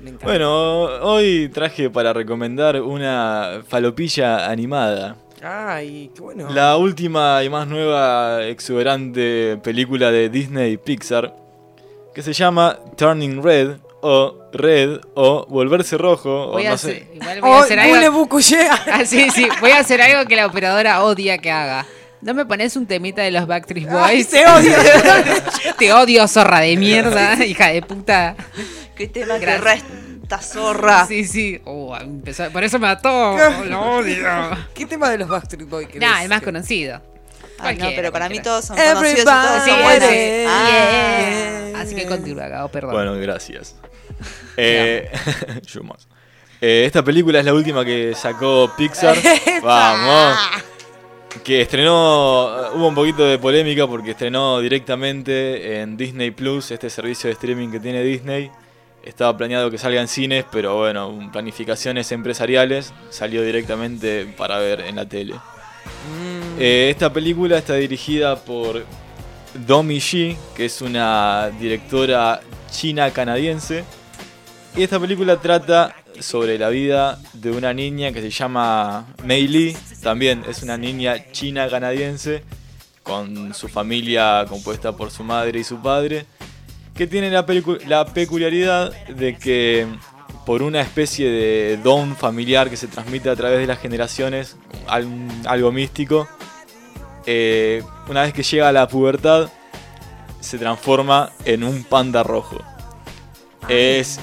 Me encanta. Bueno, hoy traje para recomendar una falopilla animada. Ay, qué bueno. La última y más nueva exuberante película de Disney y Pixar que se llama Turning Red o Red o Volverse Rojo Voy o a no hacer, sé. igual voy a hacer algo. Ah, sí, sí, voy a hacer algo que la operadora odia que haga. ¿No me pones un temita de los Backstreet Ay, Boys? te odio. te odio, zorra de mierda, hija de puta. Qué tema que Gracias. resta zorra. Sí, sí. Oh, empezó- por eso me mató. Lo odio. ¿Qué tema de los Backstreet Boys querés? Nah, el más conocido. Ay, no, pero para mí todos son conocidos y todos Everybody son buenos. Ah. Así que continúa, Gabo, perdón. Bueno, gracias. Eh, yo más. Eh, esta película es la última que sacó Pixar. Vamos. Que estrenó, hubo un poquito de polémica porque estrenó directamente en Disney Plus, este servicio de streaming que tiene Disney. Estaba planeado que salga en cines, pero bueno, planificaciones empresariales, salió directamente para ver en la tele. Eh, esta película está dirigida por Domi Shi, que es una directora china-canadiense. Y esta película trata sobre la vida de una niña que se llama Mei Li. También es una niña china-canadiense con su familia compuesta por su madre y su padre. Que tiene la, la peculiaridad de que por una especie de don familiar que se transmite a través de las generaciones, al- algo místico, eh, una vez que llega a la pubertad, se transforma en un panda rojo. Es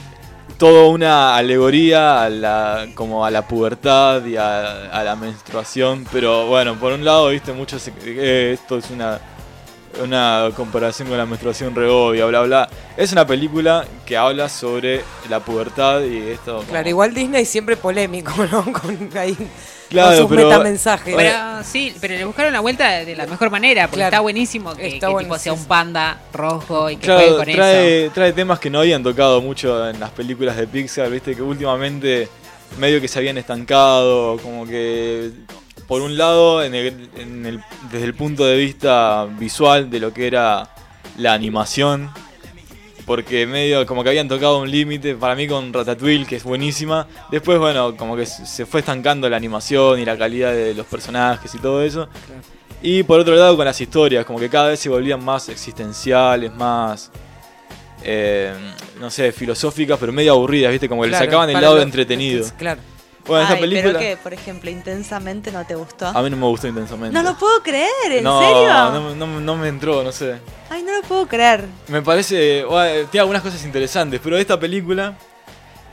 toda una alegoría a la, como a la pubertad y a, la menstruación, pero bueno, por un lado, viste, mucho se- eh, esto es una, una comparación con la menstruación re obvia, bla bla. Es una película que habla sobre la pubertad y esto. Claro, igual Disney siempre polémico, ¿no? Con, ahí, Claro, con sus pero- metamensajes. Pero sí, pero le buscaron la vuelta de la mejor manera, porque Claro. está buenísimo que, Está que tipo sea un panda rojo y que Claro, juegue con eso. trae, trae temas que no habían tocado mucho en las películas de Pixar, viste que últimamente medio que se habían estancado, como que por un lado en el- en el- desde el punto de vista visual de lo que era la animación, porque medio como que habían tocado un límite para mí con Ratatouille, que es buenísima, después bueno, como que se fue estancando la animación y la calidad de los personajes y todo eso. Y por otro lado con las historias, como que cada vez se volvían más existenciales, más, eh, no sé, filosóficas, pero medio aburridas, ¿viste? Como que le Claro, sacaban el lado entretenido. Claro. Bueno, Ay, película pero que, por ejemplo, intensamente no te gustó. a mí no me gustó intensamente. No lo puedo creer, ¿en no, serio? No, no- no me entró, no sé. Ay, no lo puedo creer. Me parece, bueno, tiene algunas cosas interesantes, pero esta película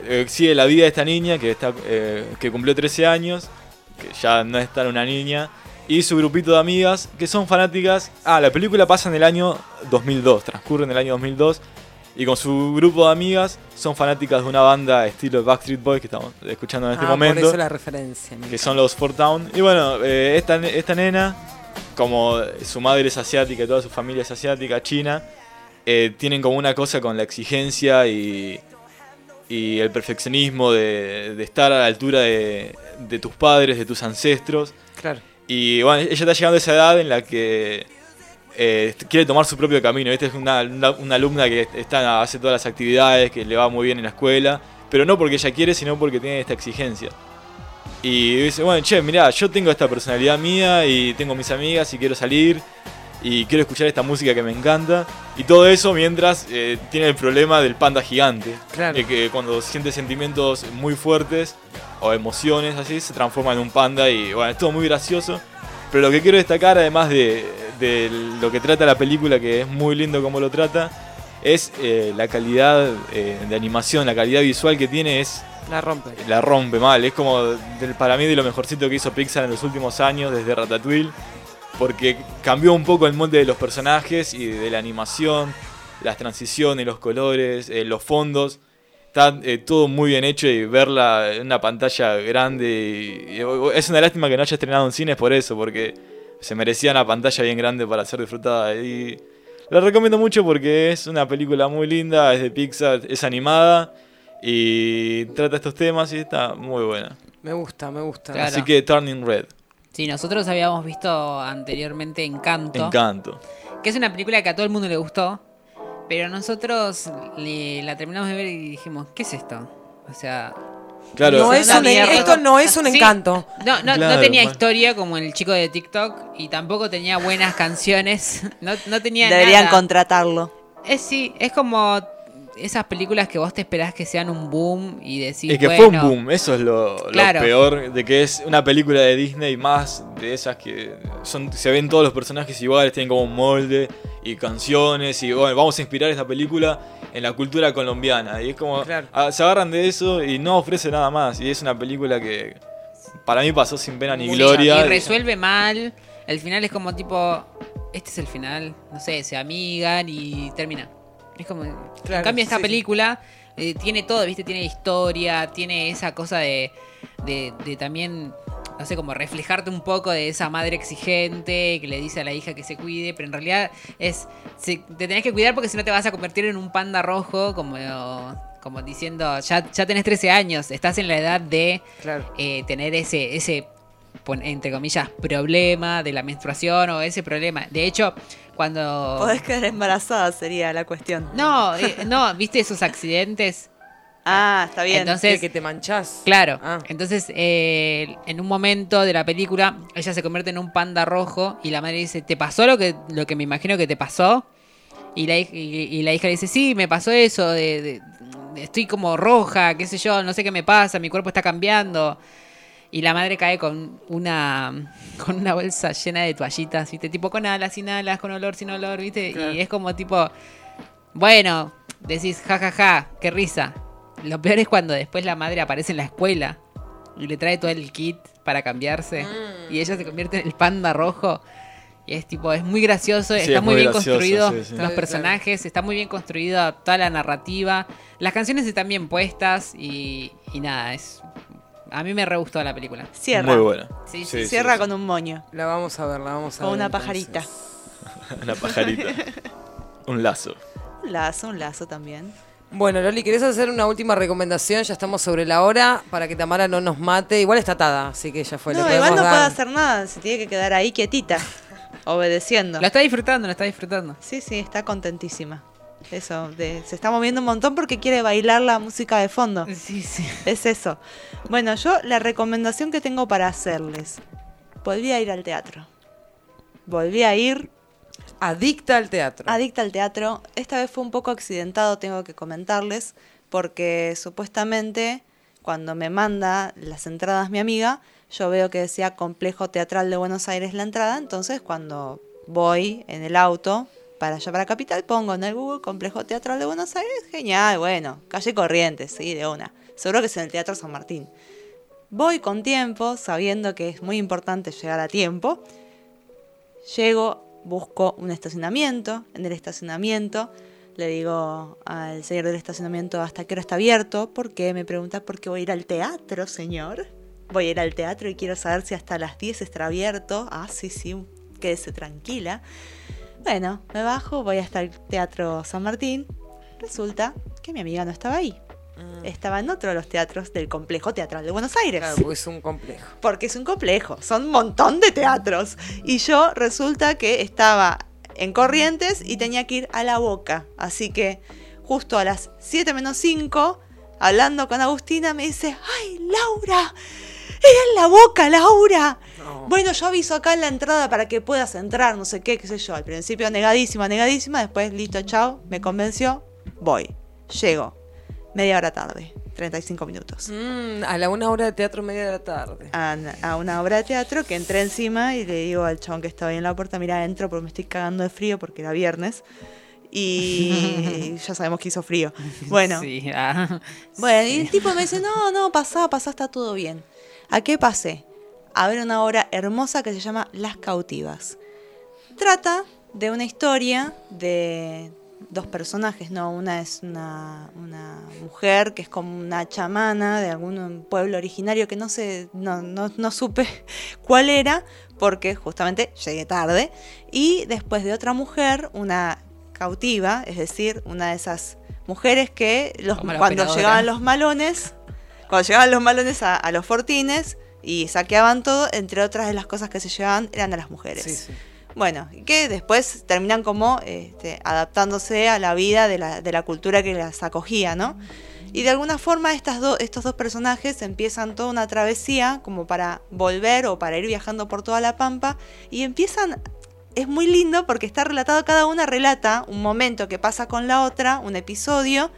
eh, sigue la vida de esta niña que, está, eh, que cumplió 13 años, que ya no es tan una niña, y su grupito de amigas que son fanáticas. Ah, la película pasa en el año 2002, transcurre en el año 2002, y con su grupo de amigas son fanáticas de una banda estilo Backstreet Boys que estamos escuchando en este Ah, momento Por eso la referencia. que son los Four Town. Y bueno, eh, esta, esta nena, como su madre es asiática y toda su familia es asiática, china, eh, tienen como una cosa con la exigencia y, y el perfeccionismo de, de estar a la altura de, de tus padres, de tus ancestros. Claro. Y bueno, ella está llegando a esa edad en la que eh, quiere tomar su propio camino. Esta es una, una- una alumna que está, hace todas las actividades, que le va muy bien en la escuela, pero no porque ella quiere, sino porque tiene esta exigencia. Y dice, bueno, che, mirá, yo tengo esta personalidad mía y tengo mis amigas y quiero salir y quiero escuchar esta música que me encanta. Y todo eso mientras eh, tiene el problema del panda gigante. Claro. Que cuando siente sentimientos muy fuertes o emociones así, se transforma en un panda y bueno, es todo muy gracioso. Pero lo que quiero destacar, además de, de lo que trata la película, que es muy lindo como lo trata, es eh, la calidad eh, de animación, la calidad visual que tiene es La rompe. la rompe mal. Es como del- para mí de lo mejorcito que hizo Pixar en los últimos años, desde Ratatouille, porque cambió un poco el molde de los personajes y de la animación, las transiciones, los colores, eh, los fondos. Está eh, todo muy bien hecho y verla en una pantalla grande. y- y es una lástima que no haya estrenado en cines por eso, porque se merecía una pantalla bien grande para ser disfrutada. Y la recomiendo mucho porque es una película muy linda, es de Pixar, es animada y trata estos temas y está muy buena. Me gusta, me gusta. Claro. Así que Turning Red, Sí, nosotros habíamos visto anteriormente Encanto. encanto. Que es una película que a todo el mundo le gustó. Pero nosotros le- la terminamos de ver y dijimos, ¿qué es esto? O sea... Claro. No es un- esto no es un Sí. encanto. No, no, Claro, no tenía historia como el chico de TikTok y tampoco tenía buenas canciones. No, no tenía Deberían nada. contratarlo. Es sí, es como esas películas que vos te esperás que sean un boom y decís, Es que bueno, fue un boom, eso es lo, peor, de que es una película de Disney más de esas que son se ven todos los personajes iguales, tienen como un molde y canciones y bueno, vamos a inspirar esta película en la cultura colombiana. Y es como, Claro. ah, se agarran de eso y no ofrece nada más. Y es una película que para mí pasó sin pena ni gloria. Y resuelve mal. El final es como tipo, este es el final, no sé, se amigan y termina. Es como, en cambio esta sí, película eh, tiene todo, ¿viste? Tiene historia, tiene esa cosa de, de, de también, no sé, como reflejarte un poco de esa madre exigente que le dice a la hija que se cuide, pero en realidad es, se- te tenés que cuidar porque si no te vas a convertir en un panda rojo, como, como diciendo, ya, ya tenés 13 años, estás en la edad de Claro. eh, tener ese, ese, entre comillas, problema de la menstruación o ese problema. De hecho, cuando... Podés quedar embarazada sería la cuestión. No, eh, no, ¿viste esos accidentes? Ah, está bien. Entonces, que te manchás. Claro. Ah. Entonces, eh, en un momento de la película, ella se convierte en un panda rojo y la madre dice, ¿te pasó lo que, lo que me imagino que te pasó? Y la, hij- y, y la hija le dice, sí, me pasó eso, de, de- de- estoy como roja, qué sé yo, no sé qué me pasa, mi cuerpo está cambiando. Y la madre cae con una con una bolsa llena de toallitas, ¿viste? Tipo con alas, sin alas, con olor, sin olor, ¿viste? Claro. Y es como tipo, bueno, decís, ja, ja, ja, qué risa. Lo peor es cuando después la madre aparece en la escuela y le trae todo el kit para cambiarse. Mm. Y ella se convierte en el panda rojo. Y es tipo, es muy gracioso, Sí, está es muy, muy bien gracioso, construido sí, sí. los personajes, está muy bien construida toda la narrativa. Las canciones están bien puestas y, y nada, es a mí me re gustó la película. Cierra. Muy buena. Sí, Sí, sí, Cierra sí. con un moño. La vamos a ver, la vamos a Con ver. una entonces. pajarita. Una pajarita. Un lazo. Un lazo, un lazo también. Bueno, Loli, ¿querés hacer una última recomendación? Ya estamos sobre la hora para que Tamara no nos mate. Igual está atada, así que ya fue. no, igual no dar- puede hacer nada. Se tiene que quedar ahí quietita. obedeciendo. Lo está disfrutando, lo está disfrutando. Sí, sí, está contentísima. Eso, de- se está moviendo un montón porque quiere bailar la música de fondo. Sí, sí. Es eso. Bueno, yo la recomendación que tengo para hacerles. Volví a ir al teatro. Volví a ir Adicta al teatro. adicta al teatro. Esta vez fue un poco accidentado, tengo que comentarles, porque supuestamente cuando me manda las entradas mi amiga, yo veo que decía Complejo Teatral de Buenos Aires la entrada, entonces cuando voy en el auto para allá para Capital, pongo en el Google Complejo Teatral de Buenos Aires, genial, bueno, calle Corrientes, sí, de una. Seguro que es en el Teatro San Martín. Voy con tiempo, sabiendo que es muy importante llegar a tiempo. Llego, busco un estacionamiento. En el estacionamiento le digo al señor del estacionamiento hasta qué hora está abierto. Porque me pregunta por qué voy a ir al teatro, señor. Voy a ir al teatro y quiero saber si hasta las 10 estará abierto. Ah, sí, sí, quédese tranquila. Bueno, me bajo, voy hasta el Teatro San Martín. Resulta que mi amiga no estaba ahí. Estaba en otro de los teatros del complejo teatral de Buenos Aires. Claro, porque es un complejo. Porque es un complejo, son un montón de teatros. Y yo resulta que estaba en Corrientes y tenía que ir a la boca. Así que justo a las 7 menos 5, hablando con Agustina, me dice, ¡ay, Laura! ¡Era en la boca, Laura! Bueno, yo aviso acá en la entrada para que puedas entrar, no sé qué, qué sé yo. Al principio negadísima, negadísima, después listo, chao, me convenció, voy. Llego. Media hora tarde, 35 minutos. Mm, a la una hora de teatro media de la tarde. A, a una obra de teatro que entré encima y le digo al chabón que estaba ahí en la puerta, mira, entro porque me estoy cagando de frío porque era viernes. Y ya sabemos que hizo frío. Bueno, Sí, ah. bueno, y el tipo me dice, no, no, pasá, pasá, está todo bien. ¿A qué pasé? A ver una obra hermosa que se llama Las cautivas. Trata de una historia de dos personajes, ¿no? Una es una, una mujer que es como una chamana de algún pueblo originario que no sé, no, no, no supe cuál era, porque justamente llegué tarde. Y después de otra mujer, una cautiva, es decir, una de esas mujeres que los, cuando operadora. llegaban los malones, cuando llegaban los malones a, a los fortines y saqueaban todo, entre otras de las cosas que se llevaban eran a las mujeres. Sí, sí. Bueno, que después terminan como este, adaptándose a la vida de la, de la cultura que las acogía, ¿no? Y de alguna forma estas do- estos dos personajes empiezan toda una travesía como para volver o para ir viajando por toda la pampa y empiezan... Es muy lindo porque está relatado, cada una relata un momento que pasa con la otra, un episodio,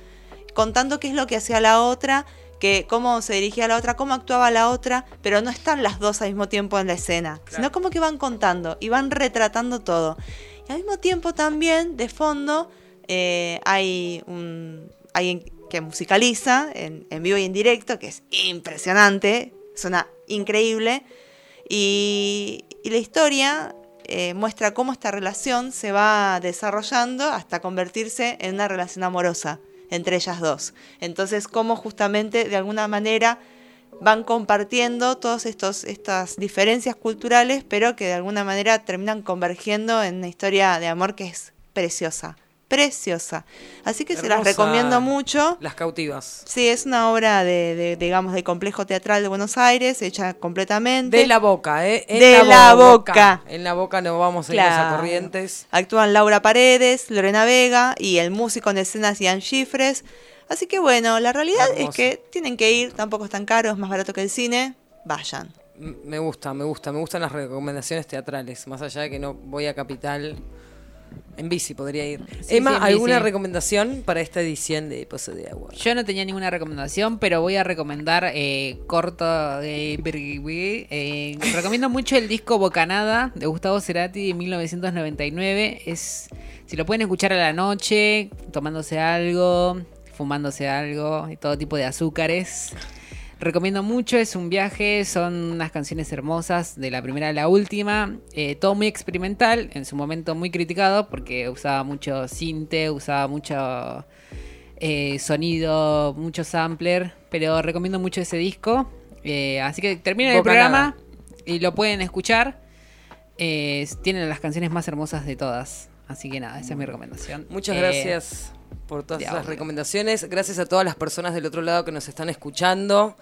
contando qué es lo que hacía la otra, que cómo se dirigía la otra, cómo actuaba la otra, pero no están las dos al mismo tiempo en la escena, sino como que van contando y van retratando todo. Y al mismo tiempo también, de fondo, eh, hay un, alguien que musicaliza en, en vivo y en directo, que es impresionante, suena increíble. Y, y la historia eh, muestra cómo esta relación se va desarrollando hasta convertirse en una relación amorosa entre ellas dos. Entonces, cómo justamente de alguna manera van compartiendo todas estas diferencias culturales, pero que de alguna manera terminan convergiendo en una historia de amor que es preciosa, preciosa. Así que se las recomiendo mucho. Las cautivas. Sí, es una obra de, de, digamos, del complejo teatral de Buenos Aires, hecha completamente. De la boca, ¿eh? En de la, boca. En la boca no vamos a ir a Claro. corrientes. Actúan Laura Paredes, Lorena Vega y el músico en escenas Ian Schifres. Así que bueno, la realidad es que tienen que ir, tampoco es tan caro, es más barato que el cine. Vayan. Me gusta, me gusta, me gustan las recomendaciones teatrales. Más allá de que no voy a Capital. En bici podría ir. Sí, Emma, sí, ¿alguna bici. recomendación para esta edición de Pozo de Agua? Yo no tenía ninguna recomendación, pero voy a recomendar eh, corto de Birgui. eh, recomiendo mucho el disco Bocanada de Gustavo Cerati de 1999. Es, si lo pueden escuchar a la noche, tomándose algo, fumándose algo y todo tipo de azúcares. Recomiendo mucho, es un viaje, son unas canciones hermosas de la primera a la última, eh, todo muy experimental, en su momento muy criticado porque usaba mucho cinte, usaba mucho eh, sonido, mucho sampler, pero recomiendo mucho ese disco. Eh, así que termina el programa y lo pueden escuchar. Tienen las canciones más hermosas de todas. Así que nada, esa es mi recomendación. Muchas Eh, gracias por todas esas ahora. recomendaciones. Gracias a todas las personas del otro lado que nos están escuchando.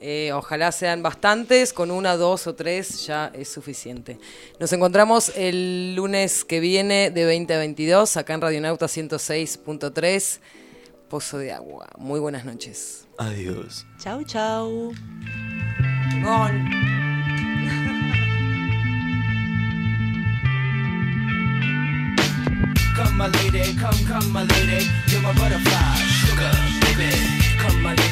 Eh, ojalá sean bastantes, con una, dos o tres ya es suficiente. Nos encontramos el lunes que viene de 20 a 22 acá en Radionauta 106.3, Pozo de Agua. Muy buenas noches. Adiós. Chau, chau. Come, my lady, come, come, my lady, you're my butterfly, sugar, baby. Come, my lady,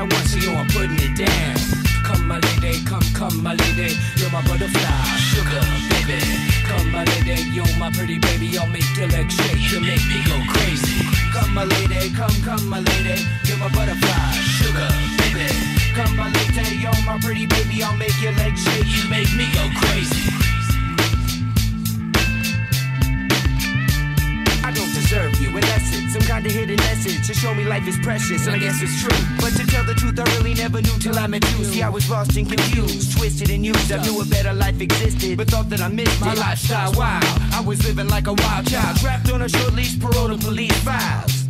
I want, so yo, I'm putting it down. Come, my lady, come, come, my lady, you're my butterfly, sugar, baby. Come, my lady, you're my pretty baby, I'll make your legs shake, you make me go crazy. Come, my lady, come, come, my lady, you're You're my butterfly, sugar, baby. Come my latte, yo, my pretty baby, I'll make your legs shake. You make me go crazy. You, some kind of hidden message to show me life is precious, and I guess it's true. But to tell the truth, I really never knew till I met you. See, I was lost and confused, twisted and used. I knew a better life existed, but thought that I missed my lifestyle. Wow, I was living like a wild child, trapped on a short leash, parole to police files.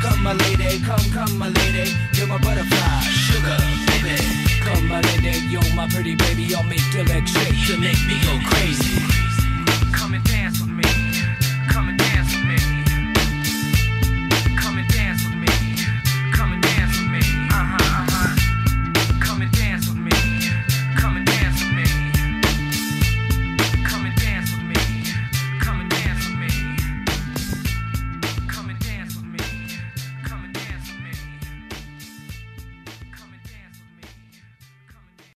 Come my lady, come, come my lady, you're my butterfly, sugar, baby. Come my lady, you're my pretty baby, I'll make your legs shake to make me go crazy. Come and dance with me, come and dance.